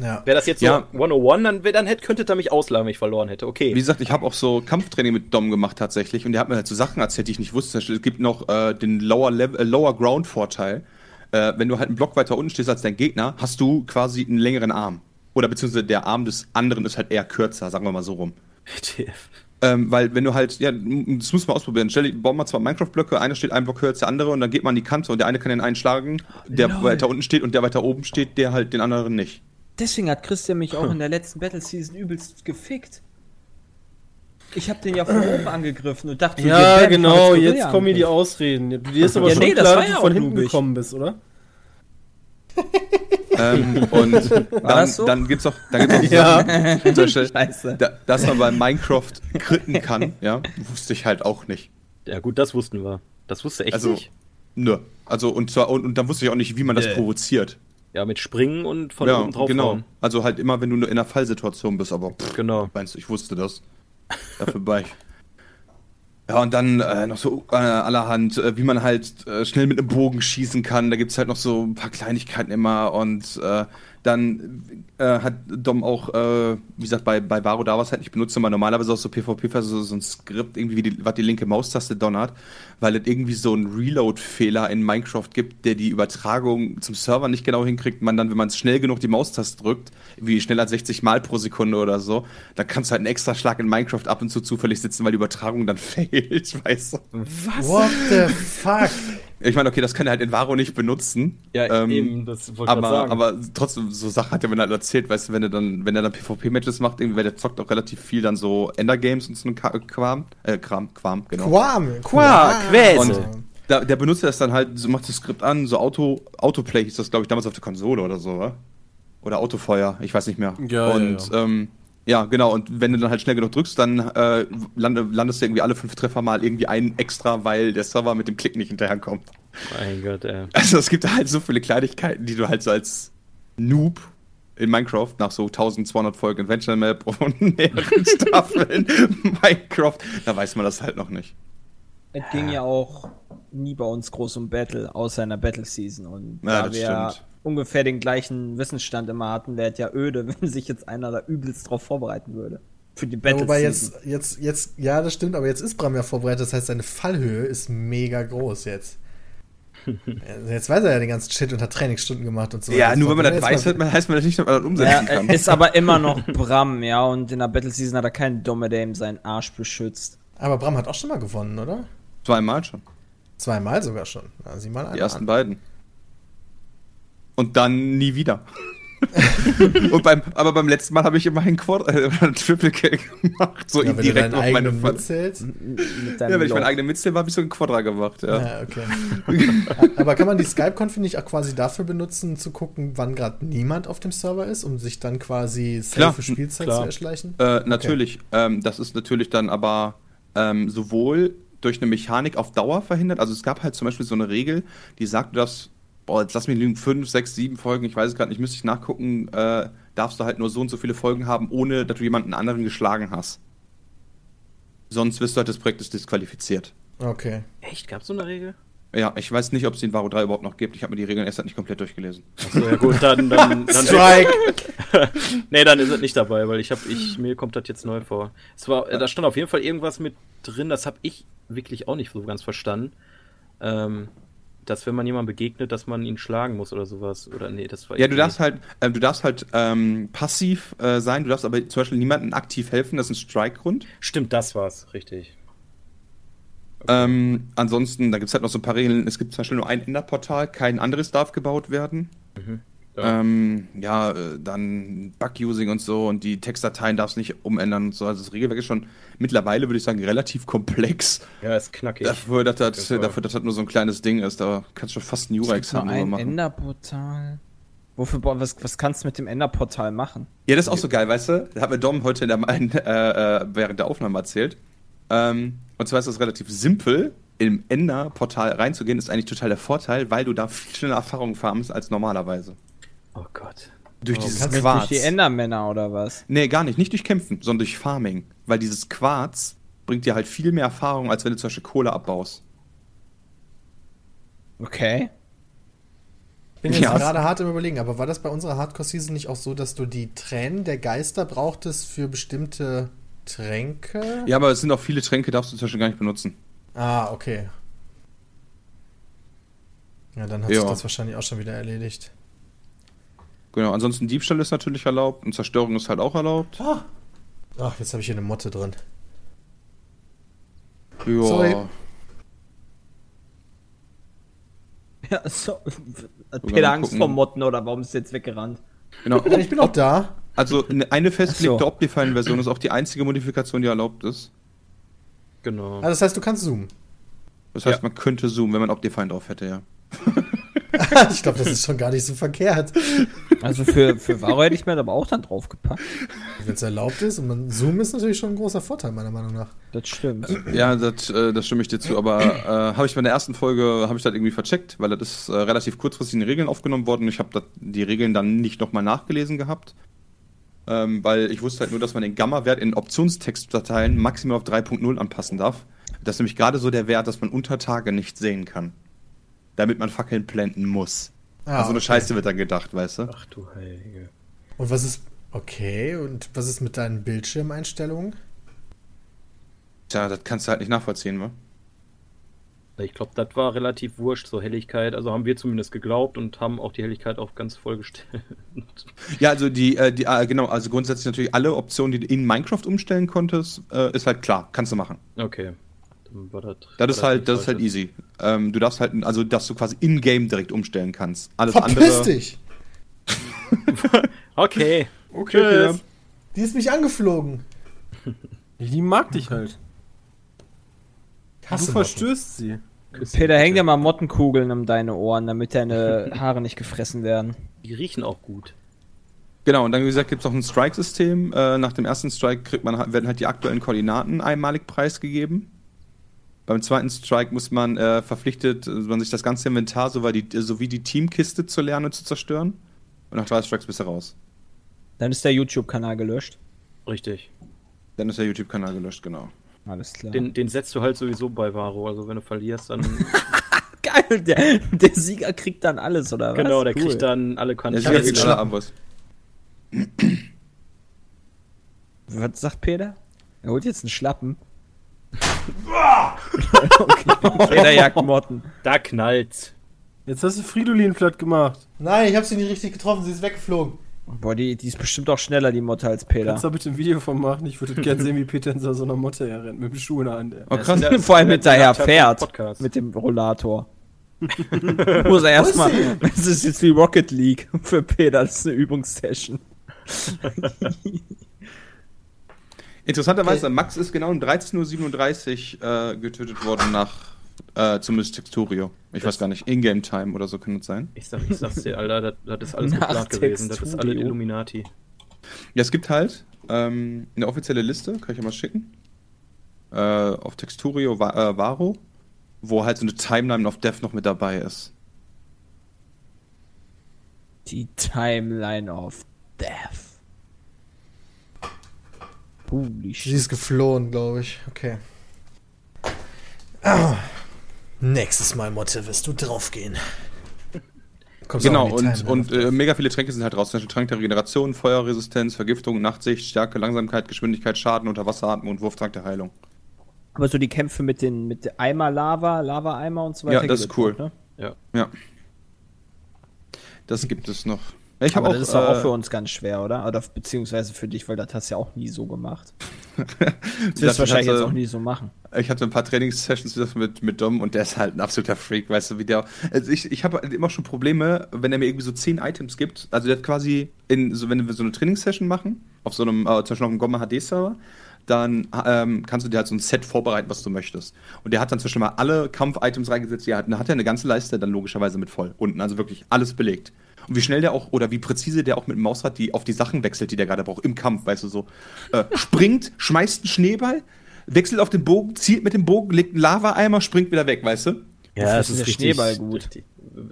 Ja. Wäre das jetzt Ja. so 101, dann, wär- dann hätte, könnte er mich ausladen, wenn ich verloren hätte. Okay. Wie gesagt, ich habe auch so Kampftraining mit Dom gemacht tatsächlich und der hat mir halt so Sachen erzählt, die ich nicht wusste. Es gibt noch äh, den Lower, Level, äh, Lower Ground Vorteil. Äh, wenn du halt einen Block weiter unten stehst als dein Gegner, hast du quasi einen längeren Arm. Oder beziehungsweise der Arm des anderen ist halt eher kürzer, sagen wir mal so rum. WTF. Ähm, weil wenn du halt, ja, das muss man ausprobieren. Stell dir, bauen wir zwei Minecraft-Blöcke, einer steht einen Block höher als der andere und dann geht man an die Kante und der eine kann den einen schlagen, der Lol. weiter unten steht und der weiter oben steht, der halt den anderen nicht. Deswegen hat Christian mich auch in der letzten Battle Season übelst gefickt. Ich habe den ja von oben angegriffen und dachte, Ja, werden genau, von jetzt kommen hier die angegriffen. Ausreden. Dir ist aber Ja, schon nee, klar, dass ja du von auch hinten gekommen bist, oder? ähm, und dann, so? dann gibt's auch, dann gibt's auch Ja. Sachen, zum Beispiel, Scheiße. da, dass man bei Minecraft kritten kann, ja, wusste ich halt auch nicht. Ja, gut, das wussten wir. Das wusste echt Also, nicht. nö. Also, und zwar, und, und dann wusste ich auch nicht, wie man das Nee. provoziert. Ja, mit Springen und von ja, oben drauf genau. hauen. Also halt immer, wenn du in einer Fallsituation bist, aber pff, Genau. meinst du, ich wusste das. Dafür war ich. Ja, und dann äh, noch so äh, allerhand, äh, wie man halt äh, schnell mit einem Bogen schießen kann. Da gibt's halt noch so ein paar Kleinigkeiten immer. Und äh, dann äh, hat Dom auch, äh, wie gesagt, bei, bei Varo da was halt nicht benutzt, aber normalerweise auch so PvP, also so ein Skript, irgendwie, wie die, was die linke Maustaste donnert, weil es irgendwie so einen Reload-Fehler in Minecraft gibt, der die Übertragung zum Server nicht genau hinkriegt. Man dann, wenn man schnell genug die Maustaste drückt, wie schneller als 60 Mal pro Sekunde oder so, dann kannst du halt einen extra Schlag in Minecraft ab und zu zufällig sitzen, weil die Übertragung dann fehlt, weißt du? What the fuck? Ich meine, okay, das kann er halt in Varo nicht benutzen. Ja, ähm, eben, das wollte ich aber, sagen. aber trotzdem, so Sachen hat er mir halt erzählt, weißt du, wenn er dann, wenn er dann PvP-Matches macht, irgendwie, weil der zockt auch relativ viel dann so Endergames und so ein Ka- Quam, äh, Kram, Quam, genau. Quam. Qua, Quäse. Und da, der benutzt das dann halt, so macht das Skript an, so Auto, Autoplay hieß das, glaube ich, damals auf der Konsole oder so, wa? Oder Autofeuer, ich weiß nicht mehr. Ja, und ja, Ähm, ja, genau, und wenn du dann halt schnell genug drückst, dann äh, lande, landest du irgendwie alle fünf Treffer mal irgendwie einen extra, weil der Server mit dem Klick nicht hinterherkommt. Mein Gott, ey. Also es gibt halt so viele Kleinigkeiten, die du halt so als Noob in Minecraft nach so 1200 Folgen Adventure Map und mehreren Staffeln Minecraft, da weiß man das halt noch nicht. Es ging ja auch nie bei uns groß um Battle, außer in der Battle Season. Und Ja, da das wir stimmt. Ungefähr den gleichen Wissensstand immer hatten, wäre es ja öde, wenn sich jetzt einer da übelst drauf vorbereiten würde. Für die Ja, Battle wobei Season. jetzt, jetzt, jetzt, ja, das stimmt, aber jetzt ist Bram ja vorbereitet, das heißt, seine Fallhöhe ist mega groß jetzt. Also jetzt weiß er ja den ganzen Shit und hat Trainingsstunden gemacht und so. Ja, Also nur wenn man das weiß, mal- heißt man das nicht, dass man das umsetzen Ja, kann. ist aber immer noch Bram, ja, und in der Battle Season hat er keinen Dumme, der ihm seinen Arsch beschützt. Aber Bram hat auch schon mal gewonnen, oder? Zweimal schon. Zweimal sogar schon. Sieh mal Die ersten an. beiden. Und dann nie wieder. Und beim, aber beim letzten Mal habe ich immerhin Quad, äh, Triple Kill gemacht. So Ja, wenn du direkt deinen auf meine eigenen Fall. mitzählst. Mit Ja, wenn ich meinen eigenen mitzähle, habe ich so ein Quadra gemacht, ja. Ja, okay. Aber kann man die Skype-Konf nicht auch quasi dafür benutzen, zu gucken, wann gerade niemand auf dem Server ist, um sich dann quasi Klar, safe Spielzeit klar. zu erschleichen? Äh, natürlich. Ähm, das ist natürlich dann aber ähm, sowohl durch eine Mechanik auf Dauer verhindert. Also es gab halt zum Beispiel so eine Regel, die sagt, du darfst, boah, jetzt lass mich lügen, fünf, sechs, sieben Folgen, ich weiß es gerade nicht, müsste ich nachgucken, äh, darfst du halt nur so und so viele Folgen haben, ohne dass du jemanden anderen geschlagen hast. Sonst wirst du halt des Projektes disqualifiziert. Okay. Echt? Gab's so eine Regel? Ja, ich weiß nicht, ob es den Varo 3 überhaupt noch gibt. Ich habe mir die Regeln erst halt nicht komplett durchgelesen. So, ja gut, dann, dann, dann Strike! Nee, dann ist es nicht dabei, weil ich habe, ich, mir kommt das jetzt neu vor. Es war, da stand auf jeden Fall irgendwas mit drin, das habe ich wirklich auch nicht so ganz verstanden. Ähm, dass wenn man jemandem begegnet, dass man ihn schlagen muss oder sowas. Oder nee, das war Ja, du darfst halt, ähm, du darfst halt ähm, passiv äh, sein, du darfst aber zum Beispiel niemandem aktiv helfen, das ist ein Strike-Grund. Stimmt, das war's, richtig. Ähm, ansonsten, da gibt es halt noch so ein paar Regeln. Es gibt zum Beispiel nur ein Enderportal, kein anderes darf gebaut werden. Ja. Ja, ähm, ja äh, dann Bug-Using und so und die Textdateien darfst du nicht umändern und so. Also das Regelwerk ist schon mittlerweile, würde ich sagen, relativ komplex. Ja, ist knackig. Dafür, dass das, Fall. dafür, dass das nur so ein kleines Ding ist. Da kannst du schon fast ein Jura-Examen drüber ein machen. Enderportal. Wofür, was, was kannst du mit dem Enderportal machen? Ja, das ist auch so geil, weißt du? Da hat mir Dom heute in der, äh, äh, während der Aufnahme erzählt. Ähm, und zwar ist das relativ simpel. Im Ender-Portal reinzugehen, ist eigentlich total der Vorteil, weil du da viel schneller Erfahrung farmst als normalerweise. Oh Gott. Durch Oh, dieses Quarz. Durch die Endermänner oder was? nee, gar nicht. Nicht durch Kämpfen, sondern durch Farming. Weil dieses Quarz bringt dir halt viel mehr Erfahrung, als wenn du zum Beispiel Kohle abbaust. Okay. Ich bin jetzt Ja. gerade hart im Überlegen, aber war das bei unserer Hardcore-Season nicht auch so, dass du die Tränen der Geister brauchtest für bestimmte Tränke? Ja, aber es sind auch viele Tränke, darfst du zum Beispiel gar nicht benutzen. Ah, okay. Ja, dann hat Ja. sich das wahrscheinlich auch schon wieder erledigt. Genau, ansonsten Diebstahl ist natürlich erlaubt und Zerstörung ist halt auch erlaubt. Ah. Ach, jetzt habe ich hier eine Motte drin. Ja. Sorry. Ja, so. Peter Angst gucken. vor Motten oder warum ist jetzt weggerannt? Genau. Ich bin auch da. Also eine, festgelegte so. Optifine-Version ist auch die einzige Modifikation, die erlaubt ist. Genau. Ah, das heißt, du kannst zoomen. Das heißt, Ja. man könnte zoomen, wenn man Optifine drauf hätte, ja. ich glaube, das ist schon gar nicht so verkehrt. Also für, für Varo hätte ich mir aber auch dann draufgepackt. Wenn es erlaubt ist und man zoomen ist natürlich schon ein großer Vorteil, meiner Meinung nach. Das stimmt. Ja, das, äh, das stimme ich dir zu, aber äh, habe ich bei der ersten Folge, habe ich das irgendwie vercheckt, weil das ist äh, relativ kurzfristig in die Regeln aufgenommen worden. Ich habe die Regeln dann nicht nochmal nachgelesen gehabt, ähm, weil ich wusste halt nur, dass man den Gamma-Wert in Optionstextdateien maximal auf 3.0 anpassen darf. Das ist nämlich gerade so der Wert, dass man unter Tage nicht sehen kann. Damit man Fackeln planten muss. Ah, also eine okay. Scheiße wird dann gedacht, weißt du? Ach du Heilige. Und was ist. Okay, und was ist mit deinen Bildschirmeinstellungen? Tja, das kannst du halt nicht nachvollziehen, wa? Ich glaube, das war relativ wurscht, so Helligkeit. Also haben wir zumindest geglaubt und haben auch die Helligkeit auf ganz voll gestellt. Ja, also die, äh, die äh, genau, also grundsätzlich natürlich alle Optionen, die du in Minecraft umstellen konntest, äh, ist halt klar, kannst du machen. Okay. Das. Das ist halt, das ist halt easy. Ähm, du darfst halt, also dass du quasi in-game direkt umstellen kannst. Alles Verpiss andere. dich! Okay. Okay, Tschüss. Peter. Die ist mich angeflogen. Die mag dich halt. Ich Du verstößt sie. Peter, häng dir mal Mottenkugeln um deine Ohren, damit deine Haare nicht gefressen werden. Die riechen auch gut. Genau, und dann, wie gesagt, gibt es auch ein Strike-System. Äh, nach dem ersten Strike kriegt man, werden halt die aktuellen Koordinaten einmalig preisgegeben. Beim zweiten Strike muss man äh, verpflichtet, äh, man sich das ganze Inventar sowie die, sowie die Teamkiste zu lernen und zu zerstören. Und nach drei Strikes bist du raus. Dann ist der YouTube-Kanal gelöscht. Richtig. Dann ist der YouTube-Kanal gelöscht, genau. Alles klar. Den, den setzt du halt sowieso bei Varo. Also wenn du verlierst, dann. Geil, der, der Sieger kriegt dann alles, oder was? genau, der Cool. kriegt dann alle Der Kanäle. hab Sieger kriegt alle Abos. Was sagt Peter? Er holt jetzt einen Schlappen. okay. Peter jagt Motten. Da knallt's. Jetzt hast du Fridolin platt gemacht. Nein, ich habe sie nicht richtig getroffen, sie ist weggeflogen. Boah, die, die ist bestimmt auch schneller, die Motte, als Peter. Kannst du da bitte ein Video von machen? Ich würde gerne sehen, wie Peter in so einer Motte herrennt, mit dem Schuh in der Hand. Oh, krass. Vor allem der- hinterher fährt. Podcast. Mit dem Rollator. Muss er erstmal. Das ist jetzt wie Rocket League für Peter, das ist eine Übungssession. Interessanterweise, Max ist genau um 13.37 Uhr äh, getötet worden nach äh, zumindest Texturio. Ich weiß gar nicht, Ingame Time oder so kann es sein. Ich, sag, ich sag's dir, Alter, das, das ist alles Nach geplant gewesen. Das ist alle. Illuminati. Ja, es gibt halt ähm, eine offizielle Liste, kann ich ja mal schicken. Äh, auf Texturio Va äh, Varo, wo halt so eine Timeline of Death noch mit dabei ist. Die Timeline of Death. Holy Sie shit. ist geflohen, glaube ich. Okay. Ah. Nächstes Mal, Motte, wirst du draufgehen. Kommst Genau, und, und äh, mega viele Tränke sind halt raus. Zum Beispiel Trank der Regeneration, Feuerresistenz, Vergiftung, Nachtsicht, Stärke, Langsamkeit, Geschwindigkeit, Schaden, Unterwasseratmung und Wurftrank der Heilung. Aber so die Kämpfe mit den mit Eimer Lava, Lava-Eimer und so weiter. Ja, das ist cool. noch, ne? Ja. Das gibt es noch. Ich habe auch, das ist doch auch äh, für uns ganz schwer, oder? Oder beziehungsweise für dich, weil das hast du ja auch nie so gemacht. Das wirst du hatte- wahrscheinlich jetzt auch nie so machen. Ich hatte ein paar Trainingssessions mit, mit Dom und der ist halt ein absoluter Freak, weißt du, wie der. Also ich, ich habe immer schon Probleme, wenn er mir irgendwie so zehn Items gibt. Also der hat quasi in, so wenn wir so eine Trainingssession machen, auf so einem, äh, zum Beispiel auf einem Gomma HD-Server, dann ähm, kannst du dir halt so ein Set vorbereiten, was du möchtest. Und der hat dann zwischen mal alle Kampf-Items reingesetzt, ja, dann hat er eine ganze Leiste dann logischerweise mit voll. Unten, also wirklich alles belegt. Und wie schnell der auch, oder wie präzise der auch mit dem Mausrad die auf die Sachen wechselt, die der gerade braucht, im Kampf, weißt du so. Äh, springt, schmeißt einen Schneeball, wechselt auf den Bogen, zielt mit dem Bogen, legt einen Lava-Eimer, springt wieder weg, weißt du? Wofür ist denn der Schneeball gut?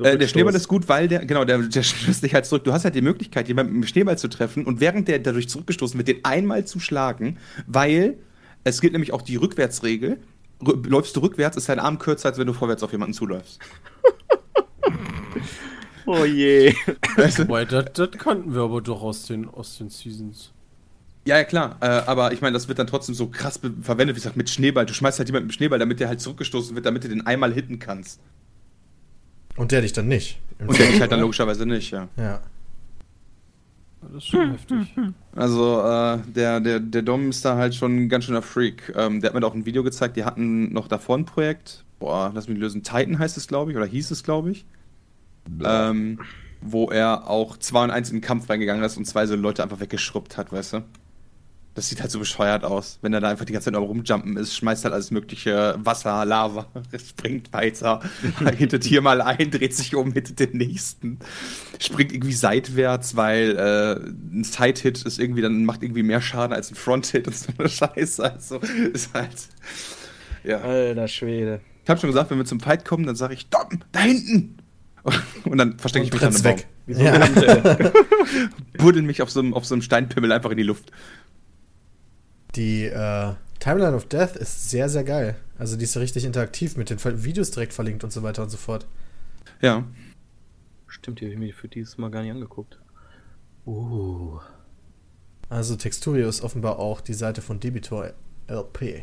Äh, der Schneeball ist gut, weil der, genau, der, der stößt dich halt zurück. Du hast halt die Möglichkeit, jemanden mit dem Schneeball zu treffen und während der dadurch zurückgestoßen wird, den einmal zu schlagen, weil es gilt nämlich auch die Rückwärtsregel. Rü- Läufst du rückwärts, ist dein Arm kürzer, als wenn du vorwärts auf jemanden zuläufst. Oh je. Weißt du? Wobei, das, das kannten wir aber doch aus den, aus den Seasons. Ja, ja, klar. Äh, aber ich meine, das wird dann trotzdem so krass verwendet, wie gesagt, mit Schneeball. Du schmeißt halt jemanden mit dem Schneeball, damit der halt zurückgestoßen wird, damit du den einmal hitten kannst. Und der dich dann nicht. Und der dich halt dann logischerweise nicht, ja. Ja. Das ist schon heftig. Also, äh, der, der, der Dom ist da halt schon ein ganz schöner Freak. Ähm, der hat mir da auch ein Video gezeigt, die hatten noch davor ein Projekt. Boah, lass mich lösen. Titan heißt es, glaube ich, oder hieß es, glaube ich. Ähm, wo er auch 2 und 1 in den Kampf reingegangen ist und zwei so Leute einfach weggeschrubbt hat, weißt du? Das sieht halt so bescheuert aus, wenn er da einfach die ganze Zeit rumjumpen ist, schmeißt halt alles mögliche Wasser, Lava, springt weiter, hittet hier mal ein, dreht sich um, hittet den nächsten, springt irgendwie seitwärts, weil äh, ein Side-Hit ist irgendwie dann macht irgendwie mehr Schaden als ein Front-Hit und so eine Scheiße. Also ist halt. Ja. Alter Schwede. Ich habe schon gesagt, wenn wir zum Fight kommen, dann sage ich, Dom, da hinten! Und dann verstecke ich mich dann im weg. Wieso Ja. rennt er? Buddel mich auf so, einem, auf so einem Steinpimmel einfach in die Luft. Die äh, Timeline of Death ist sehr, sehr geil. Also die ist ja richtig interaktiv mit den Videos direkt verlinkt und so weiter und so fort. Ja. Stimmt, die habe ich mir für dieses Mal gar nicht angeguckt. Uh. Also Texturio ist offenbar auch die Seite von Debitor LP.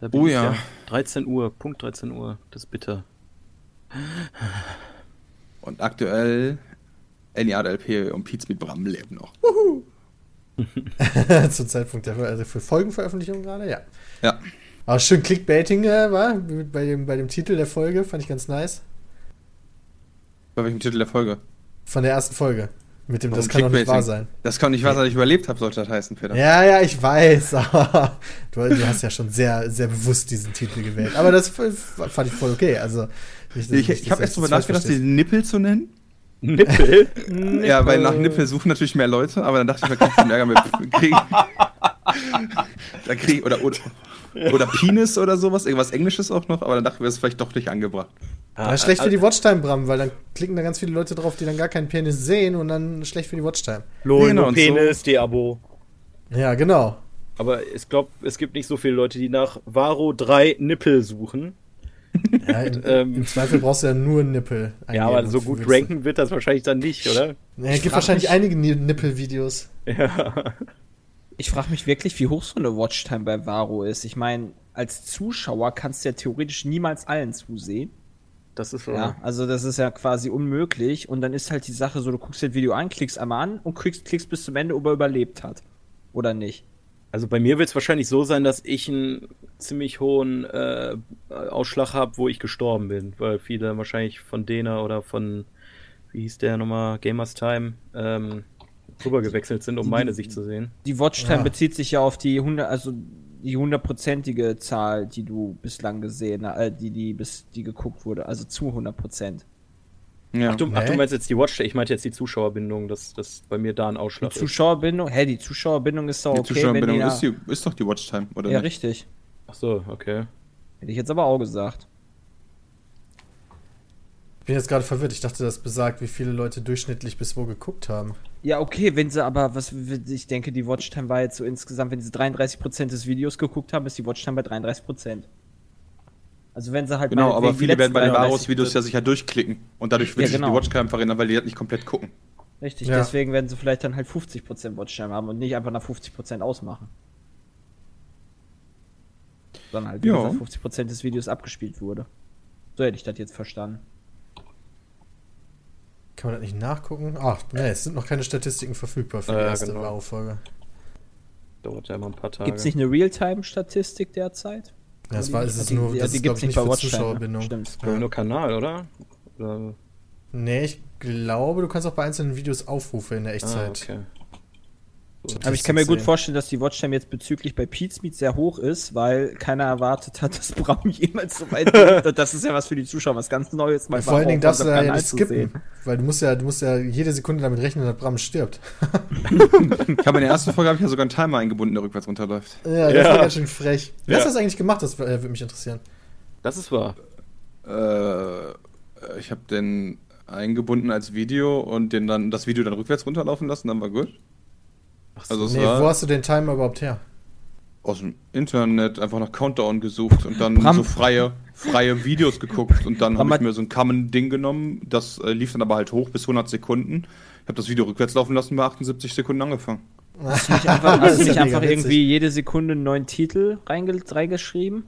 Da bin Oh ich ja. 13 Uhr, Punkt 13 Uhr. Das ist bitter. Und aktuell NEADLP und Pete mit Bram leben noch. Zum Zeitpunkt der also für Folgenveröffentlichung gerade, ja. Ja. Aber schön Clickbaiting äh, war bei dem, bei dem Titel der Folge, fand ich ganz nice. Bei welchem Titel der Folge? Von der ersten Folge. Mit dem, Warum das kann doch nicht wahr sein. Das kann nicht wahr sein, dass ich überlebt habe, sollte das heißen, Peter. Ja, ja, ich weiß, aber du, du hast ja schon sehr, sehr bewusst diesen Titel gewählt. Aber das fand ich voll okay. Also, nicht, Ich, ich habe erst falsch nachgedacht, den Nippel zu nennen. Nippel? Ja, weil nach Nippel suchen natürlich mehr Leute, aber dann dachte ich, da kannst du Ärger mit kriegen. Da krieg ich, oder, oder, oder Penis oder sowas, irgendwas Englisches auch noch, aber dann dachte ich, das ist vielleicht doch nicht angebracht. Ja, schlecht für die Watchtime, Bram, weil dann klicken da ganz viele Leute drauf, die dann gar keinen Penis sehen und dann schlecht für die Watchtime. Lol, Genau, Penis, die Abo. Ja, genau. Aber ich glaube, es gibt nicht so viele Leute, die nach Varo 3 Nippel suchen. Ja, im, Ähm. Im Zweifel brauchst du ja nur Nippel. Ja, aber so gut ranken wird das wahrscheinlich dann nicht, oder? Ja, es gibt wahrscheinlich einige Ni- Nippel-Videos. Ja. Ich frage mich wirklich, wie hoch so eine Watchtime bei Varo ist. Ich meine, als Zuschauer kannst du ja theoretisch niemals allen zusehen. Das ist so. Ja, also das ist ja quasi unmöglich. Und dann ist halt die Sache so, du guckst dir das Video an, klickst einmal an und klickst, klickst bis zum Ende, ob er überlebt hat. Oder nicht. Also bei mir wird es wahrscheinlich so sein, dass ich einen ziemlich hohen äh, Ausschlag habe, wo ich gestorben bin, weil viele wahrscheinlich von Dena oder von, wie hieß der nochmal, Gamers Time, ähm, rübergewechselt sind, um meine Sicht zu sehen. Die Watchtime Ja. bezieht sich ja auf die 100, also die hundertprozentige Zahl, die du bislang gesehen, äh, die, die bis, die geguckt wurde, also zu 100 Prozent. Ja. Ach, du, ach, du meinst jetzt die Watch, ich meinte jetzt die Zuschauerbindung, dass das bei mir da ein Die Ausschlag ist. Zuschauerbindung, hä, die Zuschauerbindung ist doch Die okay, Zuschauerbindung wenn die, ist, die, ist doch die Watchtime, oder Ja, nicht? richtig. Ach so, okay. Hätte ich jetzt aber auch gesagt. Ich bin jetzt gerade verwirrt. Ich dachte, das besagt, wie viele Leute durchschnittlich bis wo geguckt haben. Ja, okay, wenn sie aber, was, ich denke, die Watchtime war jetzt so insgesamt, wenn sie 33% des Videos geguckt haben, ist die Watchtime bei 33%. Also wenn sie halt Genau, aber viele werden bei den Varus-Videos ja sich ja durchklicken. Und dadurch will Ja, sich genau. die Watchtime verringern, weil die halt nicht komplett gucken. Richtig, Ja. deswegen werden sie vielleicht dann halt 50% Watchtime haben und nicht einfach nach 50% ausmachen. Sondern halt, wie Ja. gesagt, 50% des Videos abgespielt wurde. So hätte ich das jetzt verstanden. Kann man das nicht nachgucken? Ach, nee, es sind noch keine Statistiken verfügbar für die Äh, erste genau. Varo-Folge. Dauert ja immer ein paar Tage. Gibt es nicht eine Realtime-Statistik derzeit? Ja, es Die- war, es ist die- nur, die- das die ist, glaube ich, nicht bei ne? Zuschauerbindung. Stimmt. Ja. Nur Kanal, oder? oder? Nee, ich glaube, du kannst auch bei einzelnen Videos Aufrufe in der Ah, Echtzeit. Aber ich kann mir gut sehen. vorstellen, dass die Watchtime jetzt bezüglich bei Pete's Meet sehr hoch ist, weil keiner erwartet hat, dass Braun jemals so weit ist. Und Das ist ja was für die Zuschauer, was ganz Neues. mal Vor allen Dingen darfst du da ja nicht skippen, weil du musst ja, du musst ja jede Sekunde damit rechnen, dass Bram stirbt. Ich habe in der ersten Folge habe ich ja sogar einen Timer eingebunden, der rückwärts runterläuft. Ja, das Ja. war ganz schön frech. Wer Ja. hat das eigentlich gemacht? Das äh, würde mich interessieren. Das ist wahr. Äh, ich habe den eingebunden als Video und den dann das Video dann rückwärts runterlaufen lassen, dann war gut. Also Nee, war wo hast du den Timer überhaupt her? aus dem Internet einfach nach Countdown gesucht und dann Bram- so freie, freie Videos geguckt und dann habe ich mir so ein Common-Ding genommen, das äh, lief dann aber halt hoch bis 100 Sekunden. Ich habe das Video rückwärts laufen lassen, bei 78 Sekunden angefangen. Hast du nicht einfach, hast ist du nicht einfach irgendwie jede Sekunde einen neuen Titel reinge reingeschrieben?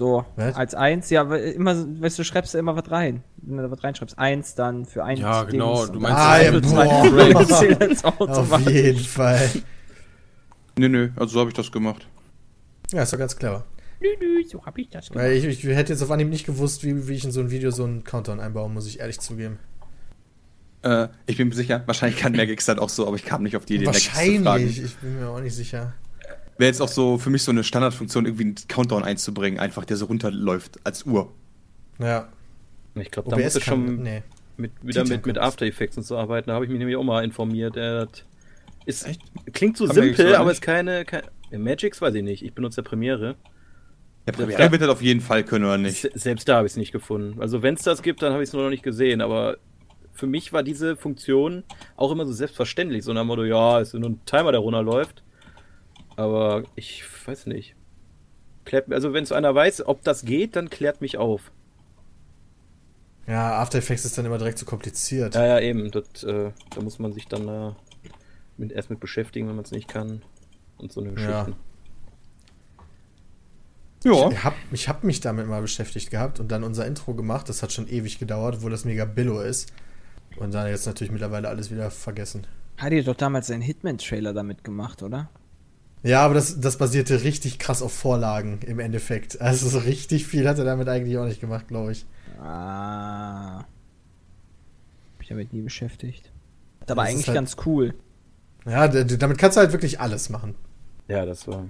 So, Was? als eins, ja, weil immer, weißt du, schreibst du immer was rein. Wenn du was reinschreibst, eins dann für ein Ja, genau, Dings du meinst dann Ah, ja, boah. Auf jeden Fall. Nee, nee, also so habe ich das gemacht. Ja, ist doch ganz clever. Nö, nö, so hab ich das gemacht. Weil ich, ich hätte jetzt auf Anhieb nicht gewusst, wie, wie ich in so ein Video so einen Countdown einbaue, muss ich ehrlich zugeben. Äh, ich bin mir sicher, wahrscheinlich kann Magix das auch so, aber ich kam nicht auf die Idee, Magix zu fragen. Wahrscheinlich, ich bin mir auch nicht sicher. Wäre jetzt auch so für mich so eine Standardfunktion, irgendwie einen Countdown einzubringen, einfach der so runterläuft als Uhr. Ja. Ich glaube, da muss ich schon nee. mit, wieder mit, mit. After Effects und so arbeiten. Da habe ich mich nämlich auch mal informiert. Äh, ist, Echt? klingt so simpel, aber aber ist keine. keine Magics weiß ich nicht. Ich benutze ja Premiere. Ja, Premiere wird das auf jeden Fall können, oder nicht? Se- Selbst da habe ich es nicht gefunden. Also wenn es das gibt, dann habe ich es nur noch nicht gesehen. Aber für mich war diese Funktion auch immer so selbstverständlich. So nach dem Motto, ja, es ist nur ein Timer, der runterläuft. Aber ich weiß nicht. Klärt, also wenn es einer weiß, ob das geht, dann klärt mich auf. Ja, After Effects ist dann immer direkt zu kompliziert. Ja, ja, eben. Das, äh, da muss man sich dann äh, mit, erst mit beschäftigen, wenn man es nicht kann. Und so eine Geschichte. Ja. Ich hab, ich hab mich damit mal beschäftigt gehabt und dann unser Intro gemacht. Das hat schon ewig gedauert, wo das mega billo ist. Und dann jetzt natürlich mittlerweile alles wieder vergessen. Hat ihr doch damals einen Hitman-Trailer damit gemacht, oder? Ja, aber das, das basierte richtig krass auf Vorlagen im Endeffekt. Also so richtig viel hat er damit eigentlich auch nicht gemacht, glaube ich. Ah. Hab ich damit nie beschäftigt. Aber Das ist eigentlich halt- ganz cool. Ja, damit kannst du halt wirklich alles machen. Ja, das war.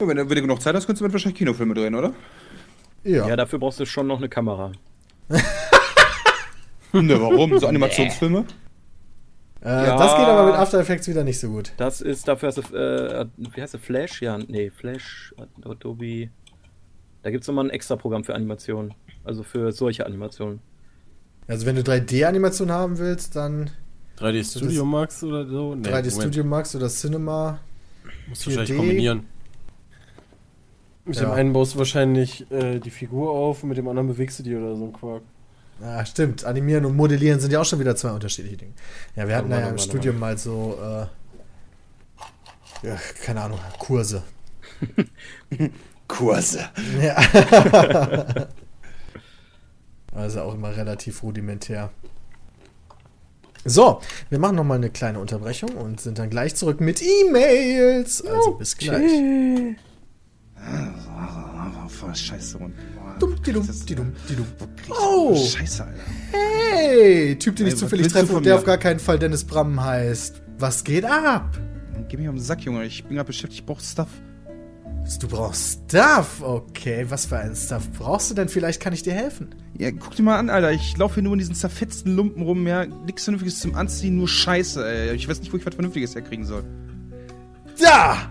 Ja, Wenn du, wenn du genug Zeit hast, könntest du mit wahrscheinlich Kinofilme drehen, oder? Ja. Ja. dafür brauchst du schon noch eine Kamera. Ne, warum? So Animationsfilme? Äh, ja. Das geht aber mit After Effects wieder nicht so gut. Das ist, dafür hast du, äh, wie heißt der, Flash? Ja, nee, Flash, Adobe. Da gibt es nochmal ein extra Programm für Animationen. Also für solche Animationen. Also wenn du 3D-Animation haben willst, dann 3D Studio Max oder so? Nee, 3D Moment. Studio Max oder Cinema. Musst du wahrscheinlich 4D. kombinieren. Mit dem Ja. einen baust du wahrscheinlich äh, die Figur auf und mit dem anderen bewegst du die oder so ein Quark. Ah, stimmt. Animieren und Modellieren sind ja auch schon wieder zwei unterschiedliche Dinge. Ja, wir hatten Warte, ja im Studium mal so, äh, ja, keine Ahnung, Kurse. Kurse. Ja. also auch immer relativ rudimentär. So, wir machen nochmal eine kleine Unterbrechung und sind dann gleich zurück mit E-Mails. Also bis gleich. Voll Scheiße. Mann. Boah, Dum, di dum, das- di dum, di dum. Boah, Oh. Scheiße, Alter. Hey, Typ, den ich Ey, zufällig treffe und der auf gar keinen Fall Dennis Bram heißt. Was geht ab? Geh mich auf den Sack, Junge. Ich bin gerade beschäftigt. Ich brauch Stuff. Du brauchst Stuff. Okay, was für einen Stuff brauchst du denn? Vielleicht kann ich dir helfen. Ja, guck dir mal an, Alter. Ich laufe hier nur in diesen zerfetzten Lumpen rum. Ja, nichts Vernünftiges zum Anziehen, nur Scheiße, ey. Ich weiß nicht, wo ich was Vernünftiges herkriegen soll. Da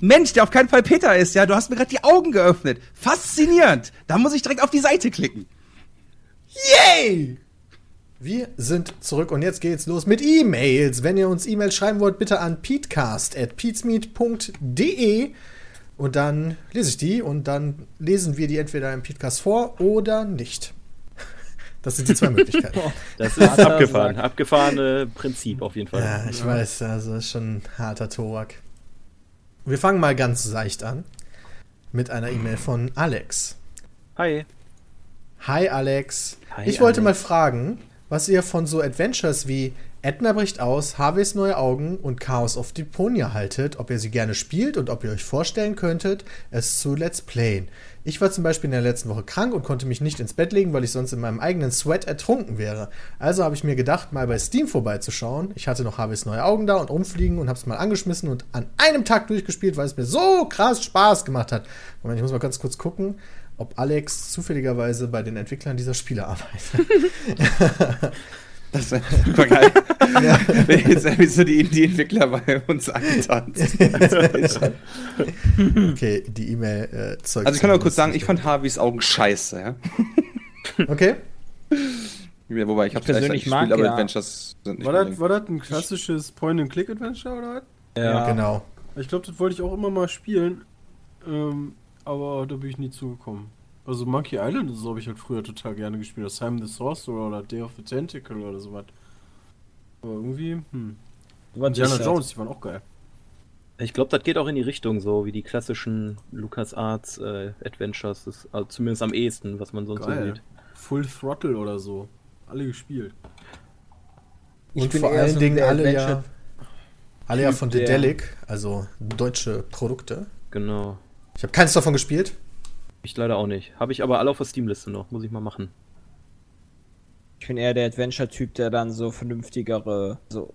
Mensch, der auf keinen Fall Peter ist, ja. Du hast mir gerade die Augen geöffnet. Faszinierend. Da muss ich direkt auf die Seite klicken. Yay! Wir sind zurück und jetzt geht's los mit E-Mails. Wenn ihr uns E-Mails schreiben wollt, bitte an peatcast.peatsmeet.de und dann lese ich die und dann lesen wir die entweder im Peatcast vor oder nicht. Das sind die zwei Möglichkeiten. Das ist abgefahren. Abgefahrene Prinzip auf jeden Fall. Ja, ich weiß, also ist schon ein harter Tobak. Wir fangen mal ganz seicht an mit einer E-Mail von Alex. Hi. Hi Alex. Hi, ich wollte Alex. mal fragen, was ihr von so Adventures wie Edna bricht aus, Harveys neue Augen und Chaos of Deponia haltet, ob ihr sie gerne spielt und ob ihr euch vorstellen könntet, es zu Let's Playen. Ich war zum Beispiel in der letzten Woche krank und konnte mich nicht ins Bett legen, weil ich sonst in meinem eigenen Sweat ertrunken wäre. Also habe ich mir gedacht, mal bei Steam vorbeizuschauen. Ich hatte noch Harveys neue Augen da und rumfliegen und habe es mal angeschmissen und an einem Tag durchgespielt, weil es mir so krass Spaß gemacht hat. Moment, ich muss mal ganz kurz gucken, ob Alex zufälligerweise bei den Entwicklern dieser Spiele arbeitet. Das ist super geil. Wenn jetzt irgendwie so die Indie-Entwickler bei uns antanzt. Okay, die E-Mail äh, zeugt. Also ich kann zumindest kurz sagen, ich fand Harveys Augen scheiße, ja. Okay. Ja, Wobei, ich habe persönlich mag aber ja- Adventures sind nicht War das, war das ein klassisches Point-and-Click-Adventure oder was? Ja. Genau. Ich glaube, das wollte ich auch immer mal spielen. Ähm, aber da bin ich nie zugekommen. Also Monkey Island, das habe ich halt früher total gerne gespielt. Das Simon the Sorcerer oder Day of the Tentacle oder sowas. Aber irgendwie, hm. Was Indiana ist das? Jones, die waren auch geil. Ich glaube, das geht auch in die Richtung, so wie die klassischen LucasArts äh, Adventures. Das ist also zumindest am ehesten, was man sonst so Geil. sieht. Full Throttle oder so. Alle gespielt. Ich Und bin vor allen so Dingen alle ja, alle ja von Dedelic, also deutsche Produkte. Genau. Ich habe keins davon gespielt. Ich leider auch nicht. Habe ich aber alle auf der Steam-Liste noch. Muss ich mal machen. Ich bin eher der Adventure-Typ, der dann so vernünftigere, so,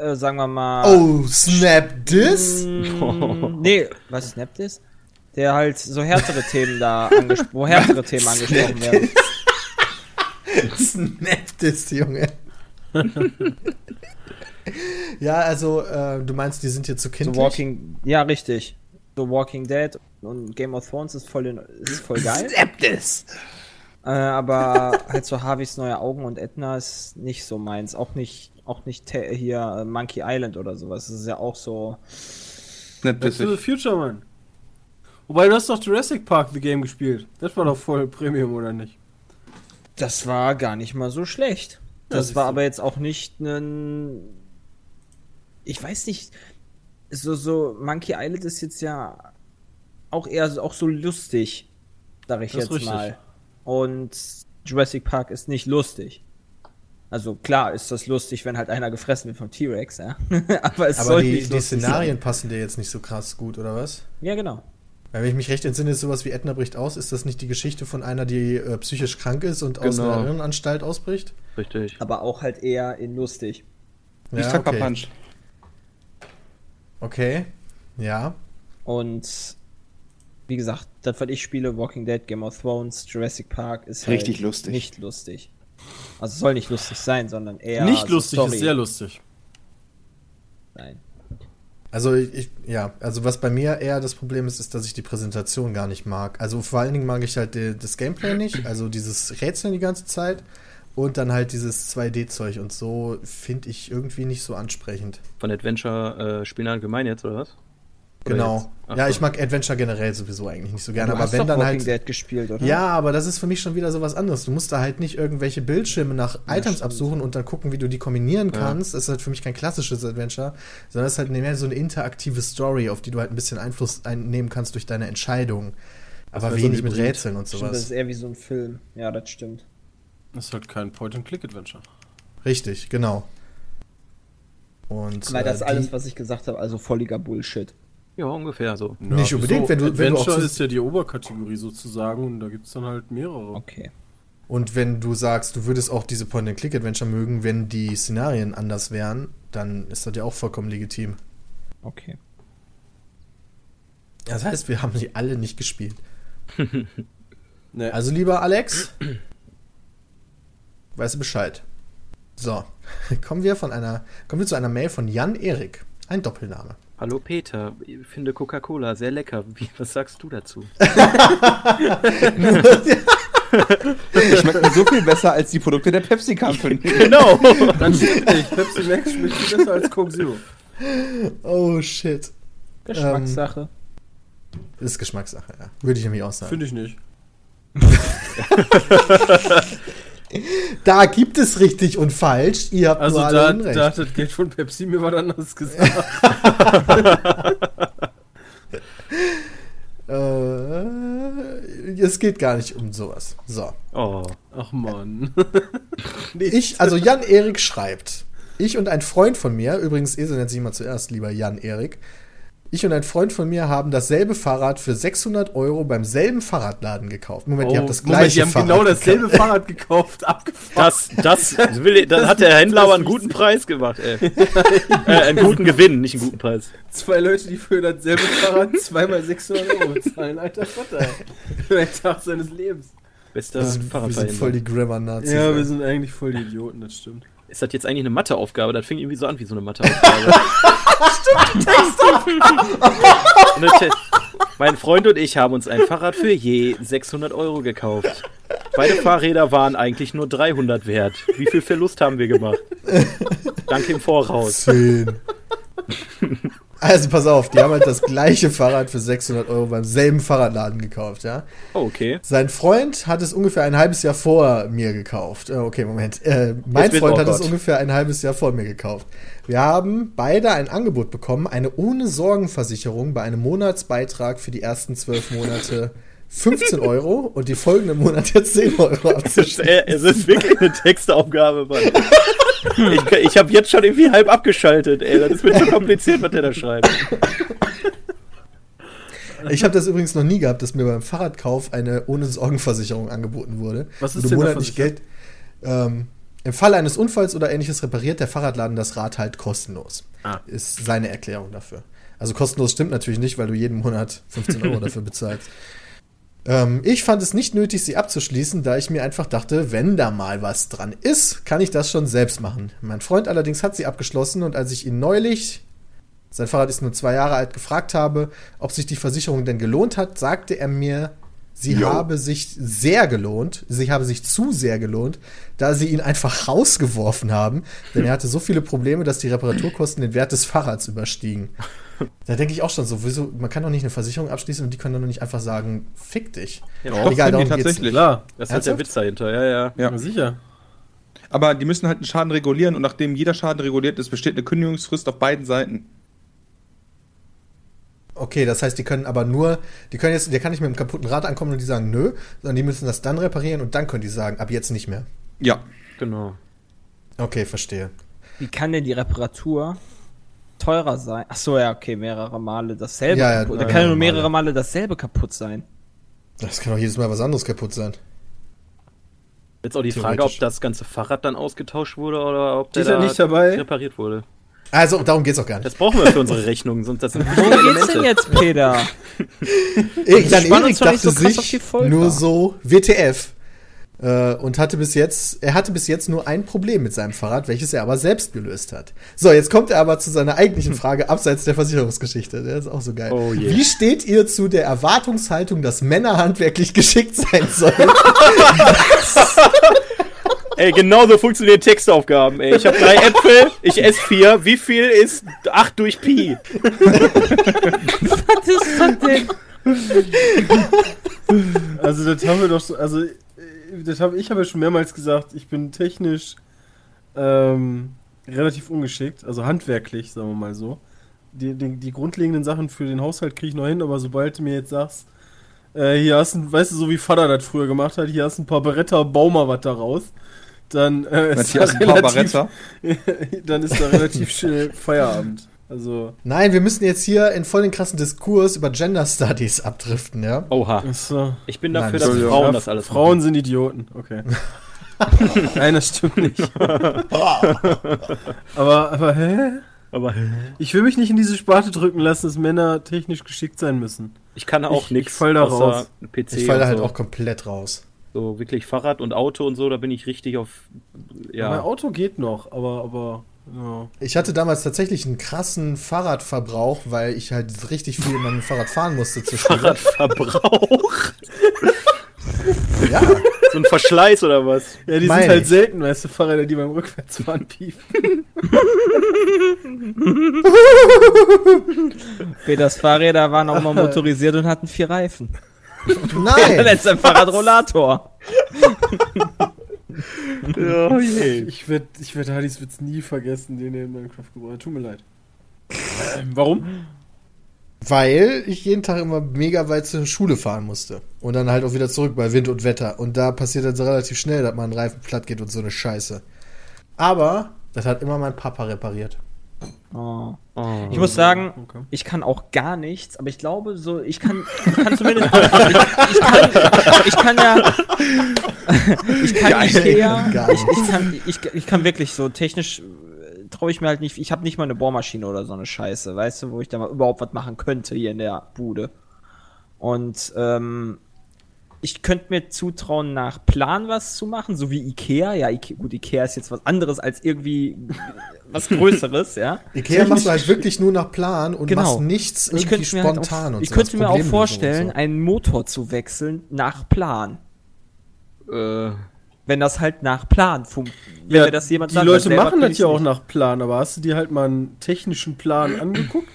äh, sagen wir mal. Oh, snap this? Mm, nee, was snappt ist? Der halt so härtere Themen da angesprochen, wo härtere Themen angesprochen werden. snap this, Junge. ja, also äh, du meinst, die sind hier zu So kindlich? Walking, ja richtig. So Walking Dead und Game of Thrones ist voll, in, ist voll geil. Snap this! äh, aber halt so Harveys neue Augen und Edna ist nicht so meins. Auch nicht, auch nicht hier äh, Monkey Island oder sowas. Das ist ja auch so. Snap Back this. to the Future, Mann. Wobei, du hast doch Jurassic Park The Game gespielt. Das war doch voll Premium, oder nicht? Das war gar nicht mal so schlecht. Das siehst war aber jetzt auch nicht ein. Ich weiß nicht. So, so, Monkey Island ist jetzt ja auch eher so, auch so lustig, sag ich Das ist jetzt richtig. mal. Und Jurassic Park ist nicht lustig. Also klar ist das lustig, wenn halt einer gefressen wird vom T-Rex, ja. aber es Aber soll die, nicht die Szenarien passen dir jetzt nicht so krass gut, oder was? Sein. Ja, genau. Weil wenn ich mich recht entsinne, ist sowas wie Edna bricht aus. Ist das nicht die Geschichte von einer, die äh, psychisch krank ist und aus Genau. einer Irrenanstalt ausbricht? Richtig. Aber auch halt eher in lustig. Nicht Ja, Tucker okay. Punch. Okay. Ja. Und wie gesagt, das, was ich spiele, Walking Dead, Game of Thrones, Jurassic Park, ist halt Richtig lustig. Nicht lustig. Also soll nicht lustig sein, sondern eher nicht so lustig, Story ist sehr lustig. sein. Also ich, ja, also was bei mir eher das Problem ist, ist, dass ich die Präsentation gar nicht mag. Also vor allen Dingen mag ich halt die, das Gameplay nicht, also dieses Rätseln die ganze Zeit und dann halt dieses 2D-Zeug und so finde ich irgendwie nicht so ansprechend. Von Adventure-Spielen allgemein jetzt, oder was? Genau. Ach ja, so. ich mag Adventure generell sowieso eigentlich nicht so gerne, du aber hast wenn doch dann Walking halt. Dead gespielt, oder? Ja, aber das ist für mich schon wieder sowas anderes. Du musst da halt nicht irgendwelche Bildschirme nach Items absuchen und dann gucken, wie du die kombinieren kannst. Das ist halt für mich kein klassisches Adventure, sondern es ist halt mehr so eine interaktive Story, auf die du halt ein bisschen Einfluss einnehmen kannst durch deine Entscheidungen. Aber so wenig ein mit. Rätseln und Stimmt, das sowas. ist eher wie so ein Film. Ja, das stimmt. Das ist halt kein Point-and-Click-Adventure. Richtig, genau. Und Weil das äh, alles, was ich gesagt habe, also volliger Bullshit. Ja, ungefähr so. Nicht unbedingt, wenn du- wenn du auch Adventure ist ja die Oberkategorie sozusagen und da gibt es dann halt mehrere. Okay. Und wenn du sagst, du würdest auch diese Point-and-Click-Adventure mögen, wenn die Szenarien anders wären, dann ist das ja auch vollkommen legitim. Okay. Das heißt, wir haben sie alle nicht gespielt. Ne, Also lieber Alex, weißt du Bescheid. So, kommen wir von einer, kommen wir zu einer Mail von Jan Erik. Ein Doppelname. Hallo Peter, ich finde Coca-Cola sehr lecker. Wie, was sagst du dazu? Schmeckt mir so viel besser als die Produkte der Pepsi Company. genau. dann stimmt nicht. Pepsi Max schmeckt viel besser als Coke Zero. Oh shit. Geschmackssache. Ist Geschmackssache, ja. Würde ich nämlich auch sagen. Finde ich nicht. Da gibt es richtig und falsch. Ihr habt Also nur alle da, Unrecht. da hat das Geld von Pepsi mir was anderes gesagt. äh, es geht gar nicht um sowas. So. Oh. Ach man. Ich, also Jan Erik schreibt, ich und ein Freund von mir, übrigens Esel nennt sich mal zuerst, lieber Jan Erik, ich und ein Freund von mir haben dasselbe Fahrrad für 600 Euro beim selben Fahrradladen gekauft. Moment, ihr habt das gleiche Oh, Moment, die haben Fahrrad genau gekauft. dasselbe Fahrrad gekauft, abgefahren. Das, das, will, das hat der Händler aber einen guten Preis gemacht, ey. äh, einen guten Gewinn, nicht einen guten Preis. Zwei Leute, die für dasselbe Fahrrad zweimal 600 Euro bezahlen. Alter Vater, ey. Für den Tag seines Lebens. Bester Das sind, wir sind voll Fahrradfahrer. die Grammar-Nazis. Ja, ey. wir sind eigentlich voll die Idioten, das stimmt. Ist das jetzt eigentlich eine Matheaufgabe? Das fing irgendwie so an wie so eine Matheaufgabe. Stimmt, Textaufgabe. mein Freund und ich haben uns ein Fahrrad für je 600 Euro gekauft. Beide Fahrräder waren eigentlich nur 300 wert. Wie viel Verlust haben wir gemacht? Danke im Voraus. Zehn. Also pass auf, die haben halt das gleiche Fahrrad für 600 Euro beim selben Fahrradladen gekauft, ja. Oh, okay. Sein Freund hat es ungefähr ein halbes Jahr vor mir gekauft. Äh, Okay, Moment. Äh, mein Jetzt Freund oh hat es Gott. ungefähr ein halbes Jahr vor mir gekauft. Wir haben beide ein Angebot bekommen, eine ohne Sorgenversicherung bei einem Monatsbeitrag für die ersten zwölf Monate 15 Euro und die folgenden Monate 10 Euro abzuschließen. Äh, Es ist wirklich eine Textaufgabe, Mann. Ich, ich habe jetzt schon irgendwie halb abgeschaltet, ey. Das ist mir zu kompliziert, was der da schreibt. Ich habe das übrigens noch nie gehabt, dass mir beim Fahrradkauf eine ohne Sorgenversicherung angeboten wurde. Was ist du denn da monatlich Geld. Ähm, Im Fall eines Unfalls oder ähnliches repariert der Fahrradladen das Rad halt kostenlos. Ah. Ist seine Erklärung dafür. Also kostenlos stimmt natürlich nicht, weil du jeden Monat 15 Euro dafür bezahlst. Ähm, ich fand es nicht nötig, sie abzuschließen, da ich mir einfach dachte, wenn da mal was dran ist, kann ich das schon selbst machen. Mein Freund allerdings hat sie abgeschlossen und als ich ihn neulich, sein Fahrrad ist nur zwei Jahre alt, gefragt habe, ob sich die Versicherung denn gelohnt hat, sagte er mir, sie Jo. habe sich sehr gelohnt, sie habe sich zu sehr gelohnt, da sie ihn einfach rausgeworfen haben, denn er hatte so viele Probleme, dass die Reparaturkosten den Wert des Fahrrads überstiegen. Da denke ich auch schon so, wieso, man kann doch nicht eine Versicherung abschließen und die können doch nicht einfach sagen, fick dich. Ja, Doch, Egal, darum geht's tatsächlich. Klar, Das ist halt der? Witz dahinter, ja, ja. Ja. ja. sicher. Aber die müssen halt einen Schaden regulieren und nachdem jeder Schaden reguliert ist, besteht eine Kündigungsfrist auf beiden Seiten. Okay, das heißt, die können aber nur, die können jetzt, der kann nicht mit einem kaputten Rad ankommen und die sagen nö, sondern die müssen das dann reparieren und dann können die sagen, ab jetzt nicht mehr. Ja. Genau. Okay, verstehe. Wie kann denn die Reparatur teurer sein? Ach so, ja, okay, mehrere Male dasselbe Ja, ja, kaputt. Da kann ja nur mehrere Male dasselbe kaputt sein. Das kann doch jedes Mal was anderes kaputt sein. Jetzt auch die Frage, ob das ganze Fahrrad dann ausgetauslt wurde oder ob der da nicht dabei. repariert wurde. Also, darum geht's auch gar nicht. Das brauchen wir für unsere Rechnungen, sonst das sind Worum geht's denn jetzt, Peter? Jan spannen Erik dachte so krass auf die sich nur so WTF. Äh, und hatte bis jetzt, er hatte bis jetzt nur ein Problem mit seinem Fahrrad, welches er aber selbst gelöst hat. So, jetzt kommt er aber zu seiner eigentlichen Frage abseits der Versicherungsgeschichte. Der ist auch so geil. Oh je. Wie steht ihr zu der Erwartungshaltung, dass Männer handwerklich geschickt sein sollen? Ey, genau so funktionieren Textaufgaben, ey. Ich habe drei Äpfel, ich esse vier. Wie viel ist 8 durch Pi? Was ist das denn? Also das haben wir doch so, also das hab, ich habe ja schon mehrmals gesagt, ich bin technisch ähm, relativ ungeschickt, also handwerklich, sagen wir mal so. Die, die, die grundlegenden Sachen für den Haushalt kriege ich noch hin, aber sobald du mir jetzt sagst, äh, hier hast du, weißt du, so wie Vater das früher gemacht hat, hier hast du ein paar Beretta, bau mal was daraus, dann äh, ist da relativ, dann ist da relativ schnell Feierabend. Also, Nein, wir müssen jetzt hier in voll den krassen Diskurs über Gender Studies abdriften, ja? Oha. so. Ich bin Nein, dafür, dass Entschuldigung. Frauen das alles Frauen sind Idioten, okay. Nein, das stimmt nicht. aber, aber, hä? machen. Aber Ich will mich nicht in diese Sparte drücken lassen, dass Männer technisch geschickt sein müssen. ich kann auch Ich- nichts. ich fall da raus. PC Ich falle und halt so. auch komplett raus. So wirklich Fahrrad und Auto und so, da bin ich richtig auf. Ja. Mein. Auto geht noch, aber, aber, ja. Ich hatte damals tatsächlich einen krassen Fahrradverbrauch, weil ich halt richtig viel mit meinem Fahrrad fahren musste zur Schule. Fahrradverbrauch. Ja, so ein Verschleiß oder was? Ja, die Meine sind halt ich. selten, weißt du, Fahrräder, die beim Rückwärtsfahren piepen. Peters Fahrräder waren auch mal motorisiert und hatten vier Reifen. nein! Letzter Fahrradrollator. Oh je. Ich werde ich werd Hadis Witz nie vergessen, den er in Minecraft gebracht hat. Tut mir leid. Ähm, Warum? Weil ich jeden Tag immer mega weit zur Schule fahren musste. Und dann halt auch wieder zurück bei Wind und Wetter. Und da passiert dann so relativ schnell, dass man einen Reifen platt geht und so eine Scheiße. Aber das hat immer mein Papa repariert. Oh. Oh. Ich muss sagen, Okay. ich kann auch gar nichts, aber ich glaube, so, ich kann, ich kann zumindest, ich, ich, kann, ich kann ja, ich kann Geil, Ikea, ich, ich, kann, ich, ich kann wirklich so, technisch äh, traue ich mir halt nicht, ich habe nicht mal eine Bohrmaschine oder so eine Scheiße, weißt du, wo ich da mal überhaupt was machen könnte hier in der Bude. Und, ähm, ich könnte mir zutrauen, nach Plan was zu machen, so wie Ikea. Ja, Ikea, gut, Ikea ist jetzt was anderes als irgendwie was Größeres, ja. Ikea machst du halt wirklich nur nach Plan und Genau. machst nichts Ich irgendwie könnte mir, halt spontan auch, und ich so. könnte mir auch vorstellen, so. einen Motor zu wechseln nach Plan. Äh, Wenn das halt nach Plan funktioniert. Wenn Ja, mir das jemand die sagt, Leute machen das ja auch nach Plan, aber hast du dir halt mal einen technischen Plan angeguckt?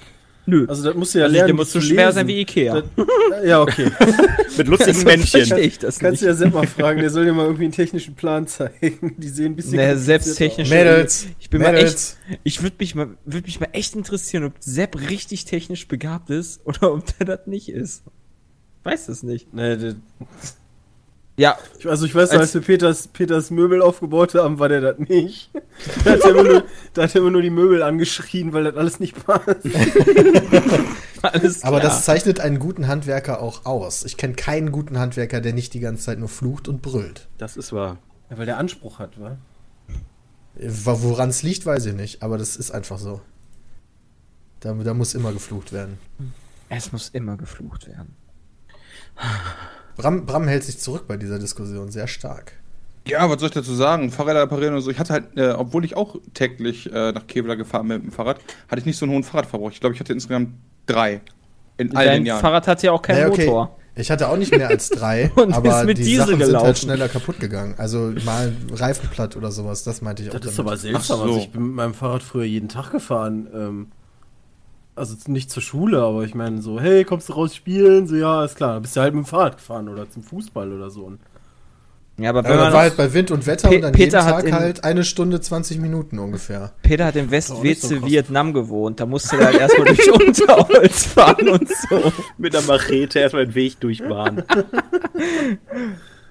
Nö. Also das musst du ja Also lernen, der muss so zu schwer lesen. sein wie Ikea. Das, ja, okay. mit lustigen Männchen. verstehe ich das Kannst du ja Sepp mal fragen, der soll dir mal irgendwie einen technischen Plan zeigen. Die sehen ein bisschen kompliziert selbst technisch- Mädels, Ich bin mal Mädels. echt, ich würde mich mal, würde mich mal echt interessieren, ob Sepp richtig technisch begabt ist oder ob der das nicht ist. Weiß es nicht. Nee, der, Ja, also ich weiß, Als- als wir Peters, Peters Möbel aufgebaut haben, war der das nicht. Da hat er immer nur, da hat er immer nur die Möbel angeschrien, weil das alles nicht passt. alles. Aber das zeichnet einen guten Handwerker auch aus. Ich kenne keinen guten Handwerker, der nicht die ganze Zeit nur flucht und brüllt. Das ist wahr. Ja, weil der Anspruch hat, wa? Woran es liegt, weiß ich nicht, aber das ist einfach so. Da, da muss immer geflucht werden. es muss immer geflucht werden. Bram, Bram hält sich zurück bei dieser Diskussion sehr stark. Ja, was soll ich dazu sagen? Fahrräder reparieren und so. Ich hatte halt, äh, obwohl ich auch täglich äh, nach Kevlar gefahren bin mit dem Fahrrad, hatte ich nicht so einen hohen Fahrradverbrauch. Ich glaube, ich hatte insgesamt drei. In all Dein den Jahren. Fahrrad hat ja auch keinen Naja, okay. Motor. Ich hatte auch nicht mehr als drei, Und aber ist mit die Diesel Sachen sind gelaufen. halt schneller kaputt gegangen. Also mal Reifenplatt oder sowas, das meinte ich auch. Das ist damit. aber seltsam. So. Also ich bin mit meinem Fahrrad früher jeden Tag gefahren. Ähm, also nicht zur Schule, aber ich meine so, hey, kommst du raus spielen? So, ja, ist klar. Dann bist du halt mit dem Fahrrad gefahren oder zum Fußball oder so. Ja, aber Aber wenn das man war halt bei Wind und Wetter Pe- und dann Peter jeden hat Tag in- halt eine Stunde 20 Minuten ungefähr. Peter hat im so Westweze krass. Vietnam gewohnt. Da musste er halt erstmal durch Unterholz fahren und so. Mit der Machete erstmal den Weg durchbahnen.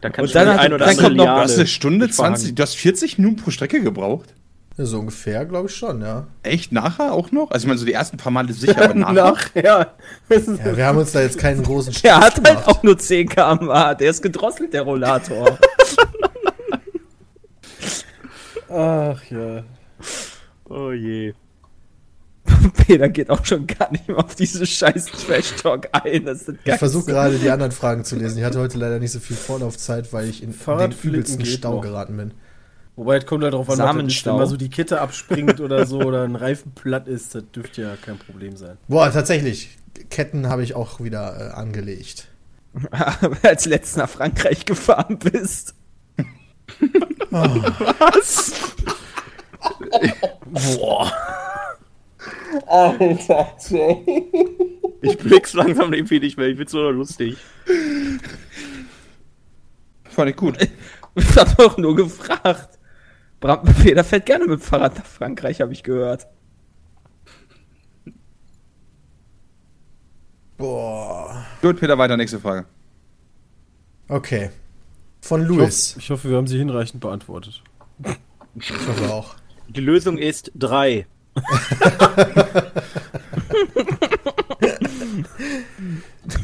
Da kann Und schon dann hat- ein oder dann andere kommt noch- Du hast eine Stunde mitfahren. 20, du hast 40 Minuten pro Strecke gebraucht? Ja, so ungefähr, glaube ich schon, ja. Echt? Nachher auch noch? Also ich meine, so die ersten paar Male sicher, aber nachher? nachher. Ja, wir haben uns da jetzt keinen großen Stress Der hat halt gemacht. auch nur 10 km/h. Der ist gedrosselt, der Rollator. Ach ja. Oh je. Peter geht auch schon gar nicht mehr auf diese scheiß Trash-Talk ein. Das ist Ich versuche gerade die anderen Fragen zu lesen. Ich hatte heute leider nicht so viel Vorlaufzeit, weil ich in den übelsten Stau noch. geraten bin. Wobei, es kommt halt drauf an, was. Samenstau. wenn mal so die Kette abspringt oder so oder ein Reifen platt ist, das dürfte ja kein Problem sein. Boah, tatsächlich. Ketten habe ich auch wieder äh, angelegt. als letztes nach Frankreich gefahren bist. Boah. Alter, Jay. Ich blick's langsam irgendwie nicht mehr. Ich find's so lustig. Fand ich gut. Ich hab doch nur gefragt. Peter fährt gerne mit dem Fahrrad nach Frankreich, habe ich gehört. Boah. Gut, Peter, weiter, nächste Frage. Okay. Von Ich Louis. hoffe, ich hoffe, wir haben sie hinreichend beantwortet. Ich hoffe auch. Die Lösung ist drei.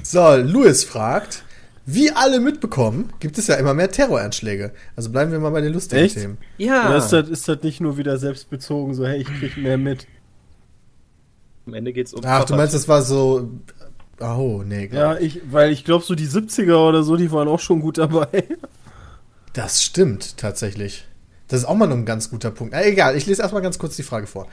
So, Louis fragt, wie alle mitbekommen, gibt es ja immer mehr Terroranschläge. Also bleiben wir mal bei den lustigen Echt? Themen. Ja. Oder ist das, ist das nicht nur wieder selbstbezogen, so, hey, ich krieg mehr mit? Am Ende geht's um. Ach, du meinst, das war so. Oh, nee, glaub. Ja, ich, weil ich glaube, so die 70er oder so, die waren auch schon gut dabei. Das stimmt tatsächlich. Das ist auch mal noch ein ganz guter Punkt. Äh, egal, ich lese erstmal ganz kurz die Frage vor.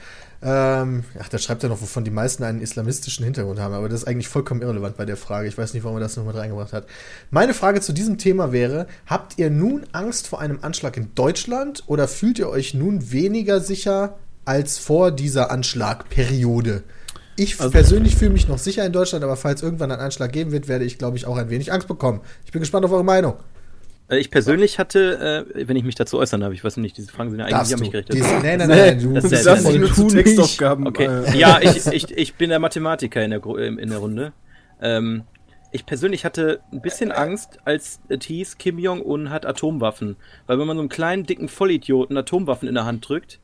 Ähm, ach, da schreibt er noch, wovon die meisten einen islamistischen Hintergrund haben, aber das ist eigentlich vollkommen irrelevant bei der Frage. Ich weiß nicht, warum er das noch mit reingebracht hat. Meine Frage zu diesem Thema wäre: Habt ihr nun Angst vor einem Anschlag in Deutschland oder fühlt ihr euch nun weniger sicher als vor dieser Anschlagperiode? Ich Also- persönlich fühle mich noch sicher in Deutschland, aber falls irgendwann ein Anschlag geben wird, werde ich, glaube ich, auch ein wenig Angst bekommen. Ich bin gespannt auf eure Meinung. Äh, Ich persönlich hatte, äh, wenn ich mich dazu äußern darf, ich weiß nicht, diese Fragen sind ja eigentlich Darfst nicht an mich gerichtet. Nee, nein, nein, du Das Du ist darfst dich nur zu. Textaufgaben. Okay, äh, ja, ich, ich, ich bin der Mathematiker in der, Gru- in der Runde. Ähm, ich persönlich hatte ein bisschen Angst, als es hieß, Kim Jong-un hat Atomwaffen. Weil wenn man so einen kleinen, dicken Vollidioten Atomwaffen in der Hand drückt,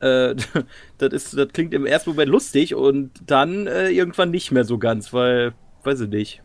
äh, das, ist, das klingt im ersten Moment lustig und dann äh, irgendwann nicht mehr so ganz, weil, weiß ich nicht.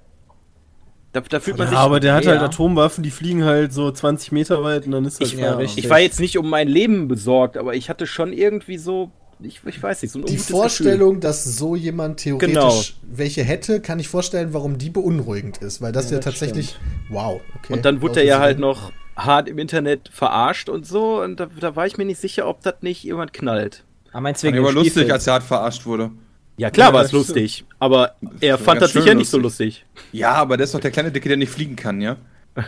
Da, da fühlt man Ja, sich. aber der hat Ja. halt Atomwaffen, die fliegen halt so 20 Meter weit und dann ist das Ich, Ja, klar. richtig. ich war jetzt nicht um mein Leben besorgt, aber ich hatte schon irgendwie so, ich, ich weiß nicht, so ein Die Vorstellung, dass so jemand theoretisch Genau. welche hätte, kann ich vorstellen, warum die beunruhigend ist, weil das ja, das tatsächlich wow. Okay. Und dann wurde er ja halt noch hart im Internet verarscht und so. Und da, da war ich mir nicht sicher, ob das nicht jemand knallt. Ah, meinst aber des lustig, als er hart verarscht wurde. Ja, klar Ja, war es lustig. Aber er fand das sicher nicht so lustig. Ja, aber der ist doch der kleine Dicke, der nicht fliegen kann, ja? Das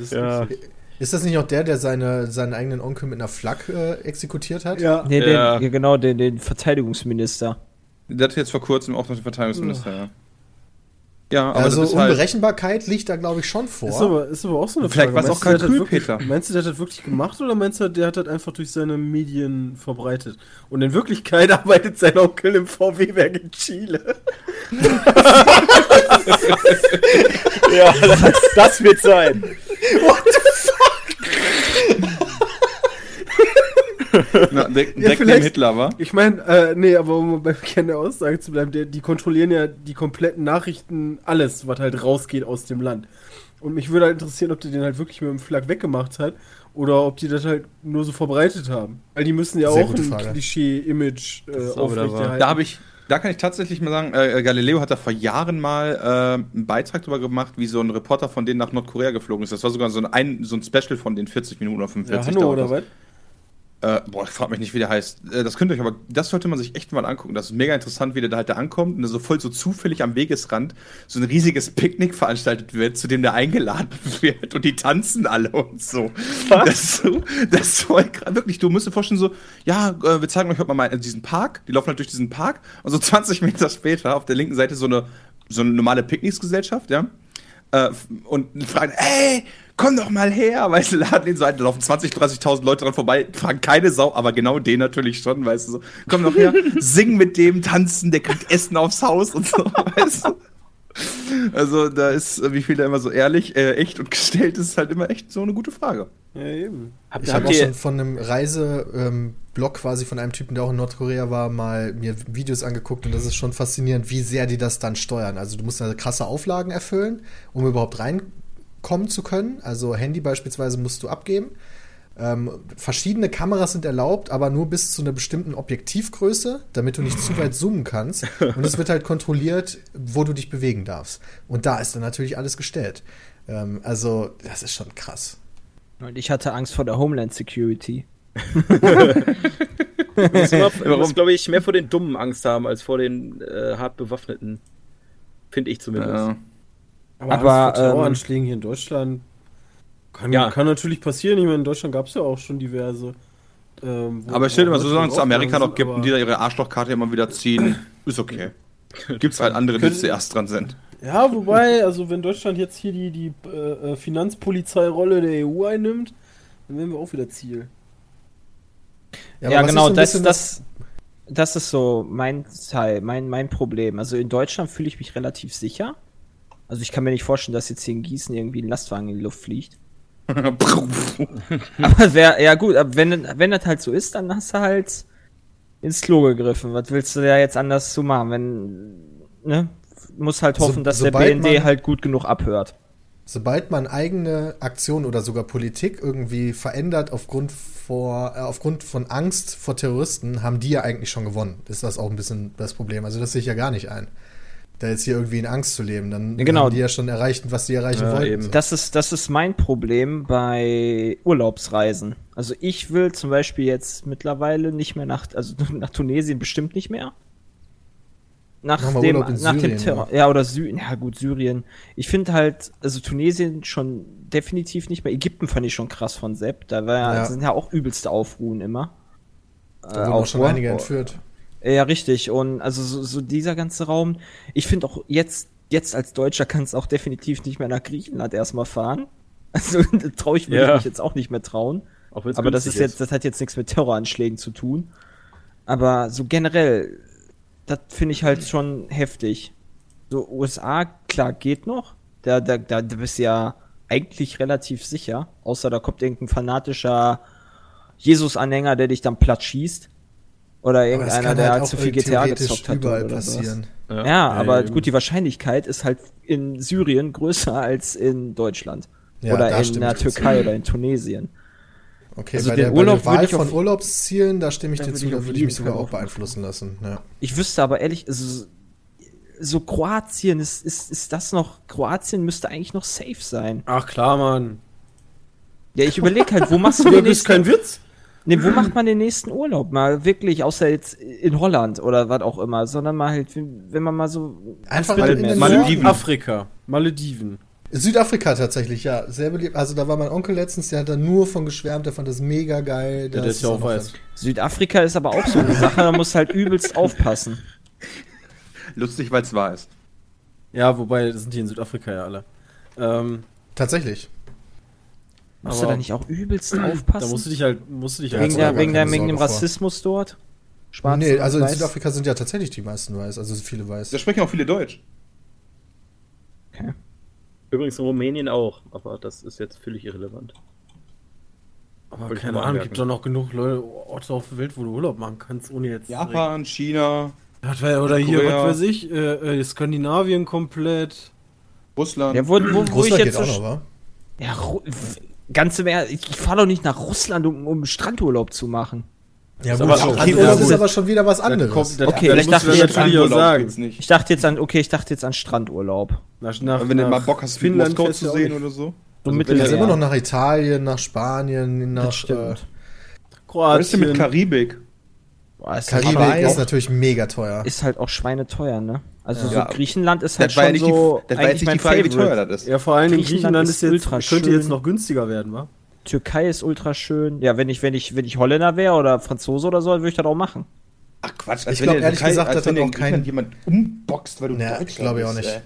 ist Ja. Ist das nicht auch der, der seine, seinen eigenen Onkel mit einer Flak äh, exekutiert hat? Ja. Nee, den, Ja. genau, den, den Verteidigungsminister. Der hat jetzt vor kurzem auch noch den Verteidigungsminister, ja. Ja, aber also ist halt, Unberechenbarkeit liegt da, glaube ich, schon vor. Ist aber, ist aber auch so eine Vielleicht Frage. war's auch Meinst du, der hat Kalkül, das wirklich- Peter. Meinst du, der hat das wirklich gemacht oder meinst du, der hat das einfach durch seine Medien verbreitet? Und in Wirklichkeit arbeitet sein Onkel im VW-Werk in Chile. Ja, das, das wird sein. Na, direkt, Ja, vielleicht- Hitler, war. Ich meine, äh, nee, aber um beim Kern der Aussage zu bleiben, der, die kontrollieren ja die kompletten Nachrichten, alles, was halt rausgeht aus dem Land. Und mich würde halt interessieren, ob der den halt wirklich mit dem Flak weggemacht hat oder ob die das halt nur so verbreitet haben. Weil die müssen ja Sehr auch ein. Klischee-Image äh, aufrechterhalten. Da habe ich, da kann ich tatsächlich mal sagen, äh, Galileo hat da vor Jahren mal äh, einen Beitrag drüber gemacht, wie so ein Reporter von denen nach Nordkorea geflogen ist. Das war sogar so ein, ein, so ein Special von den 40 Minuten oder ja, 45 Hanno dauert oder was? Äh, boah, ich frage mich nicht, wie der heißt. Äh, das könnt ihr euch aber, das sollte man sich echt mal angucken. Das ist mega interessant, wie der da halt da ankommt und da so voll so zufällig am Wegesrand so ein riesiges Picknick veranstaltet wird, zu dem der eingeladen wird und die tanzen alle und so. Was? Das ist so, das ist so krass. wirklich, du musst dir vorstellen, so, ja, äh, wir zeigen euch heute mal mal diesen Park. Die laufen halt durch diesen Park und so 20 Meter später auf der linken Seite so eine, so eine normale Picknicksgesellschaft, ja. Äh, und fragen, ey, komm doch mal her, weißt du, laden den so ein, da laufen 20, 30.000 Leute dran vorbei, fragen keine Sau, aber genau den natürlich schon, weißt du, so, komm doch her, sing mit dem, tanzen, der kriegt Essen aufs Haus und so, weißt du. Also, da ist, äh, wie viel da immer so ehrlich, äh, echt und gestellt ist, halt immer echt so eine gute Frage. Ja, eben. Habt, Ich habe auch schon von einem Reiseblog quasi von einem Typen, der auch in Nordkorea war, mal mir Videos angeguckt und das ist schon faszinierend, wie sehr die das dann steuern. Also du musst da krasse Auflagen erfüllen, um überhaupt reinkommen zu können. Also Handy beispielsweise musst du abgeben. Ähm, verschiedene Kameras sind erlaubt, aber nur bis zu einer bestimmten Objektivgröße, damit du nicht zu weit zoomen kannst. Und es wird halt kontrolliert, wo du dich bewegen darfst. Und da ist dann natürlich alles gestellt. Ähm, also, das ist schon krass. Und ich hatte Angst vor der Homeland Security. Muss, immer, muss glaube ich, mehr vor den Dummen Angst haben, als vor den äh, hart Bewaffneten. Finde ich zumindest. Ja. Aber, Aber, ähm, Terroranschlägen hier in Deutschland kann, Ja. kann natürlich passieren. Ich meine, in Deutschland gab es ja auch schon diverse. Ähm, wo- Aber ich stelle immer so, solange es Amerika noch gibt und die da ihre Arschlochkarte immer wieder ziehen, ist okay. Gibt's halt andere, die zuerst dran sind. Ja, wobei, also wenn Deutschland jetzt hier die, die äh, äh, Finanzpolizeirolle der EU einnimmt, dann wären wir auch wieder Ziel. Ja, was genau, ist so das, das, das ist so mein Teil, mein, mein Problem. Also in Deutschland fühle ich mich relativ sicher. Also ich kann mir nicht vorstellen, dass jetzt hier in Gießen irgendwie ein Lastwagen in die Luft fliegt. Aber wär, ja gut, aber wenn, wenn das halt so ist, dann hast du halt ins Klo gegriffen. Was willst du da jetzt anders zu machen? Wenn, ne? Muss halt So- hoffen, dass der BND man- halt gut genug abhört. Sobald man eigene Aktion oder sogar Politik irgendwie verändert aufgrund, vor, äh, aufgrund von Angst vor Terroristen, haben die ja eigentlich schon gewonnen. Ist das auch ein bisschen das Problem. Also das sehe ich ja gar nicht ein. Da jetzt hier irgendwie in Angst zu leben, dann Ja, genau. haben die ja schon erreicht, was die erreichen Ja, wollten. eben. Das ist, das ist mein Problem bei Urlaubsreisen. Also ich will zum Beispiel jetzt mittlerweile nicht mehr nach, also nach Tunesien bestimmt nicht mehr. Nach dem, nach dem Syrien, Terror. Ja, oder Syrien. Ja, gut, Syrien. Ich finde halt, also Tunesien schon definitiv nicht mehr. Ägypten fand ich schon krass von Sepp. Da war ja, sind ja auch übelste Aufruhen immer. Da Äh, wurden auch schon einige entführt. Ja, richtig. Und also so, so dieser ganze Raum. Ich finde auch jetzt, jetzt als Deutscher kannst du auch definitiv nicht mehr nach Griechenland erstmal fahren. Also traue ich mir Ja. mich jetzt auch nicht mehr trauen. Aber das ist jetzt, das hat jetzt nichts mit Terroranschlägen zu tun. Aber so generell, das finde ich halt schon heftig. So USA, klar, geht noch. Da, da, da du bist ja eigentlich relativ sicher. Außer da kommt irgendein fanatischer Jesus-Anhänger, der dich dann platt schießt. Oder irgendeiner, der halt auch zu viel GTA gezockt hat. überall oder passieren. Ja, aber eben. gut, die Wahrscheinlichkeit ist halt in Syrien größer als in Deutschland. Ja, oder in der. Türkei oder in Tunesien. Okay, Also bei, den der, Urlaub bei der Wahl von Urlaubszielen, da stimme ich dir zu, da würde ich mich sogar auch- beeinflussen lassen. Ja. Ich wüsste aber ehrlich, also, so Kroatien, ist, ist, ist das noch, Kroatien müsste eigentlich noch safe sein. Ach klar, Mann. Ja, ich überlege halt, wo machst du den nächsten, kein Witz? nee, wo macht man den nächsten Urlaub? Mal wirklich, außer jetzt in Holland oder was auch immer, sondern mal halt, wenn man mal so Einfach ans in Malediven. Afrika. Malediven. Südafrika tatsächlich, ja. Sehr beliebt. Also da war mein Onkel letztens, der hat da nur von geschwärmt, der fand das mega geil. Ja, der ist ja auch weiß. Südafrika ist aber auch so eine Sache, da musst du halt übelst aufpassen. Lustig, weil es wahr ist. Ja, wobei, das sind die in Südafrika ja alle. Ähm, Tatsächlich. Musst du da nicht auch übelst da aufpassen? musst du dich halt, musst du dich halt wegen, der, wegen, der, wegen dem Sorge vor. Rassismus dort? Schwarz nee, also in? Südafrika sind ja tatsächlich die meisten weiß, also viele weiß. Da sprechen auch viele Deutsch. Okay. Übrigens in Rumänien auch, aber das ist jetzt völlig irrelevant. Aber Wollte keine Ahnung, gibt doch noch genug Leute, Orte auf der Welt, wo du Urlaub machen kannst, ohne jetzt. Japan, China, oder hier, Korea. was weiß ich, äh, äh, Skandinavien komplett. Russland. Ja, wo, wo, wo ich Russland jetzt geht so auch noch, wa? Ja, Ru ganz im Ernst, ich, ich fahre doch nicht nach Russland, um, um Strandurlaub zu machen. Ja, aber gut, auch- okay, ja, das ist aber schon wieder was anderes. kommt- das- Okay, ich dachte du jetzt nicht. Ich dachte jetzt an, okay, ich dachte jetzt an Strandurlaub. Nach, nach, wenn du mal Bock hast, Finnland du zu sehen oder so. So Also, sind immer noch nach Italien, nach Spanien, nach äh, Was ist denn mit Kroatien. Karibik? Boah, ist, halt Karibik Schweine- ist natürlich mega teuer. ist halt auch schweineteuer, ne? Also Ja. so Griechenland ist halt Das war ja schon nicht, so die, das war jetzt nicht die Frage, wie teuer das ist. Ja, vor allem in Griechenland Griechenland ist ist jetzt, ultra könnte schön. jetzt noch günstiger werden, wa? Türkei ist ultra schön. Ja, wenn ich, wenn ich, wenn ich Holländer wäre oder Franzose oder so, würde ich das auch machen. Ach Quatsch, Ich als wenn glaub, dir ehrlich Türkei- gesagt, als das wenn hat dir auch in kein- jemand umboxt, weil du Ja, Deutsch glaube ich auch bist, nicht. ey.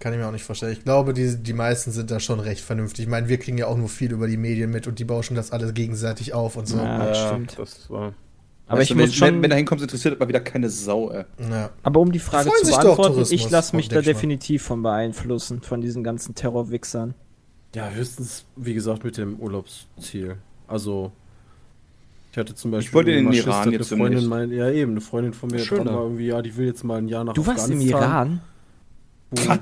Kann ich mir auch nicht vorstellen. Ich glaube, die, die meisten sind da schon recht vernünftig. Ich meine, wir kriegen ja auch nur viel über die Medien mit und die bauschen das alles gegenseitig auf und so. Ja, Ja. stimmt. Das war. Aber Weißt ich du, muss wenn, schon, Wenn, du hinkommst, interessiert das mal wieder keine Sau, ey. aber um die Frage freuen zu beantworten, ich lasse mich da definitiv von beeinflussen, von diesen ganzen Terrorwichsern. Ja, höchstens, wie gesagt, mit dem Urlaubsziel. Also, ich hatte zum Beispiel. Ich wollte in den Iran jetzt eine Freundin mein, Ja, eben, eine Freundin von mir Schön hat da. mal irgendwie, ja, die will jetzt mal ein Jahr nach Du warst im Afghanistan. Iran?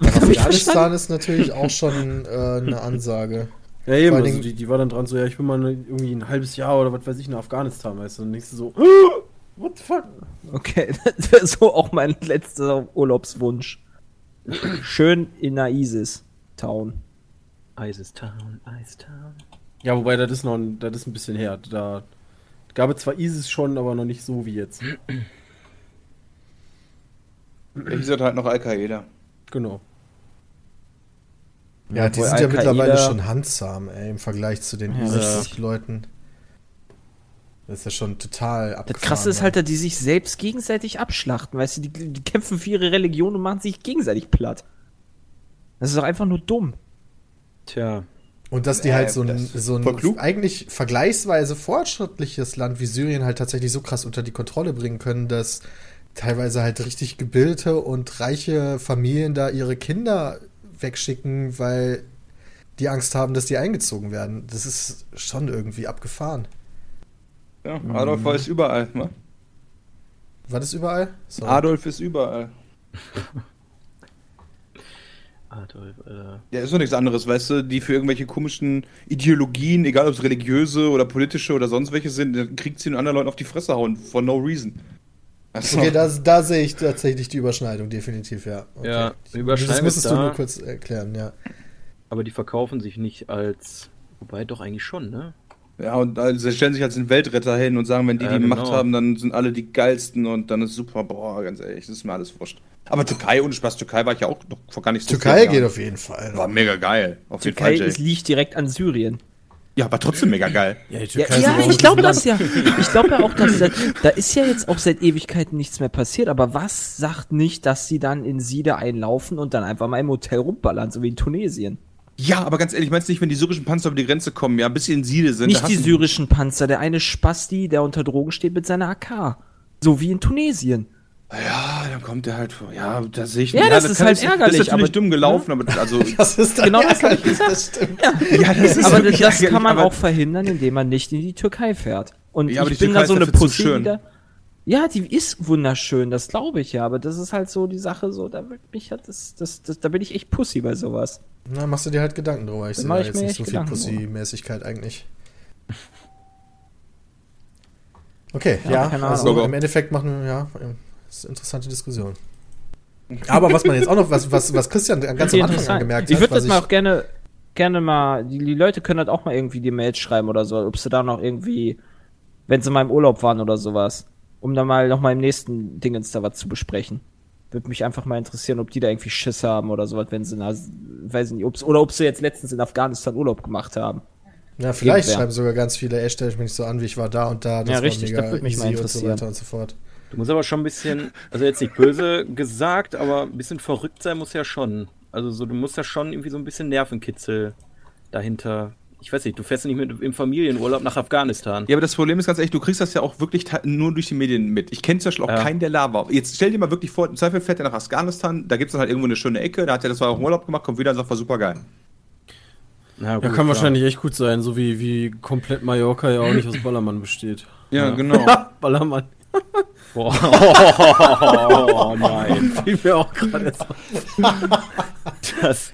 Afghanistan ist natürlich auch schon äh, eine Ansage. Ja, eben, also die, die war dann dran so, ja, ich will mal ne- irgendwie ein halbes Jahr oder was weiß ich nach Afghanistan, weißt du, und dann denkst du so, what the fuck? Okay, das wäre so auch mein letzter Urlaubswunsch. Schön in der ISIS-Town. Eisestown, Eisestown. Ja, wobei, das ist noch ein, das ist ein bisschen her. Da gab es zwar ISIS schon, aber noch nicht so wie jetzt. Ich hieß halt noch Al-Qaida. Genau. Ja, die Obwohl sind ja mittlerweile schon handsam, ey, im Vergleich zu den Ja, ISIS-Leuten. Das ist ja schon total Das abgefahren. Krasse ist ja. halt, dass die sich selbst gegenseitig abschlachten, weißt du, die, die kämpfen für ihre Religion und machen sich gegenseitig platt. Das ist doch einfach nur dumm. Tja. Und dass die Ja, halt so ein, das so ein eigentlich vergleichsweise fortschrittliches Land wie Syrien halt tatsächlich so krass unter die Kontrolle bringen können, dass teilweise halt richtig gebildete und reiche Familien da ihre Kinder wegschicken, weil die Angst haben, dass die eingezogen werden. Das ist schon irgendwie abgefahren. Ja, Adolf war ist überall, ne? War das überall? So. Adolf ist überall. Adolf, äh. Ja, ist doch nichts anderes, weißt du, die für irgendwelche komischen Ideologien, egal ob es religiöse oder politische oder sonst welche sind, dann kriegt sie den anderen Leuten auf die Fresse hauen, for no reason. Achso. Okay, da, da sehe ich tatsächlich die Überschneidung, definitiv, ja. Okay. Ja, die das Überschneidung müsstest ist du da. nur kurz erklären, ja. Aber die verkaufen sich nicht als. Wobei doch eigentlich schon, ne? Ja, und also, sie stellen sich als den Weltretter hin und sagen, wenn die Ja, die genau. Macht haben, dann sind alle die geilsten und dann ist super, boah, ganz ehrlich, das ist mir alles wurscht. Aber Türkei, ohne Spaß, Türkei war ich ja auch noch vor gar nicht so Türkei geht Jahren. auf jeden Fall. War mega geil. Auf Türkei jeden Fall, ist, liegt direkt an Syrien. Ja, aber trotzdem mega geil. Ja, die Ja, Türkei ist ja ich ein glaube das ja. Ich glaube ja auch, dass da, da ist ja jetzt auch seit Ewigkeiten nichts mehr passiert. Aber was sagt nicht, dass sie dann in Siede einlaufen und dann einfach mal im Hotel rumballern, so wie in Tunesien? Ja, aber ganz ehrlich, meinst du nicht, wenn die syrischen Panzer über die Grenze kommen, ja, bis sie in Siede sind? da Nicht die syrischen Panzer, der eine Spasti, der unter Drogen steht mit seiner AK. So wie in Tunesien. Ja, dann kommt der halt vor. Ja, da sehe ich Ja, das ist kann halt ich- Das ärgerlich, ist natürlich aber- dumm gelaufen, aber also. Das ist Genau das hab ärgerlich, ich das stimmt. ja, das ist aber das ärgerlich, kann man auch verhindern, indem man nicht in die Türkei fährt. Und Ja, aber ich die bin Türkei da so ist eine Pussy schön. wieder. Ja, die ist wunderschön, das glaube ich ja, aber das ist halt so die Sache, so, da wird mich halt, das, das, das, da bin ich echt Pussy bei sowas. Na, machst du dir halt Gedanken drüber. Ich sehe mach da ich jetzt mir nicht so viel Pussy-Mäßigkeit eigentlich. Okay, Ja, ja, keine also Ahnung. im Endeffekt machen, ja, das ist eine interessante Diskussion. Aber was man jetzt auch noch, was, was, was Christian ganz am Anfang angemerkt ich hat, würde was das mal auch gerne, gerne mal, die, die Leute können halt auch mal irgendwie die Mails schreiben oder so, ob sie da noch irgendwie, wenn sie mal im Urlaub waren oder sowas, um dann mal noch mal im nächsten Dingens da was zu besprechen. Würde mich einfach mal interessieren, ob die da irgendwie Schiss haben oder sowas, wenn sie, na, weiß ich nicht, ob's, oder ob sie jetzt letztens in Afghanistan Urlaub gemacht haben. Ja, vielleicht Irgendwer. schreiben sogar ganz viele, ey, stell ich mich nicht so an, wie ich war da und da. Ja, richtig, das würde mich mal easy und so interessieren. weiter und so fort. Du musst aber schon ein bisschen, also jetzt nicht böse gesagt, aber ein bisschen verrückt sein muss ja schon. Also so, du musst ja schon irgendwie so ein bisschen Nervenkitzel dahinter. Ich weiß nicht, du fährst ja nicht mit im Familienurlaub nach Afghanistan. Ja, aber das Problem ist ganz ehrlich, du kriegst das ja auch wirklich nur durch die Medien mit. Ich kenne zum Beispiel auch Ja. keinen, der Lava. Jetzt stell dir mal wirklich vor, im Zweifel fährt er nach Afghanistan, da gibt es dann halt irgendwo eine schöne Ecke, da hat er das war auch im Urlaub gemacht, kommt wieder und sagt, war super geil. Na Ja, gut, kann klar. wahrscheinlich echt gut sein, so wie, wie komplett Mallorca ja auch nicht aus Ballermann besteht. Ja, Ja. genau. Ballermann. Boah. Oh nein. Fiel mir auch gerade so. Das.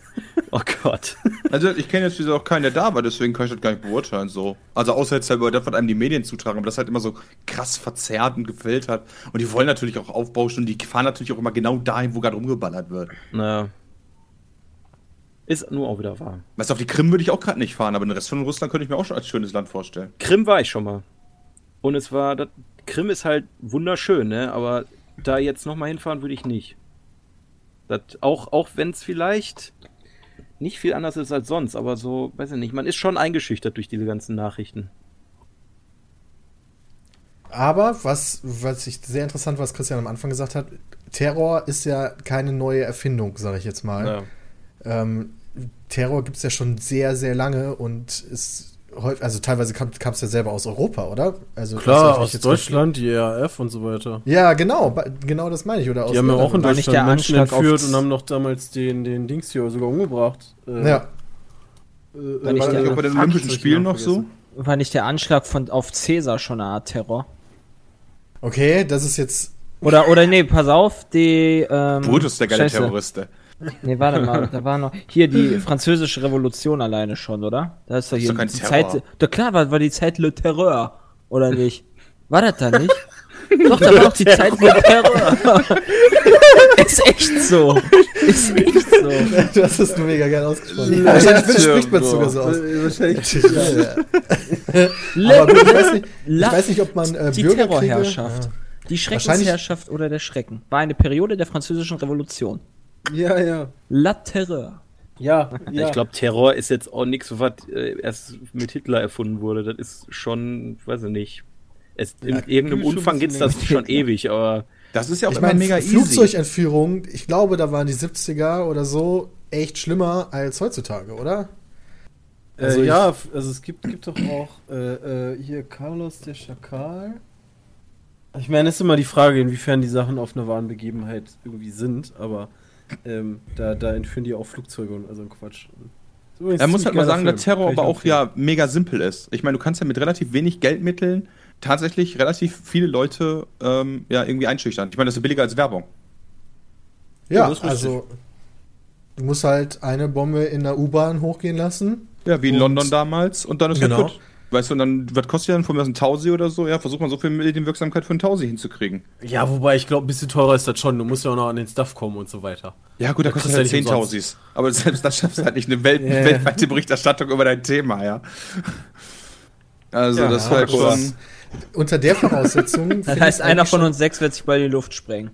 Oh Gott. Also ich kenne jetzt wieder auch keinen, der da war, deswegen kann ich das gar nicht beurteilen. So. Also außer jetzt halt über das, was einem die Medien zutragen, aber das halt immer so krass verzerrt und gefiltert. Und die wollen natürlich auch aufbauschen und die fahren natürlich auch immer genau dahin, wo gerade rumgeballert wird. Naja. Ist nur auch wieder wahr. Weißt du, auf die Krim würde ich auch gerade nicht fahren, aber den Rest von Russland könnte ich mir auch schon als schönes Land vorstellen. Krim war ich schon mal. Und es war, das, Krim ist halt wunderschön, ne? Aber da jetzt nochmal hinfahren würde ich nicht. Das, auch auch wenn es vielleicht nicht viel anders ist als sonst, aber so, weiß ich nicht, man ist schon eingeschüchtert durch diese ganzen Nachrichten. Aber was, was ich sehr interessant, was Christian am Anfang gesagt hat, Terror ist ja keine neue Erfindung, sage ich jetzt mal. Ähm, Terror gibt es ja schon sehr, sehr lange und ist also teilweise kam es ja selber aus Europa, oder? Also Klar, aus jetzt Deutschland, die ERF und so weiter. Ja, genau, genau das meine ich. Oder aus Die haben ja auch in war nicht der Deutschland Menschen Anschlag entführt und haben noch damals den, den Dings hier sogar umgebracht. Äh, Ja, Äh, War nicht der- bei den Olympischen Spielen noch so? War nicht der Anschlag von, auf Cäsar schon eine Art Terror? okay, das ist jetzt. Oder, oder nee, pass auf, die, ähm, Brutus, der geile Scheiße. Terrorist. Nee, warte mal, da war noch, hier die französische Revolution alleine schon, oder? Da ist doch hier doch kein die Terror. Zeit, doch klar, war, war die Zeit Le Terreur, oder nicht? War das da nicht? doch, da war doch die Zeit Le Terreur. ist echt so. Ist echt so. Du hast es nur mega geil ausgesprochen. Wahrscheinlich spricht man es sogar so aus. Wahrscheinlich. Ja, ja. Aber gut, ich weiß nicht, ich weiß nicht ob man äh, die. Terrorherrschaft. Die Schreckensherrschaft oder der Schrecken war eine Periode der französischen Revolution. Ja, ja. La Terreur. Ja, ja. Ich glaube, Terror ist jetzt auch nichts, was äh, erst mit Hitler erfunden wurde. Das ist schon, weiß ich nicht. Es, in Ja, irgendeinem schon ein Umfang bisschen gibt's das schon ewig, aber Das ist ja auch Ich immer meine, mega easy. Flugzeugentführung, ich glaube, da waren die 70er oder so echt schlimmer als heutzutage, oder? Also äh, ja, also es gibt, gibt doch auch äh, äh, hier Carlos der Schakal. Ich meine, es ist immer die Frage, inwiefern die Sachen auf einer wahren Begebenheit irgendwie sind, aber ähm, da, da entführen die auch Flugzeuge und also ein Quatsch. Er muss halt mal sagen, dass. Terror aber auch ja mega simpel ist. Ich meine, du kannst ja mit relativ wenig Geldmitteln tatsächlich relativ viele Leute ähm, ja irgendwie einschüchtern. Ich meine, das ist billiger als Werbung. Ja, das ist richtig. also du musst halt eine Bombe in der U-Bahn hochgehen lassen. Ja, wie in London damals und dann ist Genau. kaputt. Weißt du, und dann, was kostet dann von mir aus ein Tausi oder so? Ja, versucht man so viel Medienwirksamkeit für ein Tausi hinzukriegen. Ja, wobei ich glaube, ein bisschen teurer ist das schon. Du musst ja auch noch an den Stuff kommen und so weiter. Ja, gut, da Das kostet halt ja 10 nicht umsonst. Tausis. Aber selbst das schaffst du halt nicht eine Welt Ja. weltweite Berichterstattung über dein Thema, ja. Also, Ja, das ist ja, halt schon. Unter der Voraussetzung. Das heißt, einer von uns sechs wird sich in die Luft sprengen.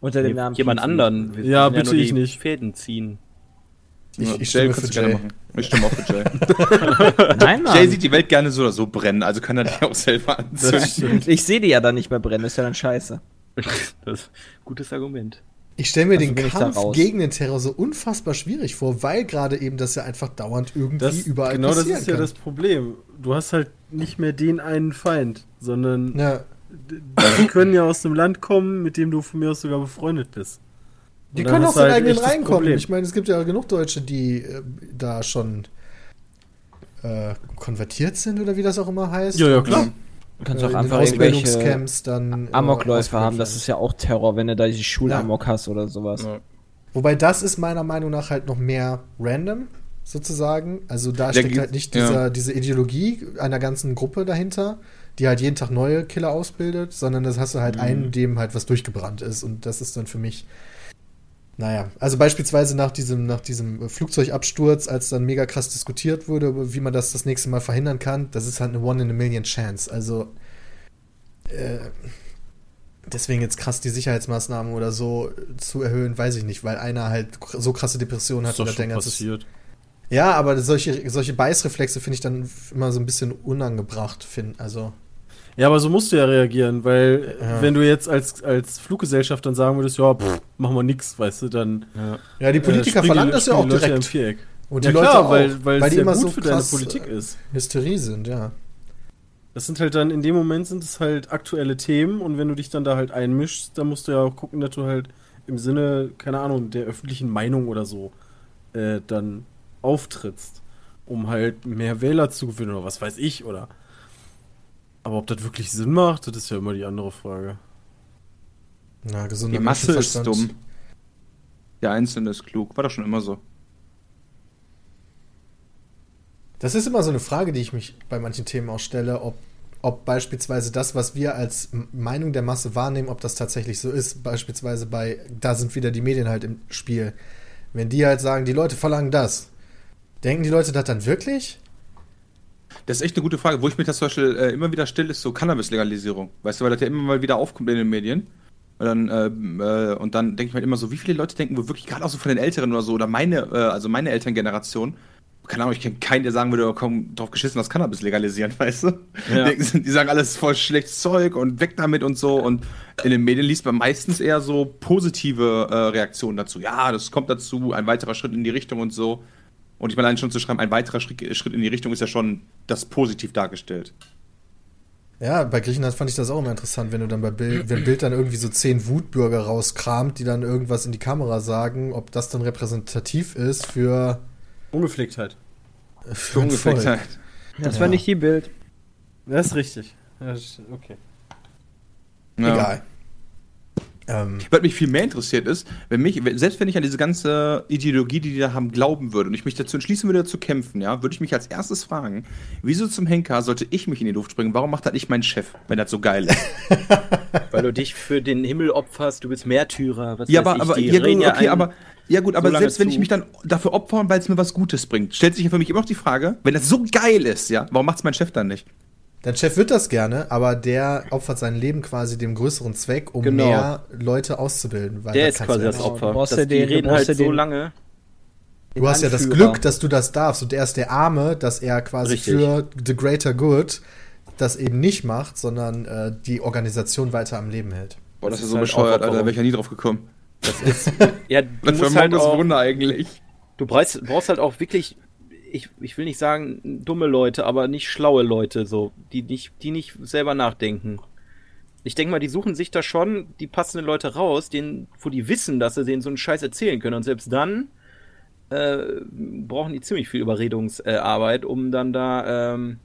Unter dem Namen jemand anderen. Wir Ja, bitte nur ich die nicht. Fäden ziehen. Ich, Ja, ich Jay kannst du gerne Jay. machen. Ich stimme auch für Jay. Nein, Mann. Jay sieht die Welt gerne so oder so brennen, also kann er die auch selber Das anzünden. Ich sehe die ja dann nicht mehr brennen, das ist ja dann scheiße. Das ist ein gutes Argument. Ich stelle mir Also den Kampf gegen den Terror so unfassbar schwierig vor, weil gerade eben das ja einfach dauernd irgendwie Das, überall genau das passieren ist ja kann. das Problem. Du hast halt nicht mehr den einen Feind, sondern ja, die können ja aus dem Land kommen, mit dem du von mir aus sogar befreundet bist. Die Und können aus du den halt eigenen reinkommen. Problem. Ich meine, es gibt ja genug Deutsche, die äh, da schon äh, konvertiert sind oder wie das auch immer heißt. Ja, ja, klar. Du kannst Äh, auch einfach irgendwelche Ausbildungscamps dann äh, Amokläufe haben, das ist ja auch Terror, wenn du da die Schulamok Ja. hast oder sowas. Ja. Wobei das ist meiner Meinung nach halt noch mehr random, sozusagen. Also da Der steckt halt nicht ja. dieser, diese Ideologie einer ganzen Gruppe dahinter, die halt jeden Tag neue Killer ausbildet, sondern das hast du halt einen, dem halt was durchgebrannt ist. Und das ist dann für mich. Naja, also beispielsweise nach diesem, nach diesem Flugzeugabsturz, als dann mega krass diskutiert wurde, wie man das das nächste Mal verhindern kann, das ist halt eine One in a Million Chance. Also äh, deswegen jetzt krass die Sicherheitsmaßnahmen oder so zu erhöhen, weiß ich nicht, weil einer halt so krasse Depressionen hat ist doch oder schon passiert. Ja, aber solche, solche Beißreflexe finde ich dann immer so ein bisschen unangebracht, find, also. Ja, aber so musst du ja reagieren, weil Ja. wenn du jetzt als, als Fluggesellschaft dann sagen würdest, ja, pff, machen wir nix, weißt du, dann Ja, die äh, Politiker springen verlangen die- das ja auch die Leute direkt. im Viereck. Und ja die Leute klar, auch, weil, weil, es die ja immer gut so für deine Politik äh, ist. Hysterie sind, ja. Das sind halt dann, in dem Moment sind es halt aktuelle Themen und wenn du dich dann da halt einmischst, dann musst du ja auch gucken, dass du halt im Sinne, keine Ahnung, der öffentlichen Meinung oder so äh, dann auftrittst, um halt mehr Wähler zu gewinnen oder was weiß ich, oder. Aber ob das wirklich Sinn macht, das ist ja immer die andere Frage. Na, gesunder Die Masse ist dumm. Der Einzelne ist klug. War doch schon immer so. Das ist immer so eine Frage, die ich mich bei manchen Themen auch stelle, ob, ob beispielsweise das, was wir als Meinung der Masse wahrnehmen, ob das tatsächlich so ist. Beispielsweise bei, da sind wieder die Medien halt im Spiel. Wenn die halt sagen, die Leute verlangen das, denken die Leute das dann wirklich? Das ist echt eine gute Frage. Wo ich mich das zum Beispiel äh, immer wieder still, ist so Cannabis-Legalisierung. Weißt du, weil das ja immer mal wieder aufkommt in den Medien. Und dann, ähm, äh, und dann denke ich mir halt immer so, wie viele Leute denken wohl wirklich, gerade auch so von den Älteren oder so, oder meine, äh, also meine Elterngeneration, keine Ahnung, ich kenne keinen, der sagen würde, oh, komm, drauf geschissen, das Cannabis legalisieren, weißt du? Ja. Sie- Die sagen alles voll schlechtes Zeug und weg damit und so. Und in den Medien liest man meistens eher so positive äh, Reaktionen dazu. Ja, das kommt dazu, ein weiterer Schritt in die Richtung und so. Und ich meine, allein schon zu schreiben, ein weiterer Schritt, in die Richtung ist ja schon das positiv dargestellt. Ja, bei Griechenland fand ich das auch immer interessant, wenn du dann bei Bild, wenn Bild dann irgendwie so zehn Wutbürger rauskramt, die dann irgendwas in die Kamera sagen, ob das dann repräsentativ ist für, Ungepflegtheit. für Volk. Ungefähr. Das Ja. war nicht die Bild. Das ist richtig. Okay. Ja. Egal. Ähm, Was mich viel mehr interessiert ist, wenn mich, selbst wenn ich an diese ganze Ideologie, die die da haben, glauben würde und ich mich dazu entschließen würde, zu kämpfen, ja, würde ich mich als erstes fragen, wieso zum Henker sollte ich mich in die Luft springen? Warum macht das nicht mein Chef, wenn das so geil ist? Weil du dich für den Himmel opferst, du bist Märtyrer. Was ja, aber, ich, aber, die ja, reden gut, okay, ein- aber, ja gut, aber so selbst wenn ich mich dann dafür opfern, weil es mir was Gutes bringt, stellt sich ja für mich immer noch die Frage, wenn das so geil ist, ja, warum macht es mein Chef dann nicht? Dein Chef wird das gerne, aber der opfert sein Leben quasi dem größeren Zweck, um Genau. mehr Leute auszubilden. Weil Der das ist quasi das. Opfer. Opfer. Du brauchst Das, ja die den- reden brauchst halt so lange. Du hast ja das Anführer. Glück, dass du das darfst und er ist der Arme, dass er quasi Richtig. für the greater good das eben nicht macht, sondern äh, die Organisation weiter am Leben hält. Boah, das, Das ist so ist halt bescheuert, Alter. Da wäre ich ja nie drauf gekommen. Das ist, ja, du Was für musst ein halt auch, Wunder eigentlich. du brauchst, brauchst halt auch wirklich, ich, ich will nicht sagen dumme Leute, aber nicht schlaue Leute, so, die nicht, die nicht selber nachdenken. Ich denke mal, die suchen sich da schon die passenden Leute raus, denen, wo die wissen, dass sie denen so einen Scheiß erzählen können. Und selbst dann äh, brauchen die ziemlich viel Überredungsarbeit, um dann da, ähm,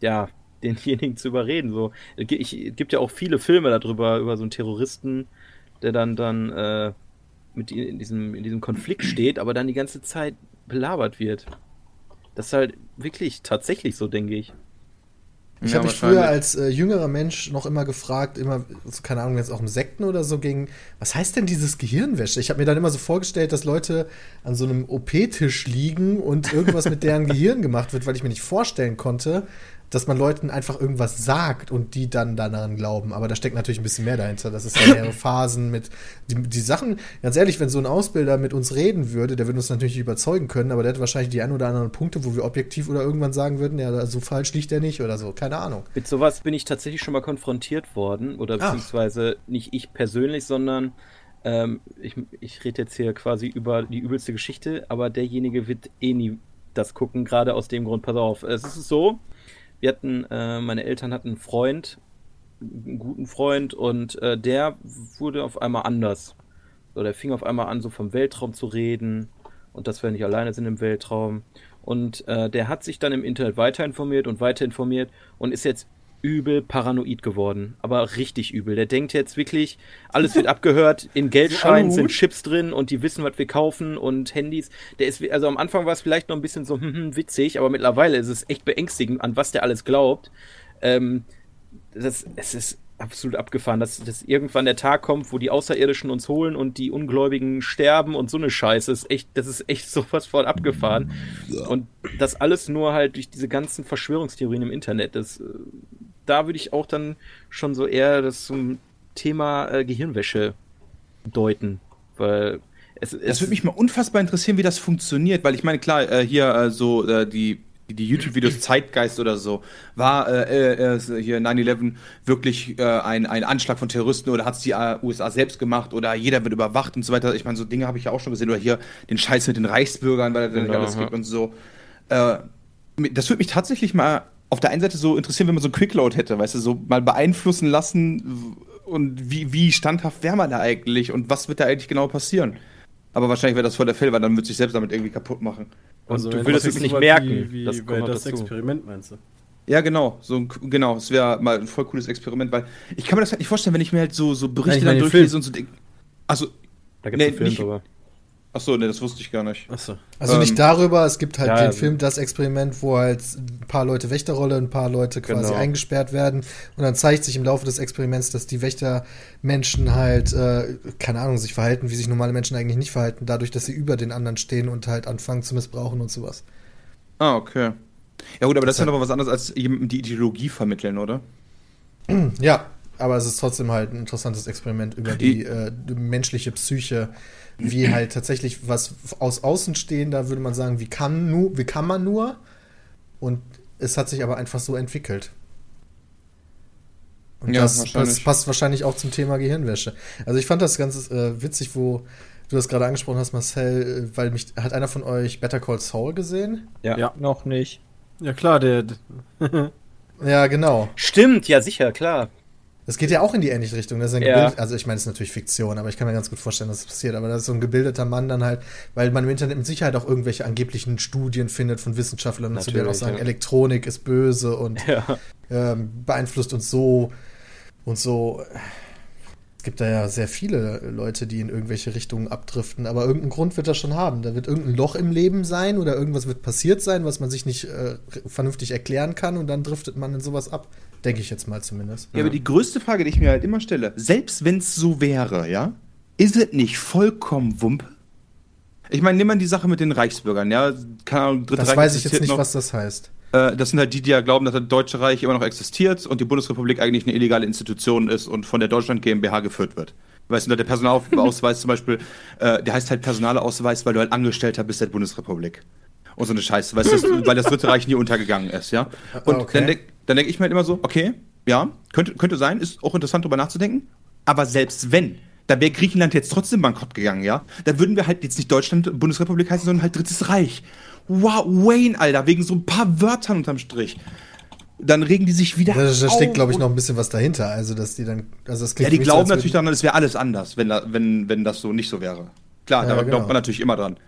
ja, denjenigen zu überreden. So, ich, es gibt ja auch viele Filme darüber, über so einen Terroristen, der dann dann äh, mit in diesem, in diesem Konflikt steht, aber dann die ganze Zeit belabert wird. Das ist halt wirklich tatsächlich so, denke ich. Ich Ja, habe mich früher als äh, jüngerer Mensch noch immer gefragt, immer, so, keine Ahnung, jetzt auch im Sekten oder so, gegen, was heißt denn dieses Gehirnwäsche? Ich habe mir dann immer so vorgestellt, dass Leute an so einem OP-Tisch liegen und irgendwas mit deren Gehirn gemacht wird, weil ich mir nicht vorstellen konnte, dass man Leuten einfach irgendwas sagt und die dann daran glauben. Aber da steckt natürlich ein bisschen mehr dahinter. Das ist ja mehrere Phasen mit die, die Sachen. Ganz ehrlich, wenn so ein Ausbilder mit uns reden würde, der würde uns natürlich überzeugen können, aber der hätte wahrscheinlich die ein oder anderen Punkte, wo wir objektiv oder irgendwann sagen würden, ja, so falsch liegt der nicht oder so. Keine Ahnung. Mit sowas bin ich tatsächlich schon mal konfrontiert worden, oder Ach. beziehungsweise nicht ich persönlich, sondern ähm, ich, ich rede jetzt hier quasi über die übelste Geschichte, aber derjenige wird eh nie das gucken, gerade aus dem Grund. Pass auf, es ist so, wir hatten, äh, meine Eltern hatten einen Freund, einen guten Freund, und äh, der wurde auf einmal anders. So, der fing auf einmal an, so vom Weltraum zu reden und dass wir nicht alleine sind im Weltraum. Und äh, der hat sich dann im Internet weiter informiert und weiter informiert und ist jetzt übel paranoid geworden. Aber richtig übel. Der denkt jetzt wirklich, alles wird abgehört, in Geldscheinen sind Chips drin und die wissen, was wir kaufen und Handys. Der ist, also am Anfang war es vielleicht noch ein bisschen so hm, hm, witzig, aber mittlerweile ist es echt beängstigend, an was der alles glaubt. Ähm, das, es ist absolut abgefahren, dass, dass irgendwann der Tag kommt, wo die Außerirdischen uns holen und die Ungläubigen sterben und so eine Scheiße. Das ist echt, das ist echt sowas von abgefahren. Und das alles nur halt durch diese ganzen Verschwörungstheorien im Internet. Das, äh, da würde ich auch dann schon so eher das zum Thema äh, Gehirnwäsche deuten. Weil es, Das es würde mich mal unfassbar interessieren, wie das funktioniert, weil ich meine, klar, äh, hier äh, so äh, die, die YouTube-Videos Zeitgeist oder so, war äh, äh, äh, hier 9-11 wirklich äh, ein, ein Anschlag von Terroristen oder hat es die äh, USA selbst gemacht oder jeder wird überwacht und so weiter. Ich meine, so Dinge habe ich ja auch schon gesehen oder hier den Scheiß mit den Reichsbürgern, weil er dann Genau, alles kriegt und so. Äh, das würde mich tatsächlich mal auf der einen Seite so interessieren, wenn man so einen Quickload hätte, weißt du, so mal beeinflussen lassen und wie, wie standhaft wäre man da eigentlich und was wird da eigentlich genau passieren? Aber wahrscheinlich wäre das voll der Fall, weil dann wird sich selbst damit irgendwie kaputt machen. Und du im würdest es nicht merken. Wie, wie Das das, kommt das dazu. Experiment meinst du? Ja, genau, so ein- genau, es wäre mal ein voll cooles Experiment, weil ich kann mir das halt nicht vorstellen, wenn ich mir halt so, so Berichte Nein, dann durchlese und so denke. Also, Da gibt es Nee, einen Film nicht- drüber. Ach so, ne, das wusste ich gar nicht. Achso. Also Ähm, nicht darüber, es gibt halt ja, den also- Film Das Experiment, wo halt ein paar Leute Wächterrolle, ein paar Leute quasi Genau. eingesperrt werden und dann zeigt sich im Laufe des Experiments, dass die Wächtermenschen halt, äh, keine Ahnung, sich verhalten, wie sich normale Menschen eigentlich nicht verhalten, dadurch, dass sie über den anderen stehen und halt anfangen zu missbrauchen und sowas. Ah, okay. Ja gut, aber das ist Das dann aber was anderes als jemandem die Ideologie vermitteln, oder? Ja, aber es ist trotzdem halt ein interessantes Experiment über die, äh, die menschliche Psyche, wie halt tatsächlich was aus Außenstehender würde man sagen, wie kann, nu, wie kann man nur? Und es hat sich aber einfach so entwickelt. Und Ja, das, das wahrscheinlich. passt wahrscheinlich auch zum Thema Gehirnwäsche. Also ich fand das ganz äh, witzig, wo du das gerade angesprochen hast, Marcel, äh, weil mich, hat einer von euch Better Call Saul gesehen? Ja. Ja. Noch nicht. Ja klar, der. Ja, genau. Stimmt, ja sicher, klar. Das geht ja auch in die ähnliche Richtung. Das ist ein Ja. also ich meine, es ist natürlich Fiktion, aber ich kann mir ganz gut vorstellen, dass es passiert. Aber das ist so ein gebildeter Mann dann halt, weil man im Internet mit Sicherheit auch irgendwelche angeblichen Studien findet von Wissenschaftlern, zu denen auch Natürlich, sagen, ja. Elektronik ist böse und Ja. ähm, beeinflusst uns so und so. Es gibt da ja sehr viele Leute, die in irgendwelche Richtungen abdriften, aber irgendeinen Grund wird das schon haben. Da wird irgendein Loch im Leben sein oder irgendwas wird passiert sein, was man sich nicht äh, vernünftig erklären kann und dann driftet man in sowas ab. Denke ich jetzt mal zumindest. Ja, aber die größte Frage, die ich mir halt immer stelle, selbst wenn es so wäre, ja, ist es nicht vollkommen Wumpe? Ich meine, nimm mal die Sache mit den Reichsbürgern, ja, keine Ahnung, Dritte Das Reich weiß ich jetzt nicht, noch. was das heißt. Äh, das sind halt die, die ja glauben, dass das Deutsche Reich immer noch existiert und die Bundesrepublik eigentlich eine illegale Institution ist und von der Deutschland GmbH geführt wird. Weißt du, der Personalausweis zum Beispiel, äh, der heißt halt Personalausweis, weil du halt Angestellter bist der Bundesrepublik. Und so eine Scheiße, weißt du, weil das Dritte Reich nie untergegangen ist, ja. Und okay. dann dann denke ich mir halt immer so, okay, ja, könnte, könnte sein, ist auch interessant drüber nachzudenken. Aber selbst wenn, da wäre Griechenland jetzt trotzdem bankrott gegangen, ja. Da würden wir halt jetzt nicht Deutschland, Bundesrepublik heißen, sondern halt Drittes Reich. Wow, Wayne, Alter, wegen so ein paar Wörtern unterm Strich. Dann regen die sich wieder. Da, da steckt, glaube ich, noch ein bisschen was dahinter. Also, dass die dann. Also das Ja, klingt die mich so, glauben als natürlich daran, es wäre alles anders, wenn, da, wenn, wenn das so nicht so wäre. Klar, Ja, da genau. glaubt man natürlich immer dran.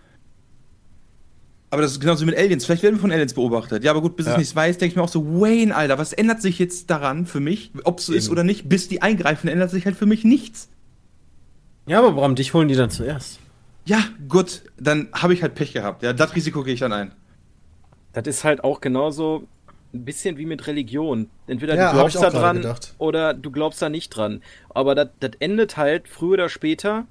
Aber das ist genauso wie mit Aliens. Vielleicht werden wir von Aliens beobachtet. Ja, aber gut, bis ich Ja. nichts weiß, denke ich mir auch so, Wayne, Alter, was ändert sich jetzt daran für mich? Ob es so ist oder nicht, bis die eingreifen, ändert sich halt für mich nichts. Ja, aber Bram, dich holen die dann zuerst. Ja, gut, dann habe ich halt Pech gehabt. Ja, das Risiko gehe ich dann ein. Das ist halt auch genauso ein bisschen wie mit Religion. Entweder Ja, du ich glaubst da dran gedacht. oder du glaubst da nicht dran. Aber das das endet halt früher oder später.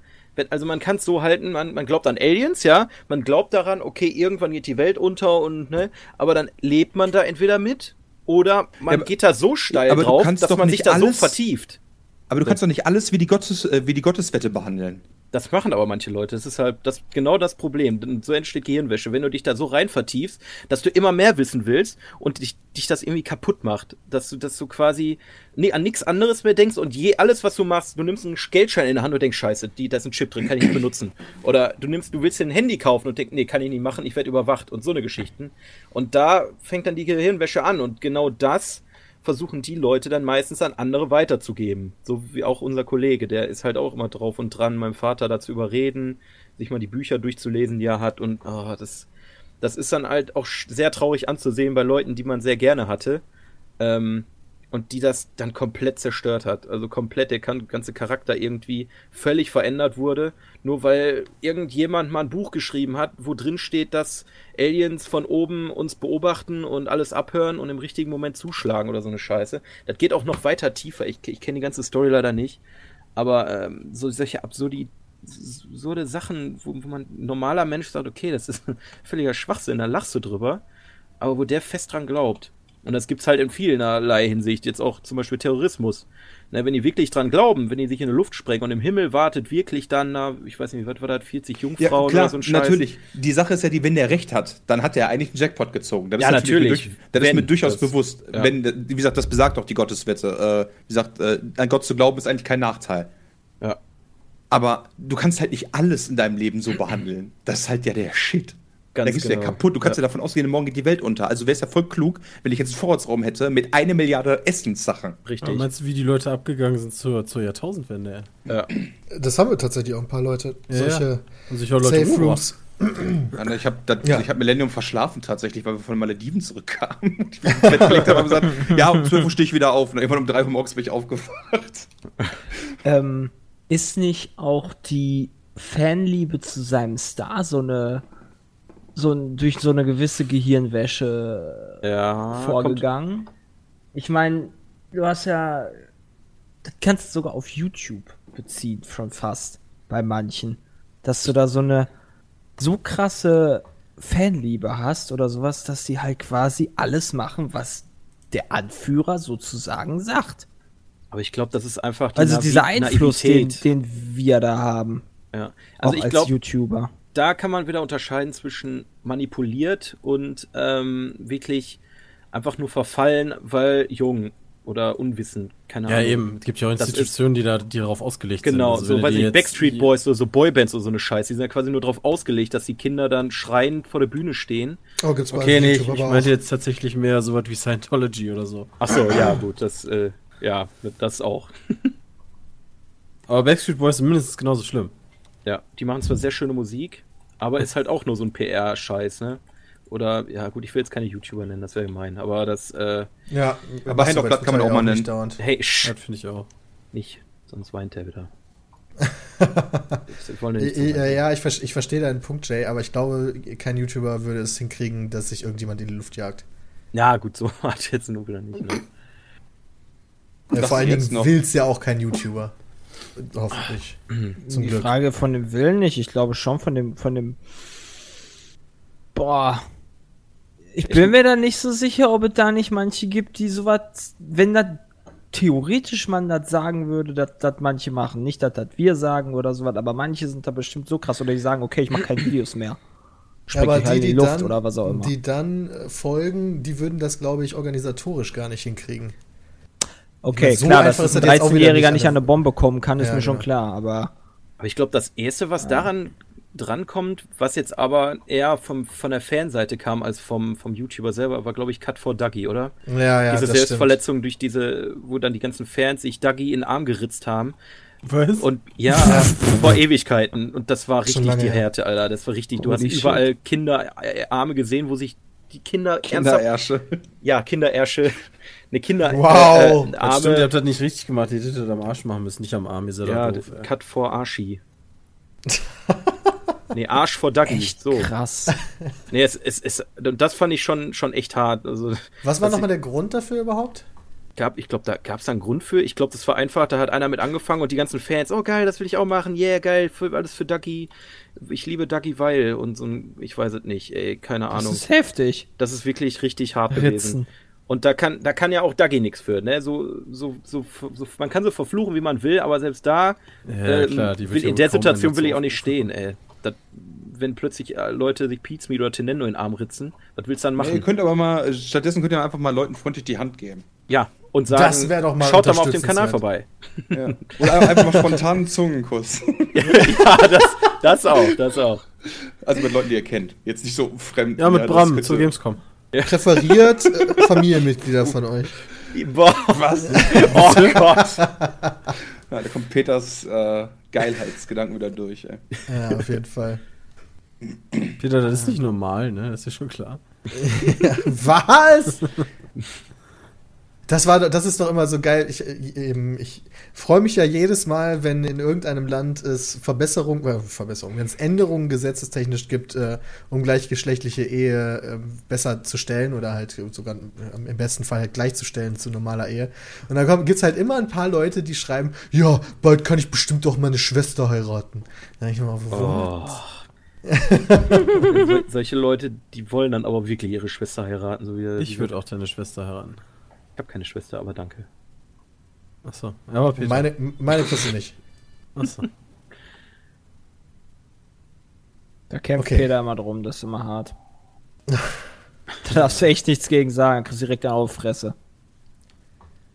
Also man kann es so halten, man, man glaubt an Aliens, ja, man glaubt daran, okay, irgendwann geht die Welt unter und ne, aber dann lebt man da entweder mit oder man Ja, geht da so steil drauf, dass man sich da so alles- vertieft. Aber du kannst doch nicht alles wie die, Gottes, äh, wie die Gotteswette behandeln. Das machen aber manche Leute. Das ist halt das, genau das Problem. So entsteht Gehirnwäsche. Wenn du dich da so rein vertiefst, dass du immer mehr wissen willst und dich, dich das irgendwie kaputt macht. Dass du, dass du quasi nee, an nichts anderes mehr denkst und je alles, was du machst, du nimmst einen Geldschein in der Hand und denkst, scheiße, die, da ist ein Chip drin, kann ich nicht benutzen. Oder du nimmst, du willst dir ein Handy kaufen und denkst, nee, kann ich nicht machen, ich werde überwacht und so eine Geschichten. Und da fängt dann die Gehirnwäsche an und genau das versuchen die Leute dann meistens an andere weiterzugeben. So wie auch unser Kollege, der ist halt auch immer drauf und dran, meinem Vater dazu überreden, sich mal die Bücher durchzulesen, die er hat. Und ah, das, das ist dann halt auch sehr traurig anzusehen bei Leuten, die man sehr gerne hatte. Ähm, und die das dann komplett zerstört hat. Also komplett der ganze Charakter irgendwie völlig verändert wurde, nur weil irgendjemand mal ein Buch geschrieben hat, wo drin steht, dass Aliens von oben uns beobachten und alles abhören und im richtigen Moment zuschlagen oder so eine Scheiße. Das geht auch noch weiter tiefer. Ich, ich kenne die ganze Story leider nicht. Aber ähm, so solche absurdi absurde Sachen, wo, wo man ein normaler Mensch sagt, okay, das ist völliger Schwachsinn, da lachst du drüber. Aber wo der fest dran glaubt. Und das gibt's halt in vielerlei Hinsicht, jetzt auch zum Beispiel Terrorismus. Na, wenn die wirklich dran glauben, wenn die sich in die Luft sprengen und im Himmel wartet wirklich dann, na, ich weiß nicht, was war das, 40 Jungfrauen oder so ein Scheiß. natürlich. Die Sache ist ja die, wenn der recht hat, dann hat er eigentlich einen Jackpot gezogen. Das Ja, ist natürlich. Durch, das ist Wenn mir durchaus das- bewusst. ja. Wenn, wie gesagt, das besagt auch die Gotteswette. Äh, wie gesagt, äh, an Gott zu glauben ist eigentlich kein Nachteil. Ja. Aber du kannst halt nicht alles in deinem Leben so behandeln. Das ist halt ja der Shit. Ganz da gehst du ja genau. kaputt. Du kannst ja. Ja. davon ausgehen, morgen geht die Welt unter. Also wäre es ja voll klug, wenn ich jetzt einen Vorratsraum hätte mit einer Milliarde Essenssachen. Richtig. Aber meinst du, wie die Leute abgegangen sind zur, zur Jahrtausendwende? ja. Das haben wir tatsächlich auch ein paar Leute. Ja, solche ja. Und sich auch Leute Safe. Rooms. Ich habe Ja. ich hab Millennium verschlafen tatsächlich, weil wir von den Malediven zurückkamen. Und ich mich ins Bett gelegt habe und gesagt, ja, um 12 Uhr stehe ich wieder auf. Und irgendwann um 3 Uhr morgens bin ich aufgewacht. Ähm, ist nicht auch die Fanliebe zu seinem Star so eine so durch so eine gewisse Gehirnwäsche ja vorgegangen? Ich meine, du hast ja das kannst du sogar auf YouTube beziehen, schon fast bei manchen, dass du da so eine so krasse Fanliebe hast oder sowas, dass die halt quasi alles machen, was der Anführer sozusagen sagt. Aber ich glaube, das ist einfach die Also Navi- dieser Einfluss, den, den wir da haben, ja. auch Also ich als glaube, YouTuber. Da kann man wieder unterscheiden zwischen manipuliert und ähm, wirklich einfach nur verfallen, weil jung oder unwissend, keine Ja, Ahnung. eben. Es gibt ja auch Institutionen, die, da, die darauf ausgelegt Genau, sind. so wenn weiß die ich, jetzt- Backstreet Boys oder so Boybands oder so eine Scheiße, die sind ja quasi nur darauf ausgelegt, dass die Kinder dann schreiend vor der Bühne stehen. Oh, gibt's bei Okay, nee, ich, ich meinte jetzt tatsächlich mehr sowas wie Scientology oder so. Ach so, ja, gut, das, äh, ja, das auch. Aber Backstreet Boys sind mindestens genauso schlimm. Ja, die machen zwar sehr schöne Musik, aber ist halt auch nur so ein PR-Scheiß, ne? Oder, ja, gut, ich will jetzt keine YouTuber nennen, das wäre gemein, aber das, äh, Ja, Aber Blatt kann man auch mal nennen. dauernd. hey, sch, Das finde ich auch. nicht, sonst weint er wieder. ich Ja, ja, ich, ich verstehe deinen Punkt, Jay, aber ich glaube, kein YouTuber würde es hinkriegen, dass sich irgendjemand in die Luft jagt. ja, gut, so hat jetzt nur wieder nicht, ne? Ja, vor allen Dingen noch. will's ja auch kein YouTuber. Hoffentlich. Zum die Glück. Frage von dem Willen nicht. Ich glaube schon von dem, von dem. Boah. Ich bin mir da nicht so sicher, ob es da nicht manche gibt, die sowas, wenn das theoretisch man das sagen würde, dass das manche machen. Nicht, dass das wir sagen oder sowas, aber manche sind da bestimmt so krass oder die sagen, okay, ich mache keine Videos mehr. springt aber euch halt die, in die die Luft dann, oder was auch immer. die dann äh, folgen, die würden das, glaube ich, organisatorisch gar nicht hinkriegen. Okay, so klar, dass ein ist das jetzt auch wieder 13-Jähriger nicht an eine Bombe kommen kann, ist Ja, mir schon genau. klar, aber Aber ich glaube, das erste, was daran drankommt, was jetzt aber eher vom, von der Fanseite kam als vom, vom YouTuber selber, war, glaube ich, Cut for Dougie, oder? Ja, ja, diese das stimmt. Selbstverletzung durch diese, wo dann die ganzen Fans sich Dougie in den Arm geritzt haben. Was? Und ja, vor Ewigkeiten. Und das war richtig lange die. Härte, Alter. Das war richtig. Du hast Holy shit. überall Kinderarme gesehen, wo sich die Kinder Kinderärsche. ja, Kinderärsche, eine Kinder Wow. äh, Das Arme, stimmt, ihr habt das nicht richtig gemacht. Ihr hättet das am Arsch machen müssen, nicht am Arm. Ihr seid ja, doch doof. Cut for Arschi. nee, Arsch vor Dougie. So. krass. Nee, es, es, es, das fand ich schon, schon echt hart. Also, Was war nochmal der Grund dafür überhaupt? gab, ich glaube, da gab es da einen Grund für. Ich glaube, das war einfach, da hat einer mit angefangen und die ganzen Fans, oh geil, das will ich auch machen, yeah, geil, für, alles für Ducky. Ich liebe Ducky weil und so ein, ich weiß es nicht, ey, keine Das Ahnung. ist heftig. Das ist wirklich richtig hart gewesen. Und da kann, da kann ja auch Ducky nichts für, ne? So, so, so, so, man kann so verfluchen, wie man will, aber selbst da, Ja, ähm, klar, will, ja in der Situation will ich zu auch nicht stehen, ey. Das, wenn plötzlich äh, Leute sich Pizmeat oder Tenendo in den Arm ritzen, was willst du dann Ja, machen? ihr könnt aber mal, stattdessen könnt ihr einfach mal Leuten freundlich die Hand geben. ja, und sagen, Das doch mal schaut doch mal auf dem Kanal vorbei. Ja. Oder einfach mal spontanen Zungenkuss. ja, das, das auch, das auch. Also mit Leuten, die ihr kennt. Jetzt nicht so fremd. Ja, mit Bram zur Gamescom. Präferiert äh, Familienmitglieder von euch. Boah, was? Oh Gott. Ja, da kommt Peters äh, Geilheitsgedanken wieder durch, ey. Ja, auf jeden Fall. Peter, das ist nicht normal, ne? Das ist ja schon klar. Was? Das war, das ist doch immer so geil. Ich, eben, ich freue mich ja jedes Mal, wenn in irgendeinem Land es Verbesserungen, äh, Verbesserungen, wenn es Änderungen gesetzestechnisch gibt, äh, um gleichgeschlechtliche Ehe äh, besser zu stellen oder halt sogar äh, im besten Fall halt gleichzustellen zu normaler Ehe. Und dann gibt es halt immer ein paar Leute, die schreiben, ja, bald kann ich bestimmt doch meine Schwester heiraten. Da ich mal, Oh. Sol- solche Leute, die wollen dann aber wirklich ihre Schwester heiraten. So wie Ich würde auch deine Schwester heiraten. Ich habe keine Schwester, aber danke. Achso. Ja, aber Peter. meine, meine kriegst du nicht. Achso. Da kämpft Okay. Peter immer drum, das ist immer hart. da darfst du echt nichts gegen sagen, kriegst direkt eine Auffresse.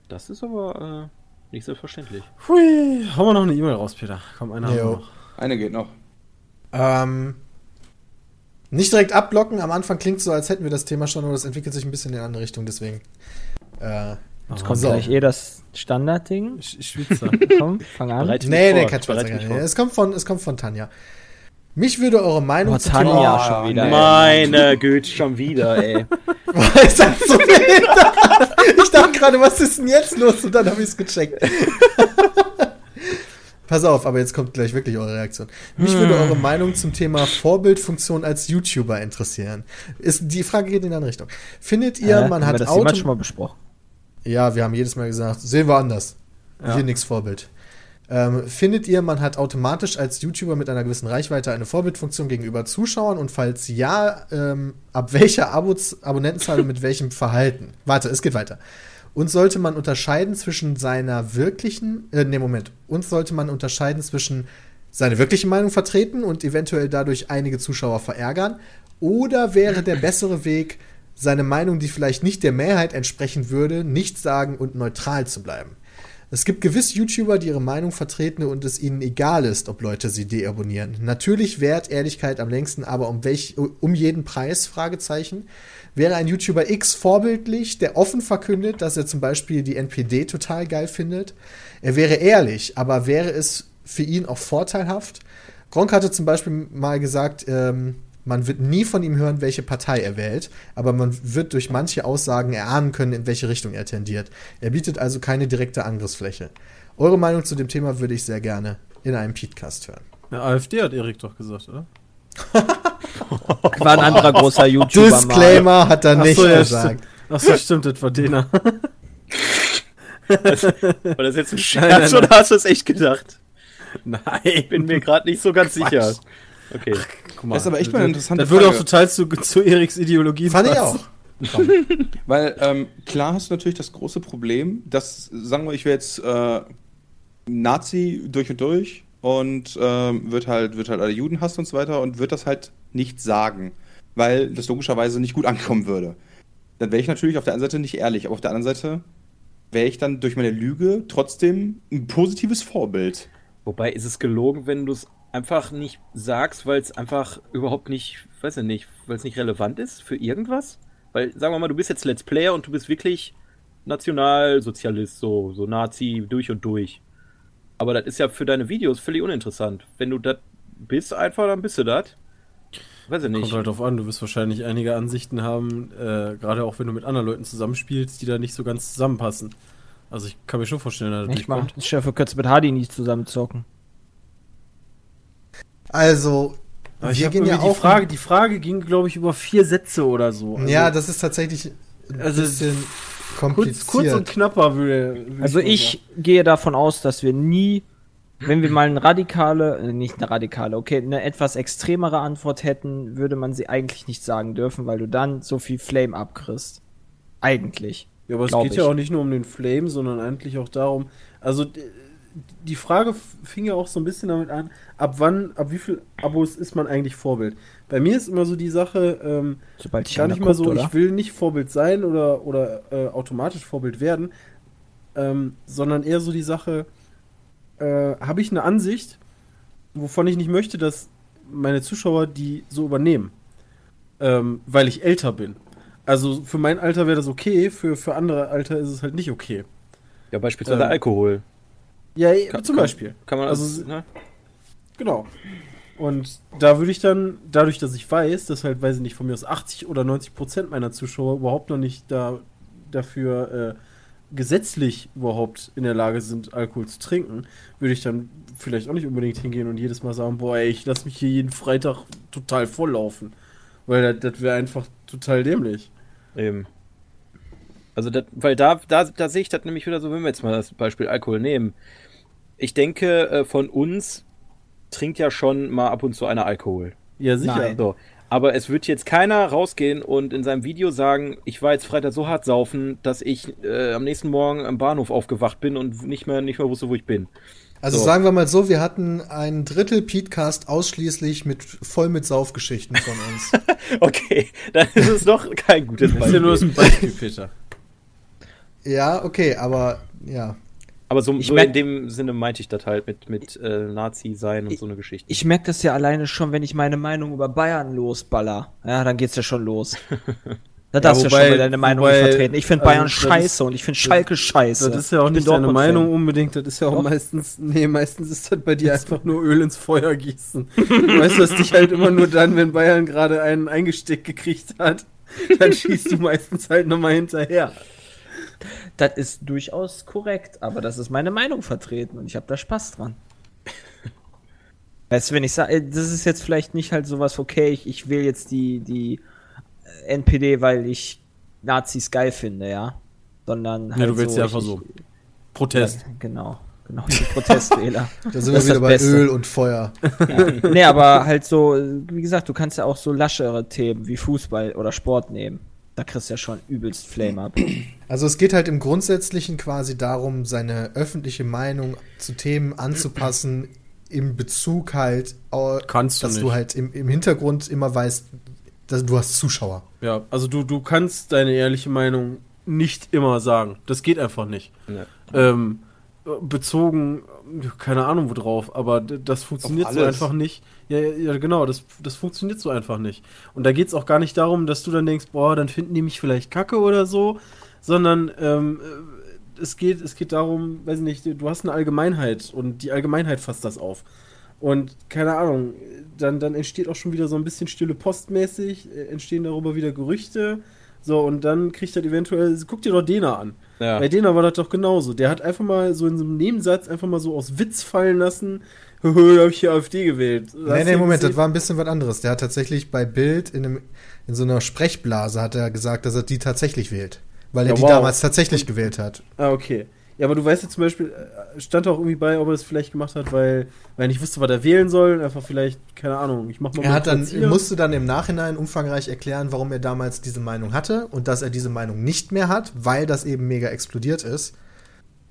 Das ist aber äh, nicht selbstverständlich. Hui. Hau mal noch eine E-Mail raus, Peter. Komm, einer haben wir Jo. noch. Eine geht noch. Ähm, nicht direkt abblocken. Am Anfang klingt es so, als hätten wir das Thema schon, aber das entwickelt sich ein bisschen in eine andere Richtung. Deswegen. Äh, Jetzt kommt so. gleich eh das Standardding. Sch- Schwitzer. Komm, fang an. Bereit- nee, nee, kein nee, vor. Es kommt von, es kommt von Tanja. Mich würde eure Meinung Oh, zum Tanja Thema- schon wieder. ey. Meine Güte, schon wieder, ey. Ist das so behindert? ich dachte gerade, was ist denn jetzt los? Und dann habe ich es gecheckt. Pass auf, aber jetzt kommt gleich wirklich eure Reaktion. Mich würde eure Meinung zum Thema Vorbildfunktion als YouTuber interessieren. Ist, die Frage geht in eine Richtung. Findet ihr, Äh, man hat wir das Auto schon mal besprochen. Ja, wir haben jedes Mal gesagt, sehen wir anders. Ja. Hier nix Vorbild. Ähm, findet ihr, man hat automatisch als YouTuber mit einer gewissen Reichweite eine Vorbildfunktion gegenüber Zuschauern? Und falls ja, ähm, ab welcher Abos Abonnentenzahl und mit welchem Verhalten? Warte, es geht weiter. Und sollte man unterscheiden zwischen seiner wirklichen, äh, nee, Moment. Und sollte man unterscheiden zwischen seine wirkliche Meinung vertreten und eventuell dadurch einige Zuschauer verärgern? Oder wäre der bessere Weg, seine Meinung, die vielleicht nicht der Mehrheit entsprechen würde, nicht sagen und neutral zu bleiben? Es gibt gewiss YouTuber, die ihre Meinung vertreten und es ihnen egal ist, ob Leute sie deabonnieren. Natürlich währt Ehrlichkeit am längsten, aber um, welch, um jeden Preis? Fragezeichen. Wäre ein YouTuber X vorbildlich, der offen verkündet, dass er zum Beispiel die NPD total geil findet? Er wäre ehrlich, aber wäre es für ihn auch vorteilhaft? Gronk hatte zum Beispiel mal gesagt, ähm, man wird nie von ihm hören, welche Partei er wählt, aber man wird durch manche Aussagen erahnen können, in welche Richtung er tendiert. Er bietet also keine direkte Angriffsfläche. Eure Meinung zu dem Thema würde ich sehr gerne in einem Podcast hören. Ja, AfD hat Erik doch gesagt, oder? War ein anderer großer YouTuber mal. Disclaimer hat er Ach nicht so, ja, gesagt. Achso, stimmt, das war Dena. War das jetzt ein Scherz Nein, nein, nein. oder hast du es echt gedacht? Nein. Bin mir gerade nicht so ganz sicher. Okay. Mal, Das ist aber echt mal eine interessante Das würde auch total zu, zu Eriks Ideologie Fand ich passen. auch. Weil ähm, klar hast du natürlich das große Problem, dass, sagen wir, ich wäre jetzt äh, Nazi durch und durch und ähm, wird halt, wird halt alle Juden hassen und so weiter und wird das halt nicht sagen, weil das logischerweise nicht gut ankommen würde. Dann wäre ich natürlich auf der einen Seite nicht ehrlich, aber auf der anderen Seite wäre ich dann durch meine Lüge trotzdem ein positives Vorbild. Wobei ist es gelogen, wenn du es einfach nicht sagst, weil es einfach überhaupt nicht, weiß ich nicht, weil es nicht relevant ist für irgendwas? Weil, sagen wir mal, du bist jetzt Let's Player und du bist wirklich Nationalsozialist, so, so Nazi durch und durch. Aber das ist ja für deine Videos völlig uninteressant. Wenn du das bist einfach, dann bist du das. Weiß ich nicht. Kommt halt drauf an, du wirst wahrscheinlich einige Ansichten haben, äh, gerade auch wenn du mit anderen Leuten zusammenspielst, die da nicht so ganz zusammenpassen. Also ich kann mir schon vorstellen, dass das Ich mach. durchkommt. Chef, du könntest mit Hardy nicht zusammen zocken. Also, Aber wir gehen ja auch. die Frage, die Frage ging, glaube ich, über vier Sätze oder so. Also ja, das ist tatsächlich ein Also, bisschen kurz, kompliziert. kurz und knapper würde. würde Also ich gehe davon aus, dass wir nie, wenn wir mal eine radikale, äh, nicht eine radikale, okay, eine etwas extremere Antwort hätten, würde man sie eigentlich nicht sagen dürfen, weil du dann so viel Flame abkriegst. Eigentlich. Ja, aber es geht ich. ja auch nicht nur um den Flame, sondern eigentlich auch darum, also die Frage fing ja auch so ein bisschen damit an, ab wann, ab wie viel Abos ist man eigentlich Vorbild? Bei mir ist immer so die Sache, ähm, Sobald dich gar nicht mal so, oder? ich will nicht Vorbild sein oder, oder äh, automatisch Vorbild werden, ähm, sondern eher so die Sache, äh, habe ich eine Ansicht, wovon ich nicht möchte, dass meine Zuschauer die so übernehmen, ähm, weil ich älter bin. Also für mein Alter wäre das okay, für, für andere Alter ist es halt nicht okay. Ja, beispielsweise Ähm, Alkohol. Ja, eh, Kann- zum kann- Beispiel. Kann man also, also, ne? Genau. Und da würde ich dann, dadurch, dass ich weiß, dass halt, weiß ich nicht, von mir aus 80 oder 90 Prozent meiner Zuschauer überhaupt noch nicht da, dafür äh, gesetzlich überhaupt in der Lage sind, Alkohol zu trinken, würde ich dann vielleicht auch nicht unbedingt hingehen und jedes Mal sagen, boah, ey, ich lasse mich hier jeden Freitag total volllaufen. Weil das, das wäre einfach total dämlich. Eben. Also, das, weil da, da, da sehe ich das nämlich wieder so, wenn wir jetzt mal das Beispiel Alkohol nehmen. Ich denke, äh, von uns trinkt ja schon mal ab und zu einer Alkohol. Ja, sicher. Nein. So. Aber es wird jetzt keiner rausgehen und in seinem Video sagen, ich war jetzt Freitag so hart saufen, dass ich äh, am nächsten Morgen am Bahnhof aufgewacht bin und nicht mehr, nicht mehr wusste, wo ich bin. Also So. sagen wir mal so, wir hatten ein Drittel Petecast ausschließlich mit voll mit Saufgeschichten von uns. Okay, dann ist es doch kein gutes Das ist ja nur Beispiel. ein Beispiel, Peter. Ja, okay, aber ja. Aber so, Ich so in dem Sinne meinte ich das halt mit, mit äh, Nazi sein und so eine Geschichte. Ich merke das ja alleine schon, wenn ich meine Meinung über Bayern losballer. Ja, dann geht's ja schon los. Da darfst du ja wobei- schon mal deine Meinung wobei, nicht vertreten. Ich finde also Bayern ist- scheiße und ich finde Schalke scheiße. Das ist ja auch Ich nicht deine. Meinung unbedingt, das ist ja auch Doch. meistens, nee, meistens ist das bei dir einfach nur Öl ins Feuer gießen. Du weißt, dass dich halt immer nur dann, wenn Bayern gerade einen eingesteckt gekriegt hat, dann schießt du meistens halt nochmal hinterher. Das ist durchaus korrekt, aber das ist meine Meinung vertreten und ich habe da Spaß dran. Weißt du, wenn ich sage, das ist jetzt vielleicht nicht halt sowas, okay, ich, ich wähle jetzt die, die äh, NPD, weil ich Nazis geil finde, ja. Sondern halt Ja, du willst ja ich- einfach so. Protest. Ja, genau, genau, die Protestwähler. Da sind Das wir wieder bei Beste. Öl und Feuer. ja. Nee, aber halt so, wie gesagt, du kannst ja auch so laschere Themen wie Fußball oder Sport nehmen. Da kriegst du ja schon übelst Flame ab. Also es geht halt im Grundsätzlichen quasi darum, seine öffentliche Meinung zu Themen anzupassen, im Bezug halt, Kannst du dass du nicht. halt im, im Hintergrund immer weißt, dass du hast Zuschauer. Ja, also du, du kannst deine ehrliche Meinung nicht immer sagen. Das geht einfach nicht. Ja. Ähm, bezogen, keine Ahnung worauf, aber d- das funktioniert so einfach nicht. Ja, ja, ja, genau, das, das funktioniert so einfach nicht. Und da geht es auch gar nicht darum, dass du dann denkst, boah, dann finden die mich vielleicht kacke oder so, sondern ähm, äh, es, geht, es geht darum, weiß ich nicht, du hast eine Allgemeinheit und die Allgemeinheit fasst das auf. Und keine Ahnung, dann, dann entsteht auch schon wieder so ein bisschen stille postmäßig, äh, entstehen darüber wieder Gerüchte. So, und dann kriegt er eventuell, guck dir doch Dena an. Ja. Bei Dena war das doch genauso. Der hat einfach mal so in so einem Nebensatz einfach mal so aus Witz fallen lassen, höhö, da hab ich hier AfD gewählt. Nee, Hast nee, du Moment, gesehen? das war ein bisschen was anderes. Der hat tatsächlich bei Bild in, einem, in so einer Sprechblase hat er gesagt, dass er die tatsächlich wählt. Weil er Ja, die wow. damals tatsächlich gewählt hat. Ah, okay. Ja, aber du weißt ja zum Beispiel, äh, stand auch irgendwie bei, ob er es vielleicht gemacht hat, weil, weil er nicht wusste, was er wählen soll. Einfach vielleicht, keine Ahnung, ich mach mal Er hat dann, musste dann im Nachhinein umfangreich erklären, warum er damals diese Meinung hatte und dass er diese Meinung nicht mehr hat, weil das eben mega explodiert ist.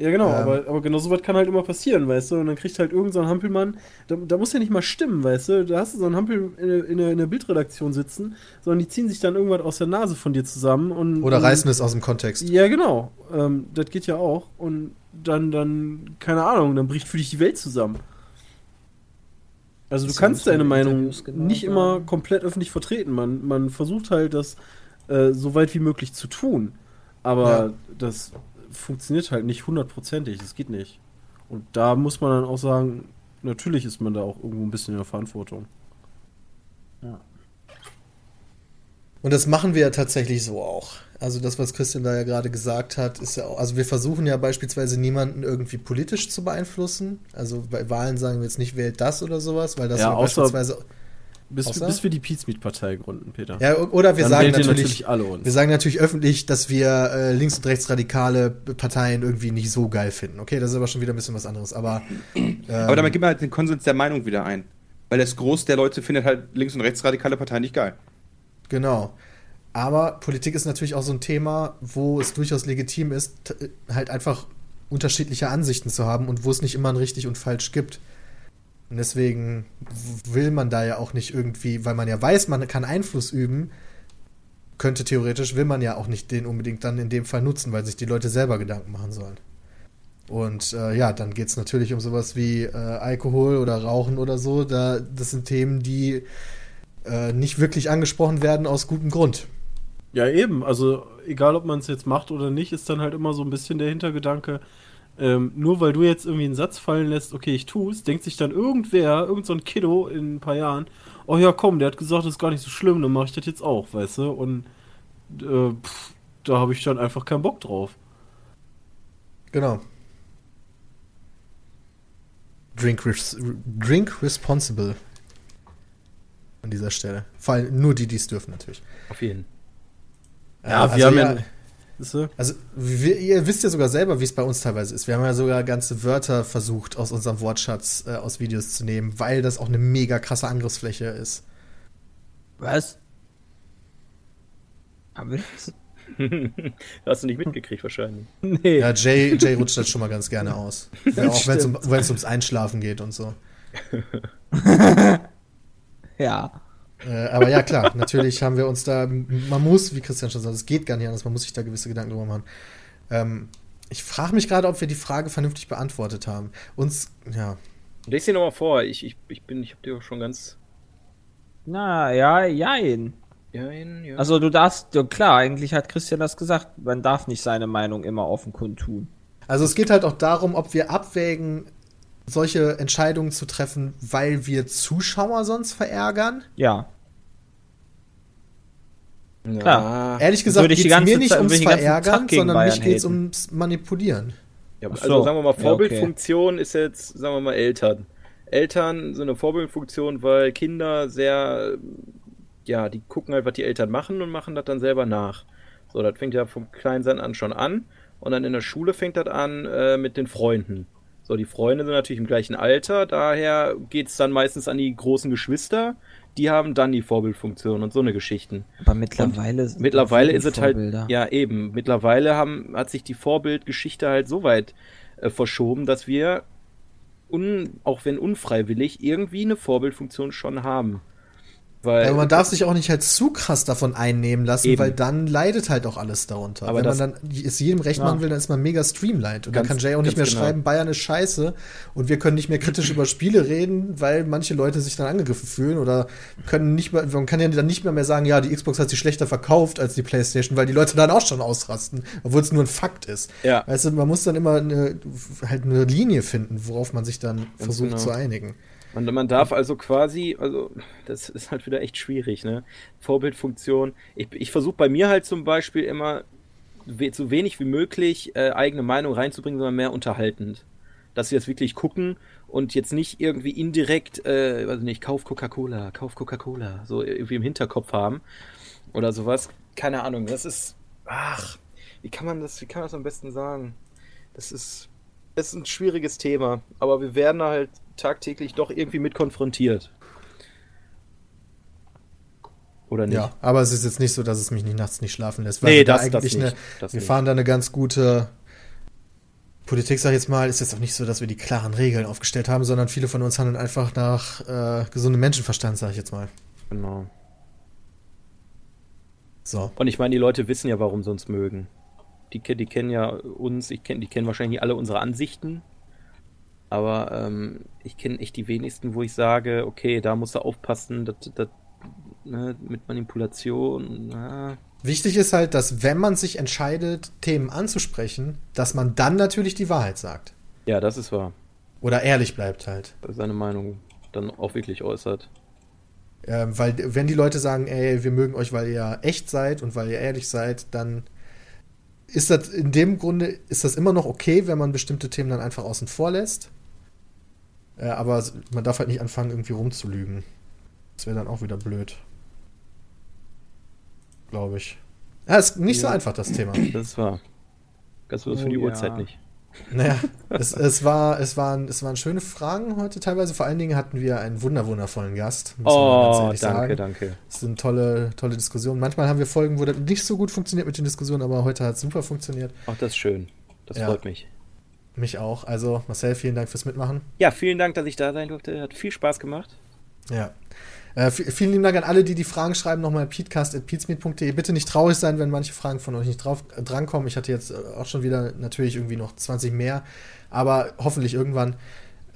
Ja, genau, Ähm. aber, aber genau sowas kann halt immer passieren, weißt du? Und dann kriegt halt irgend so ein Hampelmann, da, da muss ja nicht mal stimmen, weißt du? Da hast du so einen Hampel in, der- in, in der Bildredaktion sitzen, sondern die ziehen sich dann irgendwas aus der Nase von dir zusammen und. Oder und, reißen es aus dem Kontext. Ja, genau. Ähm, das geht ja auch. Und dann, dann, keine Ahnung, dann bricht für dich die Welt zusammen. Also du Das kannst deine Meinung genau nicht sagen. immer komplett öffentlich vertreten. Man, man versucht halt, das äh, so weit wie möglich zu tun. Aber Ja. das funktioniert halt nicht hundertprozentig. Das geht nicht. Und da muss man dann auch sagen, natürlich ist man da auch irgendwo ein bisschen in der Verantwortung. Und das machen wir ja tatsächlich so auch. Also das, was Christian da ja gerade gesagt hat, ist ja auch, also wir versuchen ja beispielsweise niemanden irgendwie politisch zu beeinflussen. Also bei Wahlen sagen wir jetzt nicht, wählt das oder sowas, weil das Ja, ja, beispielsweise. Bis, Außer? bis wir die Pizmeet-Partei gründen, Peter. Ja, oder wir Dann sagen ihr natürlich, alle uns. wir sagen natürlich öffentlich, dass wir äh, links- und rechtsradikale Parteien irgendwie nicht so geil finden. Okay, das ist aber schon wieder ein bisschen was anderes. Aber, ähm, Aber damit gibt man halt den Konsens der Meinung wieder ein. Weil das Groß der Leute findet halt links- und rechtsradikale Parteien nicht geil. Genau. Aber Politik ist natürlich auch so ein Thema, wo es durchaus legitim ist, halt einfach unterschiedliche Ansichten zu haben und wo es nicht immer ein richtig und falsch gibt. Und deswegen will man da ja auch nicht irgendwie, weil man ja weiß, man kann Einfluss üben, könnte theoretisch, will man ja auch nicht den unbedingt dann in dem Fall nutzen, weil sich die Leute selber Gedanken machen sollen. Und äh, ja, dann geht es natürlich um sowas wie äh, Alkohol oder Rauchen oder so. Da, das sind Themen, die äh, nicht wirklich angesprochen werden aus gutem Grund. Ja, eben. Also, egal ob man es jetzt macht oder nicht, ist dann halt immer so ein bisschen der Hintergedanke, ähm, nur weil du jetzt irgendwie einen Satz fallen lässt, okay, ich tu's, denkt sich dann irgendwer, irgend so ein Kiddo in ein paar Jahren, oh ja, komm, der hat gesagt, das ist gar nicht so schlimm, dann mache ich das jetzt auch, weißt du? Und äh, pff, da habe ich dann einfach keinen Bock drauf. Genau. Drink, res drink responsible. An dieser Stelle. Vor allem nur die, die es dürfen, natürlich. Auf jeden. Ja, Äh, wir haben ja, ja-? Also, wir, ihr wisst ja sogar selber, wie es bei uns teilweise ist. Wir haben ja sogar ganze Wörter versucht, aus unserem Wortschatz äh, aus Videos zu nehmen, weil das auch eine mega krasse Angriffsfläche ist. Was? Haben wir das? Hast du nicht mitgekriegt wahrscheinlich. Nee. Ja, Jay, Jay rutscht das schon mal ganz gerne aus. Ja, auch wenn es um, ums Einschlafen geht und so. Ja. Äh, aber ja, klar, natürlich haben wir uns da, man muss, wie Christian schon sagt, es geht gar nicht anders, man muss sich da gewisse Gedanken drüber machen. Ähm, ich frage mich gerade, ob wir die Frage vernünftig beantwortet haben. Uns, ja, Lies sie nochmal vor. Ich, ich, ich bin, ich hab dir auch schon ganz. Na, ja, jein. Ja, ja. Also du darfst, ja, klar, eigentlich hat Christian das gesagt, man darf nicht seine Meinung immer offen kundtun. Also es geht halt auch darum, ob wir abwägen, solche Entscheidungen zu treffen, weil wir Zuschauer sonst verärgern. Ja. ja. klar. Ehrlich gesagt würde ich geht die es mir nicht Zeit- ums Verärgern, sondern Bayern mich geht es ums Manipulieren. Ja, also so. sagen wir mal, Ja, Vorbildfunktion ist jetzt, sagen wir mal, Eltern. Eltern sind eine Vorbildfunktion, weil Kinder sehr, ja, die gucken halt, was die Eltern machen und machen das dann selber nach. So, das fängt ja vom Kleinsein an schon an. Und dann in der Schule fängt das an äh, mit den Freunden. So, die Freunde sind natürlich im gleichen Alter, daher geht es dann meistens an die großen Geschwister. Die haben dann die Vorbildfunktion und so eine Geschichten. Aber mittlerweile sind Mittlerweile ist es halt, ja eben, mittlerweile haben, hat sich die Vorbildgeschichte halt so weit äh, verschoben, dass wir, un, auch wenn unfreiwillig, irgendwie eine Vorbildfunktion schon haben. Weil, Aber man darf sich auch nicht halt zu krass davon einnehmen lassen, Eben. weil dann leidet halt auch alles darunter. Aber Wenn man das- dann es jedem recht Ja. machen will, dann ist man mega streamlined. Und dann kann Ganz- Jay auch nicht mehr ganz genau. schreiben, Bayern ist scheiße und wir können nicht mehr kritisch über Spiele reden, weil manche Leute sich dann angegriffen fühlen oder können nicht mehr, man kann ja dann nicht mehr, mehr sagen, ja, die Xbox hat sich schlechter verkauft als die Playstation, weil die Leute dann auch schon ausrasten, obwohl es nur ein Fakt ist. Ja. Weißt du, man muss dann immer eine, halt eine Linie finden, worauf man sich dann versucht genau. zu einigen. Man, man darf also quasi, also das ist halt wieder echt schwierig, ne? Vorbildfunktion. Ich, ich versuche bei mir halt zum Beispiel immer so wenig wie möglich äh, eigene Meinung reinzubringen, sondern mehr unterhaltend. Dass wir das wirklich gucken und jetzt nicht irgendwie indirekt, äh, also nicht, kauf Coca-Cola, kauf Coca-Cola, so irgendwie im Hinterkopf haben oder sowas. Keine Ahnung, das ist, ach, wie kann man das, wie kann man das am besten sagen? Das ist, das ist ein schwieriges Thema, aber wir werden halt tagtäglich doch irgendwie mit konfrontiert. Oder nicht? Ja, aber es ist jetzt nicht so, dass es mich nicht nachts nicht schlafen lässt. Nee, wir da das- das eigentlich nicht. eine, Das wir nicht. fahren da eine ganz gute Politik, sag ich jetzt mal, ist jetzt auch nicht so, dass wir die klaren Regeln aufgestellt haben, sondern viele von uns handeln einfach nach äh, gesundem Menschenverstand, sag ich jetzt mal. Genau. So. Und ich meine, die Leute wissen ja, warum sie uns mögen. Die, die kennen ja uns, ich kenn, die kennen wahrscheinlich nicht alle unsere Ansichten. Aber ähm, ich kenne echt die wenigsten, wo ich sage, okay, da musst du aufpassen, das, das, ne, mit Manipulation. Na, Wichtig ist halt, dass wenn man sich entscheidet, Themen anzusprechen, dass man dann natürlich die Wahrheit sagt. ja, das ist wahr. Oder ehrlich bleibt halt. Seine Meinung dann auch wirklich äußert. Ähm, weil wenn die Leute sagen, ey, wir mögen euch, weil ihr echt seid und weil ihr ehrlich seid, dann ist das in dem Grunde, ist das immer noch okay, wenn man bestimmte Themen dann einfach außen vor lässt. Äh, aber man darf halt nicht anfangen, irgendwie rumzulügen. Das wäre dann auch wieder blöd. Glaube ich. Ja, ist nicht so Ja. einfach, das Thema. Das ist wahr. Ganz bloß Oh, für die ja. Uhrzeit nicht. Naja, es, es, war, es, waren, es waren schöne Fragen heute teilweise. Vor allen Dingen hatten wir einen wunderwundervollen Gast. muss man mal ganz Oh, ehrlich danke, sagen. danke. Es sind tolle, tolle Diskussionen. Manchmal haben wir Folgen, wo das nicht so gut funktioniert mit den Diskussionen, aber heute hat es super funktioniert. Ach, das ist schön. Das Ja. freut mich. Mich auch. Also, Marcel, vielen Dank fürs Mitmachen. Ja, vielen Dank, dass ich da sein durfte. Hat viel Spaß gemacht. Ja. Äh, vielen lieben Dank an alle, die die Fragen schreiben. Nochmal peatcast.peatsmeet.de. Bitte nicht traurig sein, wenn manche Fragen von euch nicht drauf äh, drankommen. Ich hatte jetzt äh, auch schon wieder natürlich irgendwie noch 20 mehr, aber hoffentlich irgendwann.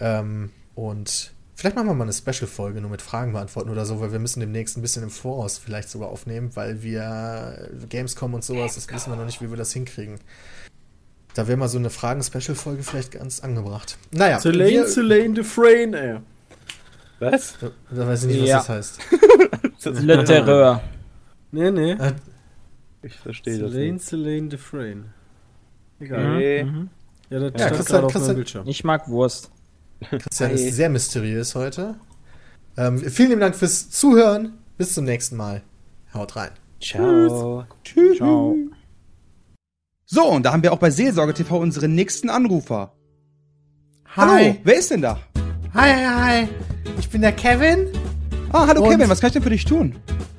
Ähm, und vielleicht machen wir mal eine Special-Folge nur mit Fragen beantworten oder so, weil wir müssen demnächst ein bisschen im Voraus vielleicht sogar aufnehmen, weil wir äh, Gamescom und sowas, das wissen wir noch nicht, wie wir das hinkriegen. Da wäre mal so eine Fragen-Special-Folge vielleicht ganz angebracht. Naja, Zelane, wir, Zelane, Dufresne, ey. Was? da weiß ich nicht, was Ja. das heißt. Le Terreur. Nee, nee. Äh, Ich verstehe das nicht. Zelane, Dufresne. Egal. Okay. Mhm. Ja, das Ja, stand gerade auf meinem Bildschirm. Ich mag Wurst. Christian ist sehr mysteriös heute. Ähm, vielen lieben Dank fürs Zuhören. Bis zum nächsten Mal. Haut rein. Ciao. Ciao. So, und da haben wir auch bei Seelsorge TV unseren nächsten Anrufer. Hallo, wer ist denn da? Hi, hi, hi. Ich bin der Kevin. Ah, hallo Und- Kevin, was kann ich denn für dich tun?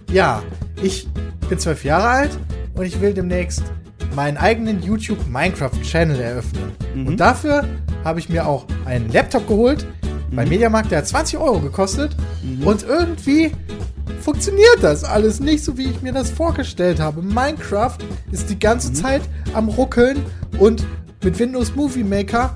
Ja, ich bin zwölf Jahre alt und ich will demnächst meinen eigenen YouTube Minecraft Channel eröffnen. Mhm. Und dafür habe ich mir auch einen Laptop geholt. Mhm. Beim Mediamarkt, der hat 20 Euro gekostet. Und irgendwie funktioniert das alles nicht so, wie ich mir das vorgestellt habe. Minecraft ist die ganze Mhm. Zeit am Ruckeln und mit Windows Movie Maker